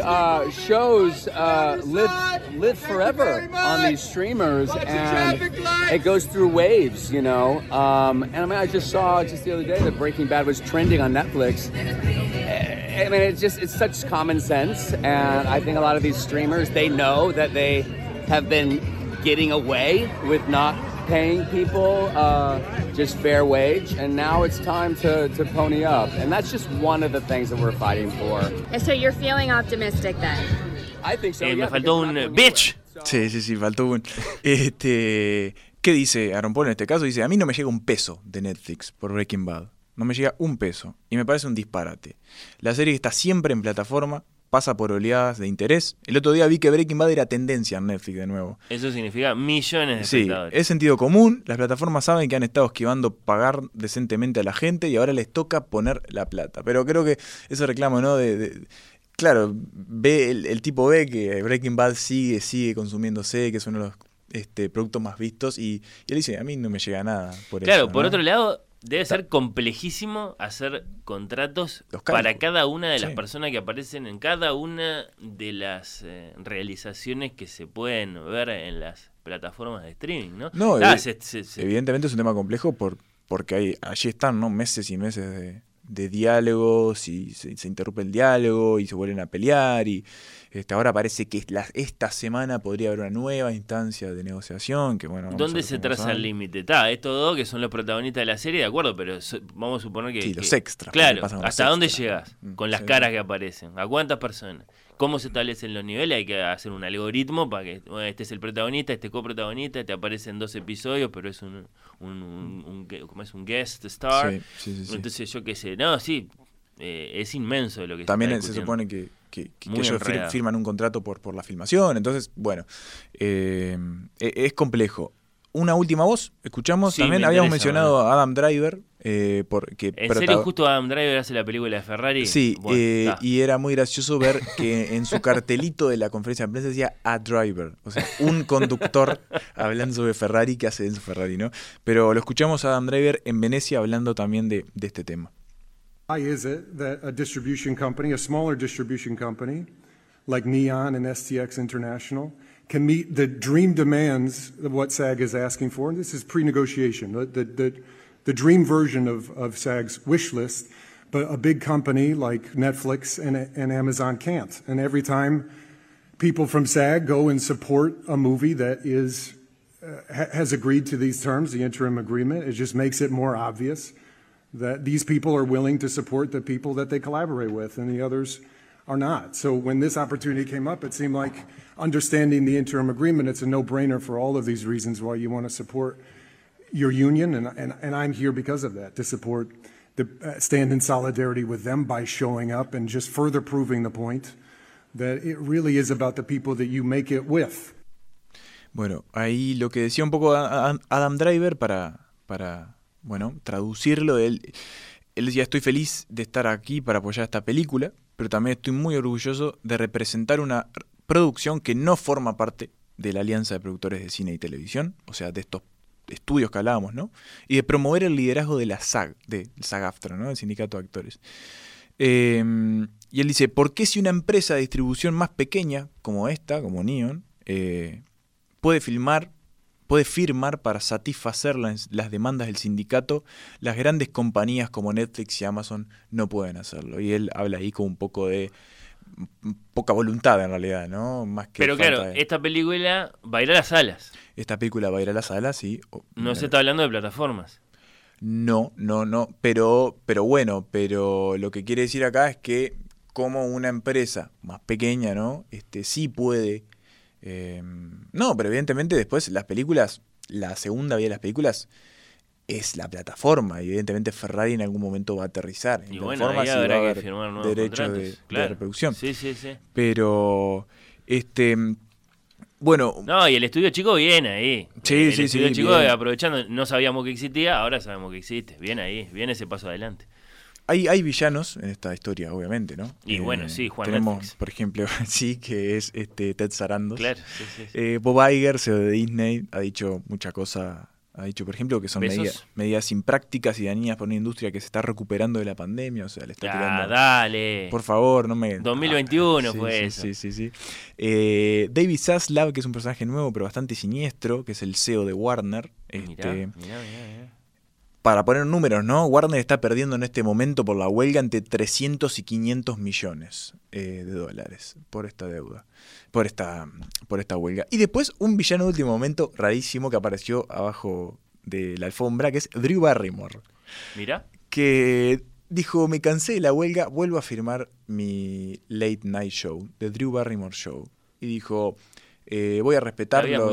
uh, shows uh, live live forever on these streamers, and it goes through waves. You know, um, and I mean, I just saw just the other day that Breaking Bad was trending on Netflix. I mean, it's just it's such common sense, and I think a lot of these streamers they know that they have been getting away with not paying people uh, just fair wage, and now it's time to, to pony up, and that's just one of the things that we're fighting for. So you're feeling optimistic then? I think so. Eh, yeah, me faltó un eh, bitch. Sí, sí, sí, faltó un. Este, ¿Qué dice Aaron Paul en este caso? Dice: A mí no me llega un peso de Netflix por Breaking Bad. No me llega un peso. Y me parece un disparate. La serie está siempre en plataforma, pasa por oleadas de interés. El otro día vi que Breaking Bad era tendencia en Netflix de nuevo. Eso significa millones de Sí, espectadores. es sentido común. Las plataformas saben que han estado esquivando pagar decentemente a la gente y ahora les toca poner la plata. Pero creo que ese reclamo, ¿no? De, de- claro, ve el, el tipo ve que Breaking Bad sigue, sigue consumiéndose, que es uno de los este, productos más vistos y, y él dice, a mí no me llega nada por Claro, eso. por ¿no? otro lado, debe ser complejísimo hacer contratos para cada una de las Sí. personas que aparecen en cada una de las eh, realizaciones que se pueden ver en las plataformas de streaming, ¿no? No, Ah, evi- se- se- se- evidentemente es un tema complejo por, porque hay, allí están ¿no? meses y meses de, de diálogos y se, se interrumpe el diálogo y se vuelven a pelear y este, ahora parece que la- esta semana podría haber una nueva instancia de negociación que bueno ¿Dónde se traza el límite? Está, estos dos que son los protagonistas de la serie, de acuerdo, pero so- vamos a suponer que. Sí, que- los extras, Claro, los ¿hasta dónde extras. llegas? Mm, Con las sí. caras que aparecen. ¿A cuántas personas? ¿Cómo se establecen los niveles? Hay que hacer un algoritmo para que bueno, este es el protagonista, este coprotagonista, te aparecen dos episodios, pero es un, un, un- un gue- ¿cómo es? un guest star. Sí, sí, sí, sí. Entonces yo qué sé, no, sí, eh, es inmenso lo que También se se supone que, que- que- ellos fir- firman un contrato por, por la filmación entonces bueno eh, e- es complejo una última voz escuchamos Sí, también me habíamos interesa, mencionado a Adam Driver eh, porque ¿En serio justo Adam Driver hace la película de Ferrari? Sí, Bueno, eh, y era muy gracioso ver que en su cartelito de la conferencia de prensa decía a driver, o sea, un conductor hablando sobre Ferrari que hace en su Ferrari, ¿no? Pero lo escuchamos a Adam Driver en Venecia hablando también de, de este tema. Why is it that a distribution company, a smaller distribution company like Neon and STX International, can meet the dream demands of what SAG is asking for? And this is pre negotiation, the, the, the, the dream version of, of SAG's wish list, but a big company like Netflix and, and Amazon can't. And every time people from SAG go and support a movie that is uh, ha- has agreed to these terms, the interim agreement, it just makes it more obvious that these people are willing to support the people that they collaborate with, and the others are not. So when this opportunity came up, it seemed like understanding the interim agreement, it's a no-brainer for all of these reasons why you want to support your union, and, and, and I'm here because of that, to support the uh, stand in solidarity with them by showing up and just further proving the point that it really is about the people that you make it with. Bueno, ahí lo que decía un poco Adam Driver para, para bueno, traducirlo, él, él decía, estoy feliz de estar aquí para apoyar esta película, pero también estoy muy orgulloso de representar una producción que no forma parte de la Alianza de Productores de Cine y Televisión, o sea, de estos estudios que hablábamos, ¿no? Y de promover el liderazgo de la SAG, del SAG-AFTRA, ¿no? El Sindicato de Actores. Eh, y él dice, ¿por qué si una empresa de distribución más pequeña, como esta, como Neon, eh, puede filmar, puede firmar para satisfacer las, demandas del sindicato, las grandes compañías como Netflix y Amazon no pueden hacerlo? Y él habla ahí con un poco de poca voluntad en realidad, ¿no? Más que Pero claro, de- esta película va a ir a las salas. esta película va a ir a las salas, sí. o- No se está hablando de plataformas. No, no, no, pero, pero bueno, pero lo que quiere decir acá es que como una empresa más pequeña, ¿no? Este sí puede. eh, no, pero evidentemente después las películas, la segunda vía de las películas es la plataforma. y Evidentemente Ferrari en algún momento va a aterrizar. En Y bueno, ahí habrá que firmar nuevos derechos de, reproducción. Sí, sí, sí. Pero este Bueno, No, y el estudio chico viene ahí. Sí, el sí, estudio sí, chico bien. aprovechando, no sabíamos que existía, ahora sabemos que existe. Bien ahí, viene ese paso adelante. hay, hay villanos en esta historia, obviamente, ¿no? Y bueno, sí, Juan Tenemos, Netflix. por ejemplo, sí, que es este Ted Sarandos. Claro, sí, sí, sí. Eh, Bob Iger, CEO de Disney, ha dicho mucha cosa. Ha dicho, por ejemplo, que son medidas, medidas imprácticas y dañinas para una industria que se está recuperando de la pandemia. O sea, le está Ah, tirando. dale. Por favor, no me. 2021 sí, fue sí, eso. Sí, sí, sí. Eh, David Zaslav, que es un personaje nuevo pero bastante siniestro, que es el CEO de Warner. Mirá, Este, mirá, mirá, mirá. Para poner números, ¿no? Warner está perdiendo en este momento por la huelga entre 300 y 500 millones eh, de dólares por esta deuda, por esta, por esta huelga. Y después un villano de último momento rarísimo que apareció abajo de la alfombra, que es Drew Barrymore, Mirá. que dijo, me cansé de la huelga, vuelvo a firmar mi late night show, The Drew Barrymore Show. Y dijo, eh, voy a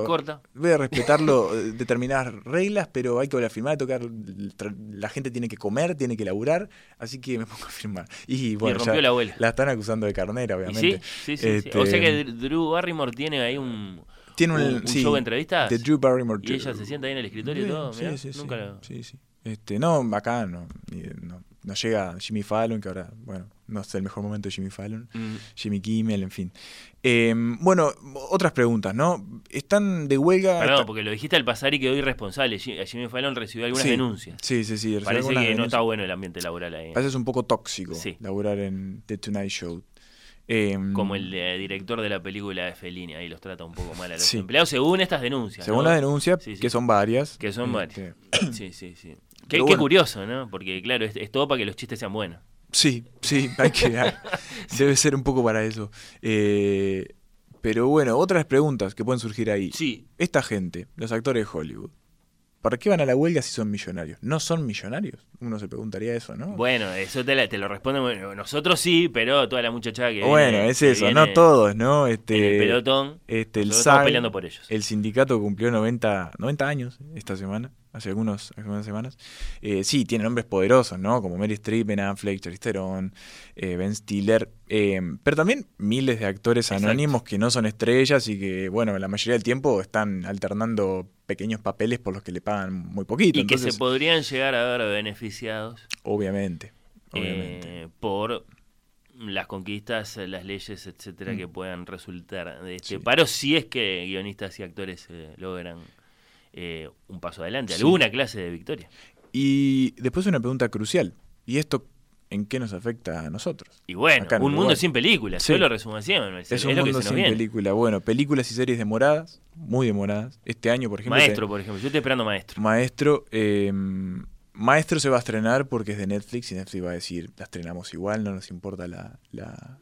corta. Voy a respetarlo, eh, determinadas reglas, pero hay que volver a firmar, tocar, la gente tiene que comer, tiene que laburar, así que me pongo a firmar. Y bueno, rompió ya la abuela. la están acusando de carnera, ¿Y obviamente. sí? Sí, sí. Este, O sea que Drew Barrymore tiene ahí un, tiene un, un, sí, show de entrevistas. The Drew Barrymore Y ella se sienta ahí en el escritorio y todo. mirá, nunca lo- sí, sí. Este, no, acá no, no, no llega Jimmy Fallon, que ahora, bueno, no es el mejor momento de Jimmy Fallon, Mm. Jimmy Kimmel, en fin. Eh, bueno, otras preguntas, ¿no? Están de huelga. Perdón, está- porque lo dijiste al pasar y quedó irresponsable. Ji- Jimmy Fallon recibió algunas Sí, denuncias. Sí, sí, sí. Parece que no está bueno el ambiente laboral ahí. Es un poco tóxico Sí. laburar en The Tonight Show. Eh, Como el eh, director de la película de Fellini, ahí los trata un poco mal a los Sí. empleados, según estas denuncias. Según ¿no? las denuncias, Sí, sí. que son varias. Que son este, varias. Sí, sí, sí. Qué, Pero qué bueno. curioso, ¿no? Porque, claro, es, es todo para que los chistes sean buenos. Sí, sí, hay que. Debe ser un poco para eso. Eh, pero bueno, otras preguntas que pueden surgir ahí. Sí. Esta gente, los actores de Hollywood, ¿para qué van a la huelga si son millonarios? ¿No son millonarios? Uno se preguntaría eso, ¿no? Bueno, eso te, la- te lo responde. bueno, nosotros sí, pero toda la muchachada que. Bueno, viene- es que eso, viene no todos, ¿no? Este, en el pelotón. Este, el SAG, peleando por ellos. El sindicato cumplió 90, 90 años esta semana, hace algunos, algunas semanas. Eh, sí, tiene nombres poderosos, ¿no? Como Mary Streep, Ben Affleck, Charlize Theron, eh, Ben Stiller. eh, pero también miles de actores Exacto. anónimos que no son estrellas y que, bueno, la mayoría del tiempo están alternando pequeños papeles por los que le pagan muy poquito. Y que se podrían llegar a ver beneficiados obviamente, obviamente. eh, por las conquistas, las leyes, etcétera, que puedan resultar de este Mm. Sí. paro, si es que guionistas y actores eh, logran eh, un paso adelante, Sí. alguna clase de victoria. Y después una pregunta crucial. ¿Y esto en qué nos afecta a nosotros? Y bueno, un mundo Uruguay. sin películas, Sí. yo lo resumo así, Manuel, Es, es, un mundo sin viene. película. Bueno, películas y series demoradas, muy demoradas. Este año, por ejemplo. Maestro, por ejemplo, yo estoy esperando Maestro. Maestro. eh, Maestro se va a estrenar porque es de Netflix y Netflix va a decir, la estrenamos igual, no nos importa la. la,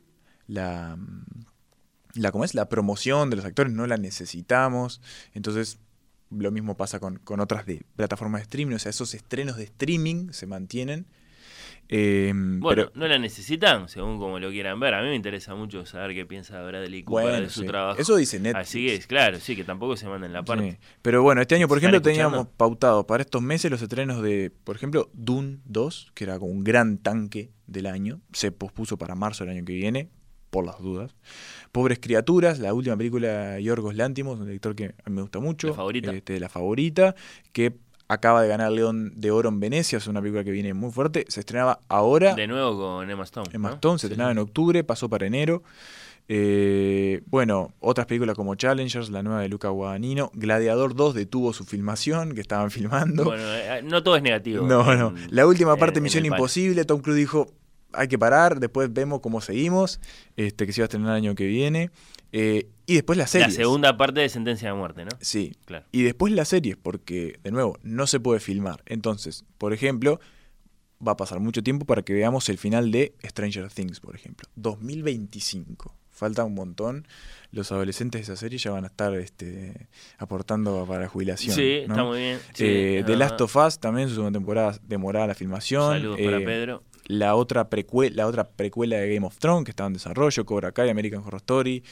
la mm, la, ¿cómo es? la promoción de los actores, no la necesitamos. Entonces, lo mismo pasa con, con otras de plataformas de streaming. O sea, esos estrenos de streaming se mantienen. Eh, Bueno, pero, no la necesitan, según como lo quieran ver. A mí me interesa mucho saber qué piensa Bradley Cooper Bueno, de su sí. trabajo. Eso dice Netflix. Así que, claro, sí, que tampoco se manden la parte. Sí. Pero bueno, este año, por ¿Se están ejemplo, escuchando? teníamos pautado para estos meses los estrenos de, por ejemplo, Dune 2, que era como un gran tanque del año. Se pospuso para marzo del año que viene, por las dudas. Pobres Criaturas, la última película de Yorgos Lántimos, un director que a mí me gusta mucho. La favorita. Este, la favorita, que acaba de ganar León de Oro en Venecia, es una película que viene muy fuerte. Se estrenaba ahora. De nuevo con Emma Stone. Emma ¿no? Stone se Sí, estrenaba en octubre, pasó para enero. Eh, bueno, otras películas como Challengers, la nueva de Luca Guadagnino, Gladiador 2 detuvo su filmación, que estaban filmando. Bueno, eh, no todo es negativo. no, en- no. La última parte, en- Misión. Imposible, Tom Cruise dijo, hay que parar, después vemos cómo seguimos, este, que se va a estrenar el año que viene. Eh, y después las La series. segunda parte de Sentencia de Muerte, ¿no? Sí. Claro. Y después las series, porque, de nuevo, no se puede filmar. Entonces, por ejemplo, va a pasar mucho tiempo para que veamos el final de Stranger Things, por ejemplo. 2025. Falta un montón. Los adolescentes de esa serie ya van a estar este, aportando para la jubilación. Sí, ¿no? está muy bien. Sí, Eh, The. Last of Us también su segunda temporada demorada la filmación. Saludos para Eh, Pedro. La otra, precuela, la otra precuela de Game of Thrones que estaba en desarrollo, Cobra Kai, American Horror Story.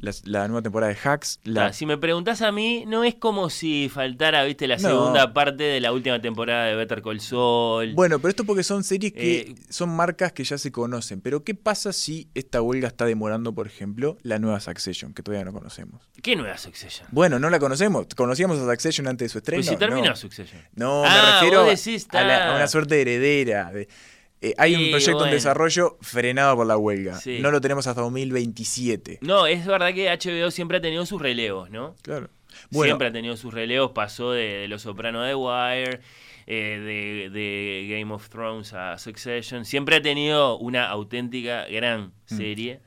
la, la nueva temporada de Hacks. La, Ah, si me preguntás a mí, no es como si faltara, viste, la No. segunda parte de la última temporada de Better Call Saul. Bueno, pero esto porque son series que Eh, son marcas que ya se conocen. Pero ¿qué pasa si esta huelga está demorando, por ejemplo, la nueva Succession, que todavía no conocemos? ¿Qué nueva Succession? Bueno, no la conocemos. ¿Conocíamos a Succession antes de su estreno? Pues si terminó no. Succession. No, Ah, me refiero vos decís, a, la- a una suerte de heredera. de- eh, hay un proyecto en desarrollo frenado por la huelga. Sí. No lo tenemos hasta 2027. No, es verdad que HBO siempre ha tenido sus relevos, ¿no? Claro. Bueno, Siempre ha tenido sus relevos, pasó de, de Los Sopranos de Wire, eh, de, de Game of Thrones a Succession. Siempre ha tenido una auténtica gran Mm. serie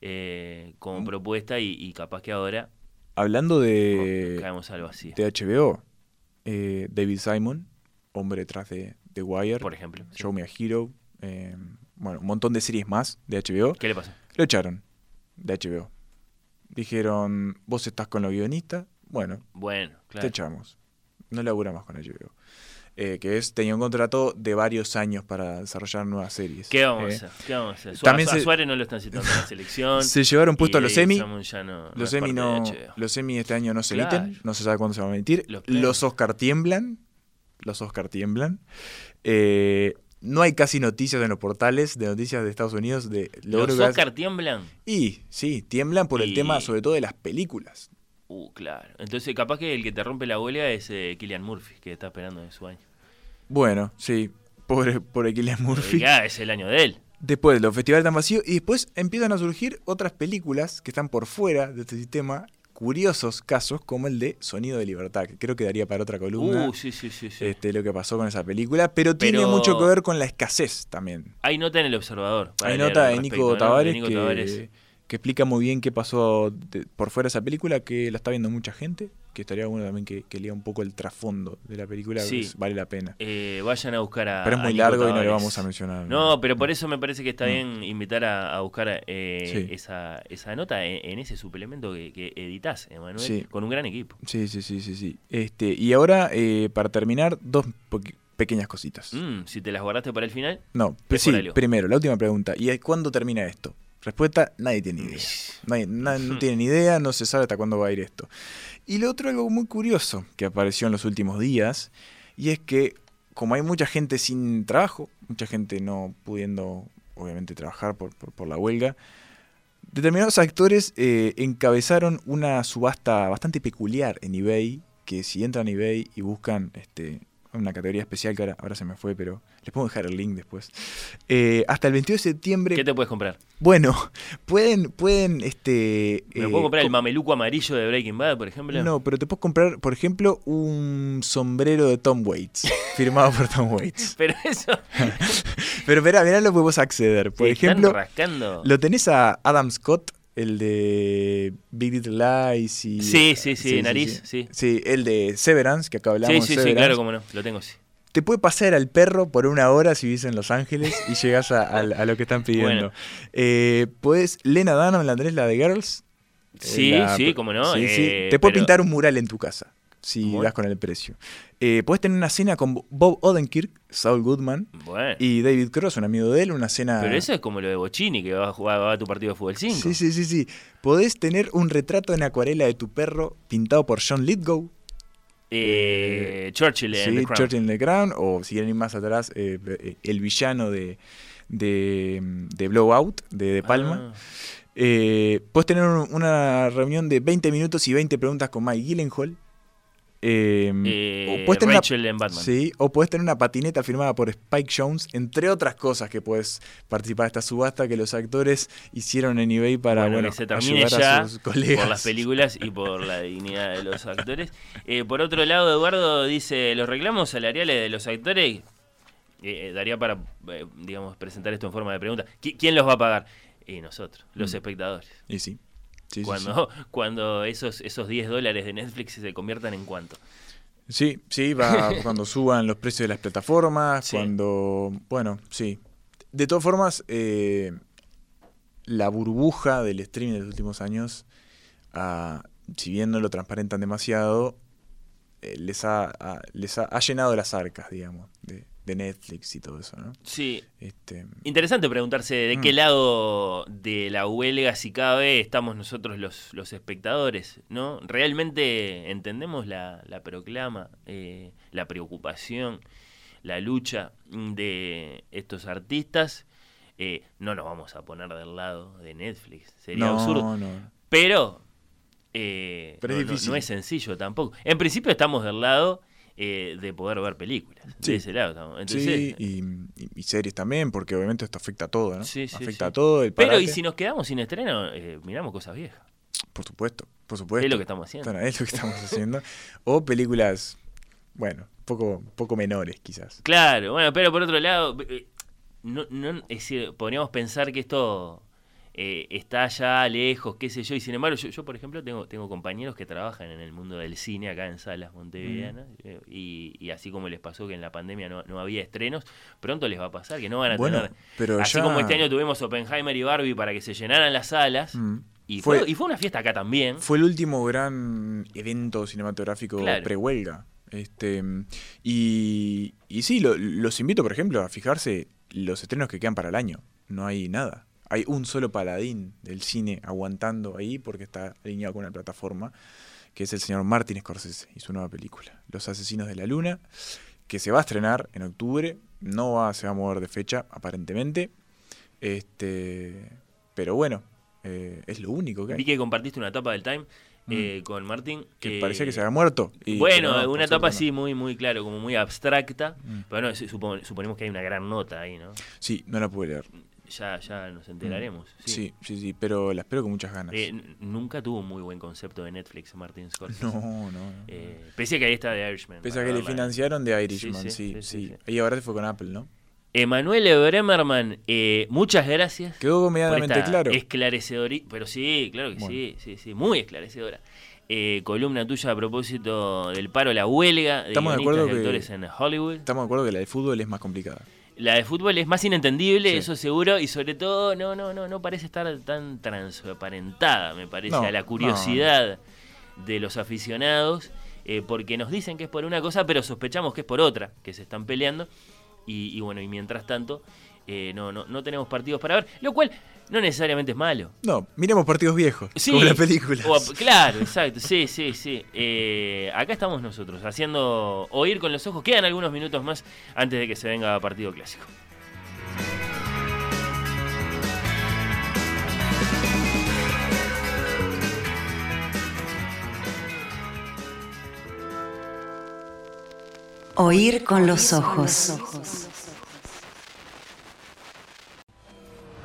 eh, como propuesta y, y capaz que ahora hablando de, caemos algo así. de HBO, David Simon, hombre detrás de The Wire, Por ejemplo. sí. Show Me a Hero, eh, bueno, un montón de series más de HBO. ¿Qué le pasó? Lo echaron de HBO. Dijeron, vos estás con los guionistas, bueno, Bueno, te echamos. No labura más con HBO. Eh, que es, tenía un contrato de varios años para desarrollar nuevas series. ¿Qué vamos Eh, a hacer? ¿Qué vamos a hacer? También a Suárez no lo están citando en la selección. Se llevaron puesto a los semi. No- los semi no, los semi este año no se Claro. emiten, no se sabe cuándo se van a emitir. Los. Oscar tiemblan, los Oscar tiemblan. Eh, no hay casi noticias en los portales de noticias de Estados Unidos de lo ¿Los Oscar tiemblan? Y sí, tiemblan por el tema sobre todo de las películas. Uh, claro. Entonces, capaz que el que te rompe la huelga es eh, Killian Murphy, que está esperando de su año. Bueno, sí, por, por Killian Murphy. Ya, es el año de él. Después los festivales están vacíos y después empiezan a surgir otras películas que están por fuera de este sistema. Curiosos casos como el de Sonido de Libertad, que creo que daría para otra columna. Uh, sí, sí, sí. sí. este, lo que pasó con esa película, pero, tiene mucho que ver con la escasez también. Hay nota en el observador. Hay nota De Nico que, Tavares. Que explica muy bien qué pasó de- por fuera de esa película, que la está viendo mucha gente, que estaría bueno también que, que lea un poco el trasfondo de la película, Sí. que es- vale la pena. Eh, vayan a buscar a. Pero es muy largo y no le Tavares. vamos a mencionar. No, pero por eso me parece que está Mm. bien invitar a, a buscar eh, Sí. esa, esa nota en, en ese suplemento que, que editas, Emanuel, Sí. con un gran equipo. Sí, sí, sí, sí, sí. Este, y ahora, eh, para terminar, dos pequeñas cositas. Mm, si te las guardaste para el final, No, sí, primero, la última pregunta. ¿Y cuándo termina esto? Respuesta, nadie tiene idea. Nadie, na- no tiene ni idea, no se sabe hasta cuándo va a ir esto. Y lo otro, algo muy curioso que apareció en los últimos días, y es que como hay mucha gente sin trabajo, mucha gente no pudiendo, obviamente, trabajar por, por, por la huelga, determinados actores eh, encabezaron una subasta bastante peculiar en eBay, que si entran a eBay y buscan este, una categoría especial que ahora, ahora se me fue, pero les puedo dejar el link después. Eh, hasta el 22 de septiembre. ¿qué te puedes comprar? Bueno, pueden, pueden, este. ¿Me eh, puedo comprar el co- mameluco amarillo de Breaking Bad, por ejemplo? No, pero te puedes comprar, por ejemplo, un sombrero de Tom Waits, firmado por Tom Waits. Pero eso. Pero mirá, mirá lo que vos acceder. Por te están ejemplo, rascando. lo tenés a Adam Scott, el de Big Little Lies y. Sí, sí, sí, nariz, sí. Sí, el de Severance, que acá hablamos. Sí, de sí, sí, Severance. claro, cómo no. Lo tengo, sí. Te puede pasar al perro por una hora si vivís en Los Ángeles y llegas a, a- a lo que están pidiendo. Bueno. Eh, puedes, Lena Dunham, la tenés, la de Girls. Eh, Sí, la- sí, cómo no, eh, Te puede pero- pintar un mural en tu casa si Bueno. das con el precio. Eh, puedes tener una cena con Bob Odenkirk, Saul Goodman Bueno. y David Cross, un amigo de él, una cena... Pero eso es como lo de Bocini, que va a jugar va a tu partido de fútbol 5. Sí, sí, sí, sí. Podés tener un retrato en acuarela de tu perro pintado por John Lithgow. Eh, Churchill en Sí, The Crown. Churchill in the Crown, o si quieren ir más atrás, eh, eh, el villano de, de, de Blowout, de De Palma. Ah. Eh, puedes tener un- una reunión de 20 minutos y 20 preguntas con Mike Gyllenhaal. Eh, Eh, o puedes tener una- Rachel en Batman. Sí, o puedes tener una patineta firmada por Spike Jones, entre otras cosas que puedes participar de esta subasta que los actores hicieron en eBay para Bueno, bueno, que se termine ayudar ya a sus colegas. por las películas y por la dignidad de los actores. Eh, por otro lado, Eduardo dice, los reclamos salariales de los actores, eh, daría para, eh, digamos, presentar esto en forma de pregunta. ¿Qui- ¿Quién los va a pagar? Y nosotros, los Mm. espectadores. Y sí. Sí, sí, cuando cuando esos, esos 10 dólares de Netflix se conviertan en cuánto. Sí, sí, va cuando suban los precios de las plataformas, Sí. cuando... Bueno, sí. De todas formas, eh, la burbuja del streaming de los últimos años, ah, si bien no lo transparentan demasiado, eh, les, ha, ha- les ha, ha llenado las arcas, digamos, de, de Netflix y todo eso, ¿no? Sí. Este, Interesante preguntarse de qué Mm. lado de la huelga, si cabe, estamos nosotros los, los espectadores, ¿no? ¿Realmente entendemos la, la proclama, eh, la preocupación, la lucha de estos artistas? Eh, no nos vamos a poner del lado de Netflix, sería No, absurdo. no. Pero, eh, Pero es no- no es sencillo tampoco. En principio estamos del lado eh, de poder ver películas. Sí. De ese lado. Entonces, sí, y, y- series también, porque obviamente esto afecta a todo, ¿no? Sí, sí, afecta a todo. El Pero y si nos quedamos sin estreno, eh, miramos cosas viejas. Por supuesto, por supuesto. Es lo que estamos haciendo. Bueno, es lo que estamos haciendo. O películas, bueno, poco, poco menores quizás. Claro, bueno, pero por otro lado, eh, no, no, es decir, podríamos pensar que esto eh, está allá lejos, qué sé yo, y sin embargo, yo, yo, por ejemplo, tengo, tengo compañeros que trabajan en el mundo del cine acá en salas montevideanas, Mm. eh, y, y así como les pasó que en la pandemia no, no había estrenos, pronto les va a pasar que no van a Bueno, tener. pero así ya- como este año tuvimos Oppenheimer y Barbie para que se llenaran las salas, Mm. y, Fue- fue, y fue una fiesta acá también. Fue el último gran evento cinematográfico Claro. prehuelga. Este, y, y sí, lo- los invito, por ejemplo, a fijarse los estrenos que quedan para el año. No hay nada. Hay un solo paladín del cine aguantando ahí porque está alineado con una plataforma, que es el señor Martin Scorsese y su nueva película, Los Asesinos de la Luna, que se va a estrenar en octubre. No va, se va a mover de fecha, aparentemente. Este, pero bueno, eh, es lo único que hay. Vi que compartiste una etapa del Time Mm. eh, con Martín. Que eh, parecía que se había muerto. y- bueno, no, una etapa así muy, muy claro, como muy abstracta. Mm. Pero no, supo- suponemos que hay una gran nota ahí, ¿no? Sí, no la pude leer. Ya, ya nos enteraremos. Mm. Sí, sí, sí, pero la espero con muchas ganas. Eh, nunca tuvo un muy buen concepto de Netflix Martin Scorsese. No, no, no. Eh, pese a que ahí está The Irishman. Pese a que le financiaron de Irishman, Sí, sí, Y ahora se fue con Apple, ¿no? Emanuele Bremerman, eh, muchas gracias. Quedó medianamente claro. Esclarecedora. Pero sí, claro que Bueno. sí, sí, sí, muy esclarecedora. Eh, columna tuya a propósito del paro, la huelga de Estamos de acuerdo que- en Hollywood. Estamos de acuerdo que la de fútbol es más complicada. La de fútbol es más inentendible, Sí. eso seguro, y sobre todo no, no, no, no parece estar tan transparentada, me parece, No, a la curiosidad de los aficionados, eh, porque nos dicen que es por una cosa, pero sospechamos que es por otra, que se están peleando, y, y bueno, y mientras tanto, eh, no, no, no tenemos partidos para ver, lo cual no necesariamente es malo. No, miremos partidos viejos, Sí, como las películas. o a- claro, exacto, sí, sí, sí. Eh, acá estamos nosotros, haciendo oír con los ojos. Quedan algunos minutos más antes de que se venga partido clásico. Oír con los ojos.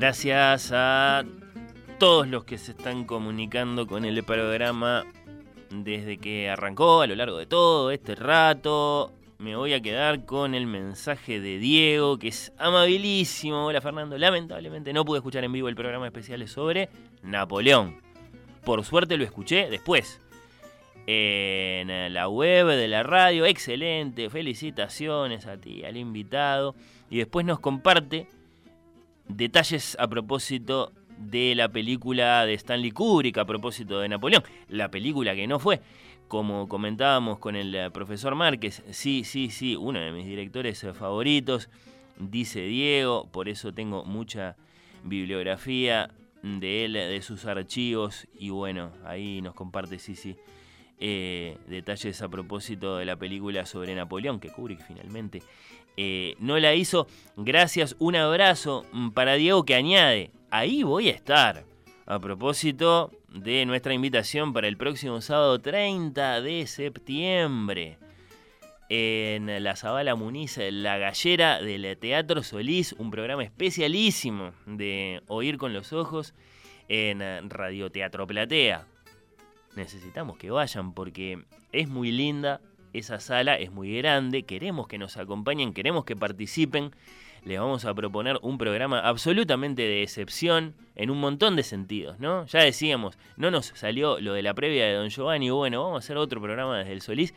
Gracias a todos los que se están comunicando con el programa desde que arrancó a lo largo de todo este rato. Me voy a quedar con el mensaje de Diego, que es amabilísimo. Hola Fernando, lamentablemente no pude escuchar en vivo el programa especial sobre Napoleón. Por suerte lo escuché después. En la web de la radio, excelente, felicitaciones a ti, al invitado. Y después nos comparte detalles a propósito de la película de Stanley Kubrick, a propósito de Napoleón. La película que no fue, como comentábamos con el eh, profesor Márquez, sí, sí, sí, uno de mis directores eh, favoritos, dice Diego, por eso tengo mucha bibliografía de él, de sus archivos, y bueno, ahí nos comparte, sí, sí, eh, detalles a propósito de la película sobre Napoleón, que Kubrick finalmente eh, no la hizo. Gracias, un abrazo mm, para Diego que añade, ahí voy a estar. A propósito de nuestra invitación para el próximo sábado 30 de septiembre en la Zabala Muniz, La Gallera del Teatro Solís, un programa especialísimo de Oír con los Ojos en Radio Teatro Platea. Necesitamos que vayan porque es muy linda esa sala es muy grande, queremos que nos acompañen, queremos que participen. Les vamos a proponer un programa absolutamente de excepción en un montón de sentidos, ¿no? Ya decíamos, no nos salió lo de la previa de Don Giovanni, bueno, vamos a hacer otro programa desde el Solís,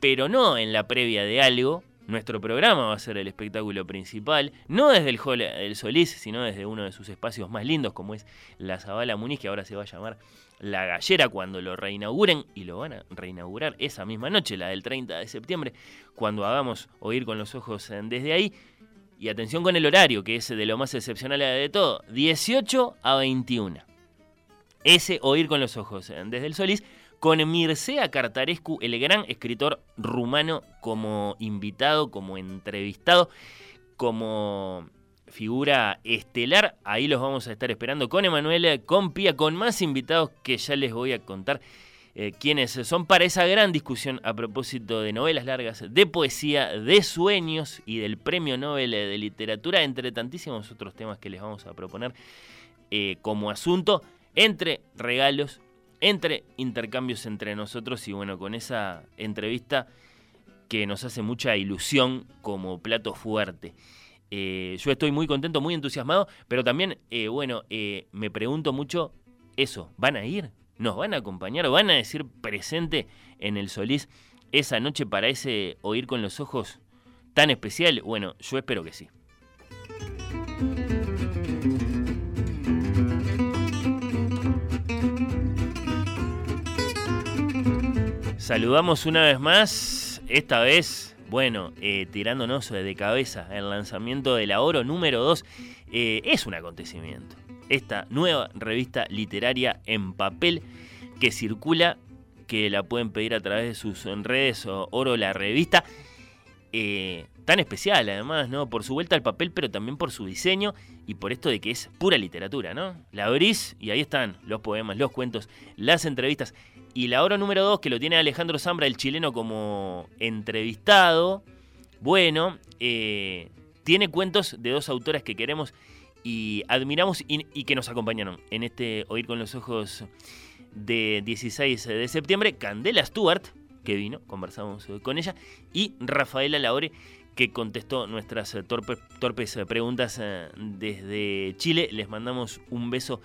pero no en la previa de algo, nuestro programa va a ser el espectáculo principal, no desde el Hall del Solís, sino desde uno de sus espacios más lindos, como es la Zabala Muniz, que ahora se va a llamar La Gallera, cuando lo reinauguren, y lo van a reinaugurar esa misma noche, la del 30 de septiembre, cuando hagamos Oír con los Ojos desde ahí. Y atención con el horario, que es de lo más excepcional de todo, 18 a 21. Ese Oír con los Ojos desde el Solís con Mircea Cartarescu, el gran escritor rumano, como invitado, como entrevistado, como figura estelar. Ahí los vamos a estar esperando con Emanuela, con Pía, con más invitados que ya les voy a contar eh, quiénes son para esa gran discusión a propósito de novelas largas, de poesía, de sueños y del Premio Nobel de Literatura, entre tantísimos otros temas que les vamos a proponer eh, como asunto, entre regalos entre intercambios entre nosotros y bueno, con esa entrevista que nos hace mucha ilusión como plato fuerte. Eh, yo estoy muy contento, muy entusiasmado, pero también, eh, bueno, eh, me pregunto mucho eso, ¿van a ir? ¿Nos van a acompañar? ¿Van a decir presente en el Solís esa noche para ese oír con los ojos tan especial? Bueno, yo espero que sí. Saludamos una vez más, esta vez, bueno, eh, tirándonos de cabeza el lanzamiento de la Oro número 2. Eh, es un acontecimiento. Esta nueva revista literaria en papel que circula, que la pueden pedir a través de sus redes o Oro la revista. Eh, tan especial además, ¿no? Por su vuelta al papel, pero también por su diseño y por esto de que es pura literatura, ¿no? La abrís y ahí están los poemas, los cuentos, las entrevistas. Y la obra número 2, que lo tiene Alejandro Zambra, el chileno, como entrevistado, bueno, eh, tiene cuentos de dos autoras que queremos y admiramos y, que nos acompañaron en este Oír con los Ojos de 16 de septiembre. Candela Stewart, que vino, conversamos con ella, y Rafaela Laure, que contestó nuestras torpes, torpes preguntas eh, desde Chile. Les mandamos un beso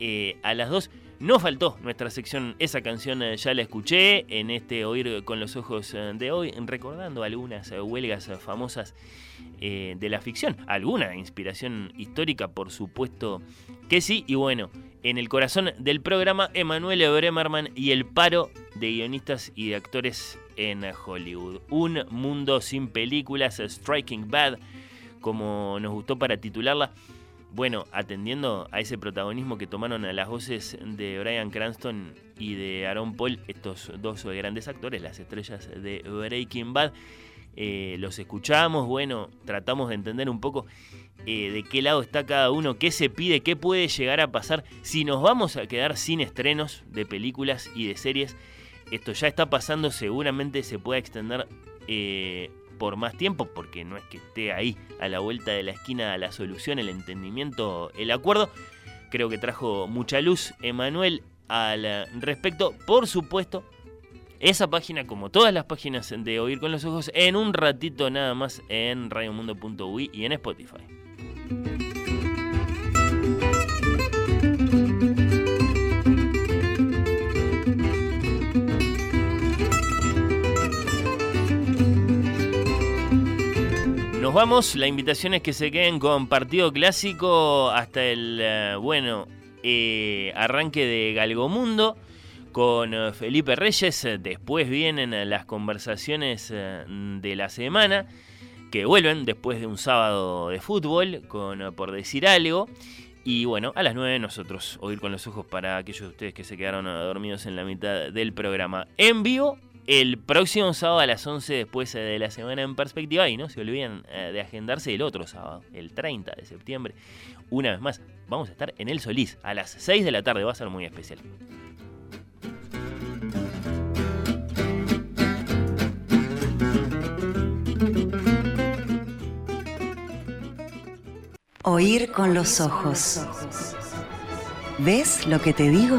eh, a las dos. No faltó nuestra sección, esa canción eh, ya la escuché en este Oír con los Ojos eh, de hoy, recordando algunas huelgas famosas de la ficción. Alguna inspiración histórica, por supuesto que sí. Y bueno, en el corazón del programa, Emanuel Bremerman y el paro de guionistas y de actores en Hollywood. Un mundo sin películas, Striking Bad, como nos gustó para titularla bueno, atendiendo a ese protagonismo que tomaron a las voces de Brian Cranston y de Aaron Paul, estos dos grandes actores, las estrellas de Breaking Bad, eh, los escuchamos, bueno, tratamos de entender un poco eh, de qué lado está cada uno, qué se pide, qué puede llegar a pasar si nos vamos a quedar sin estrenos de películas y de series. Esto ya está pasando, seguramente se puede extender eh, por más tiempo, porque no es que esté ahí a la vuelta de la esquina la solución, el entendimiento, el acuerdo. Creo que trajo mucha luz Emanuel al respecto. Por supuesto, esa página, como todas las páginas de Oír con los Ojos, en un ratito nada más en radiomundo.ui y en Spotify. Vamos, la invitación es que se queden con partido clásico hasta el, eh, bueno, eh, arranque de Galgomundo con eh, Felipe Reyes. Después vienen las conversaciones de la semana que vuelven después de un sábado de fútbol con Por Decir Algo. Y bueno, a las 9 nosotros, oír con los ojos para aquellos de ustedes que se quedaron dormidos en la mitad del programa. En vivo el próximo sábado a las 11 después eh, de la semana en perspectiva y no se olviden eh, de agendarse el otro sábado, el 30 de septiembre. Una vez más, vamos a estar en el Solís a las 6 de la tarde, va a ser muy especial. Oír con los ojos. ¿Ves lo que te digo?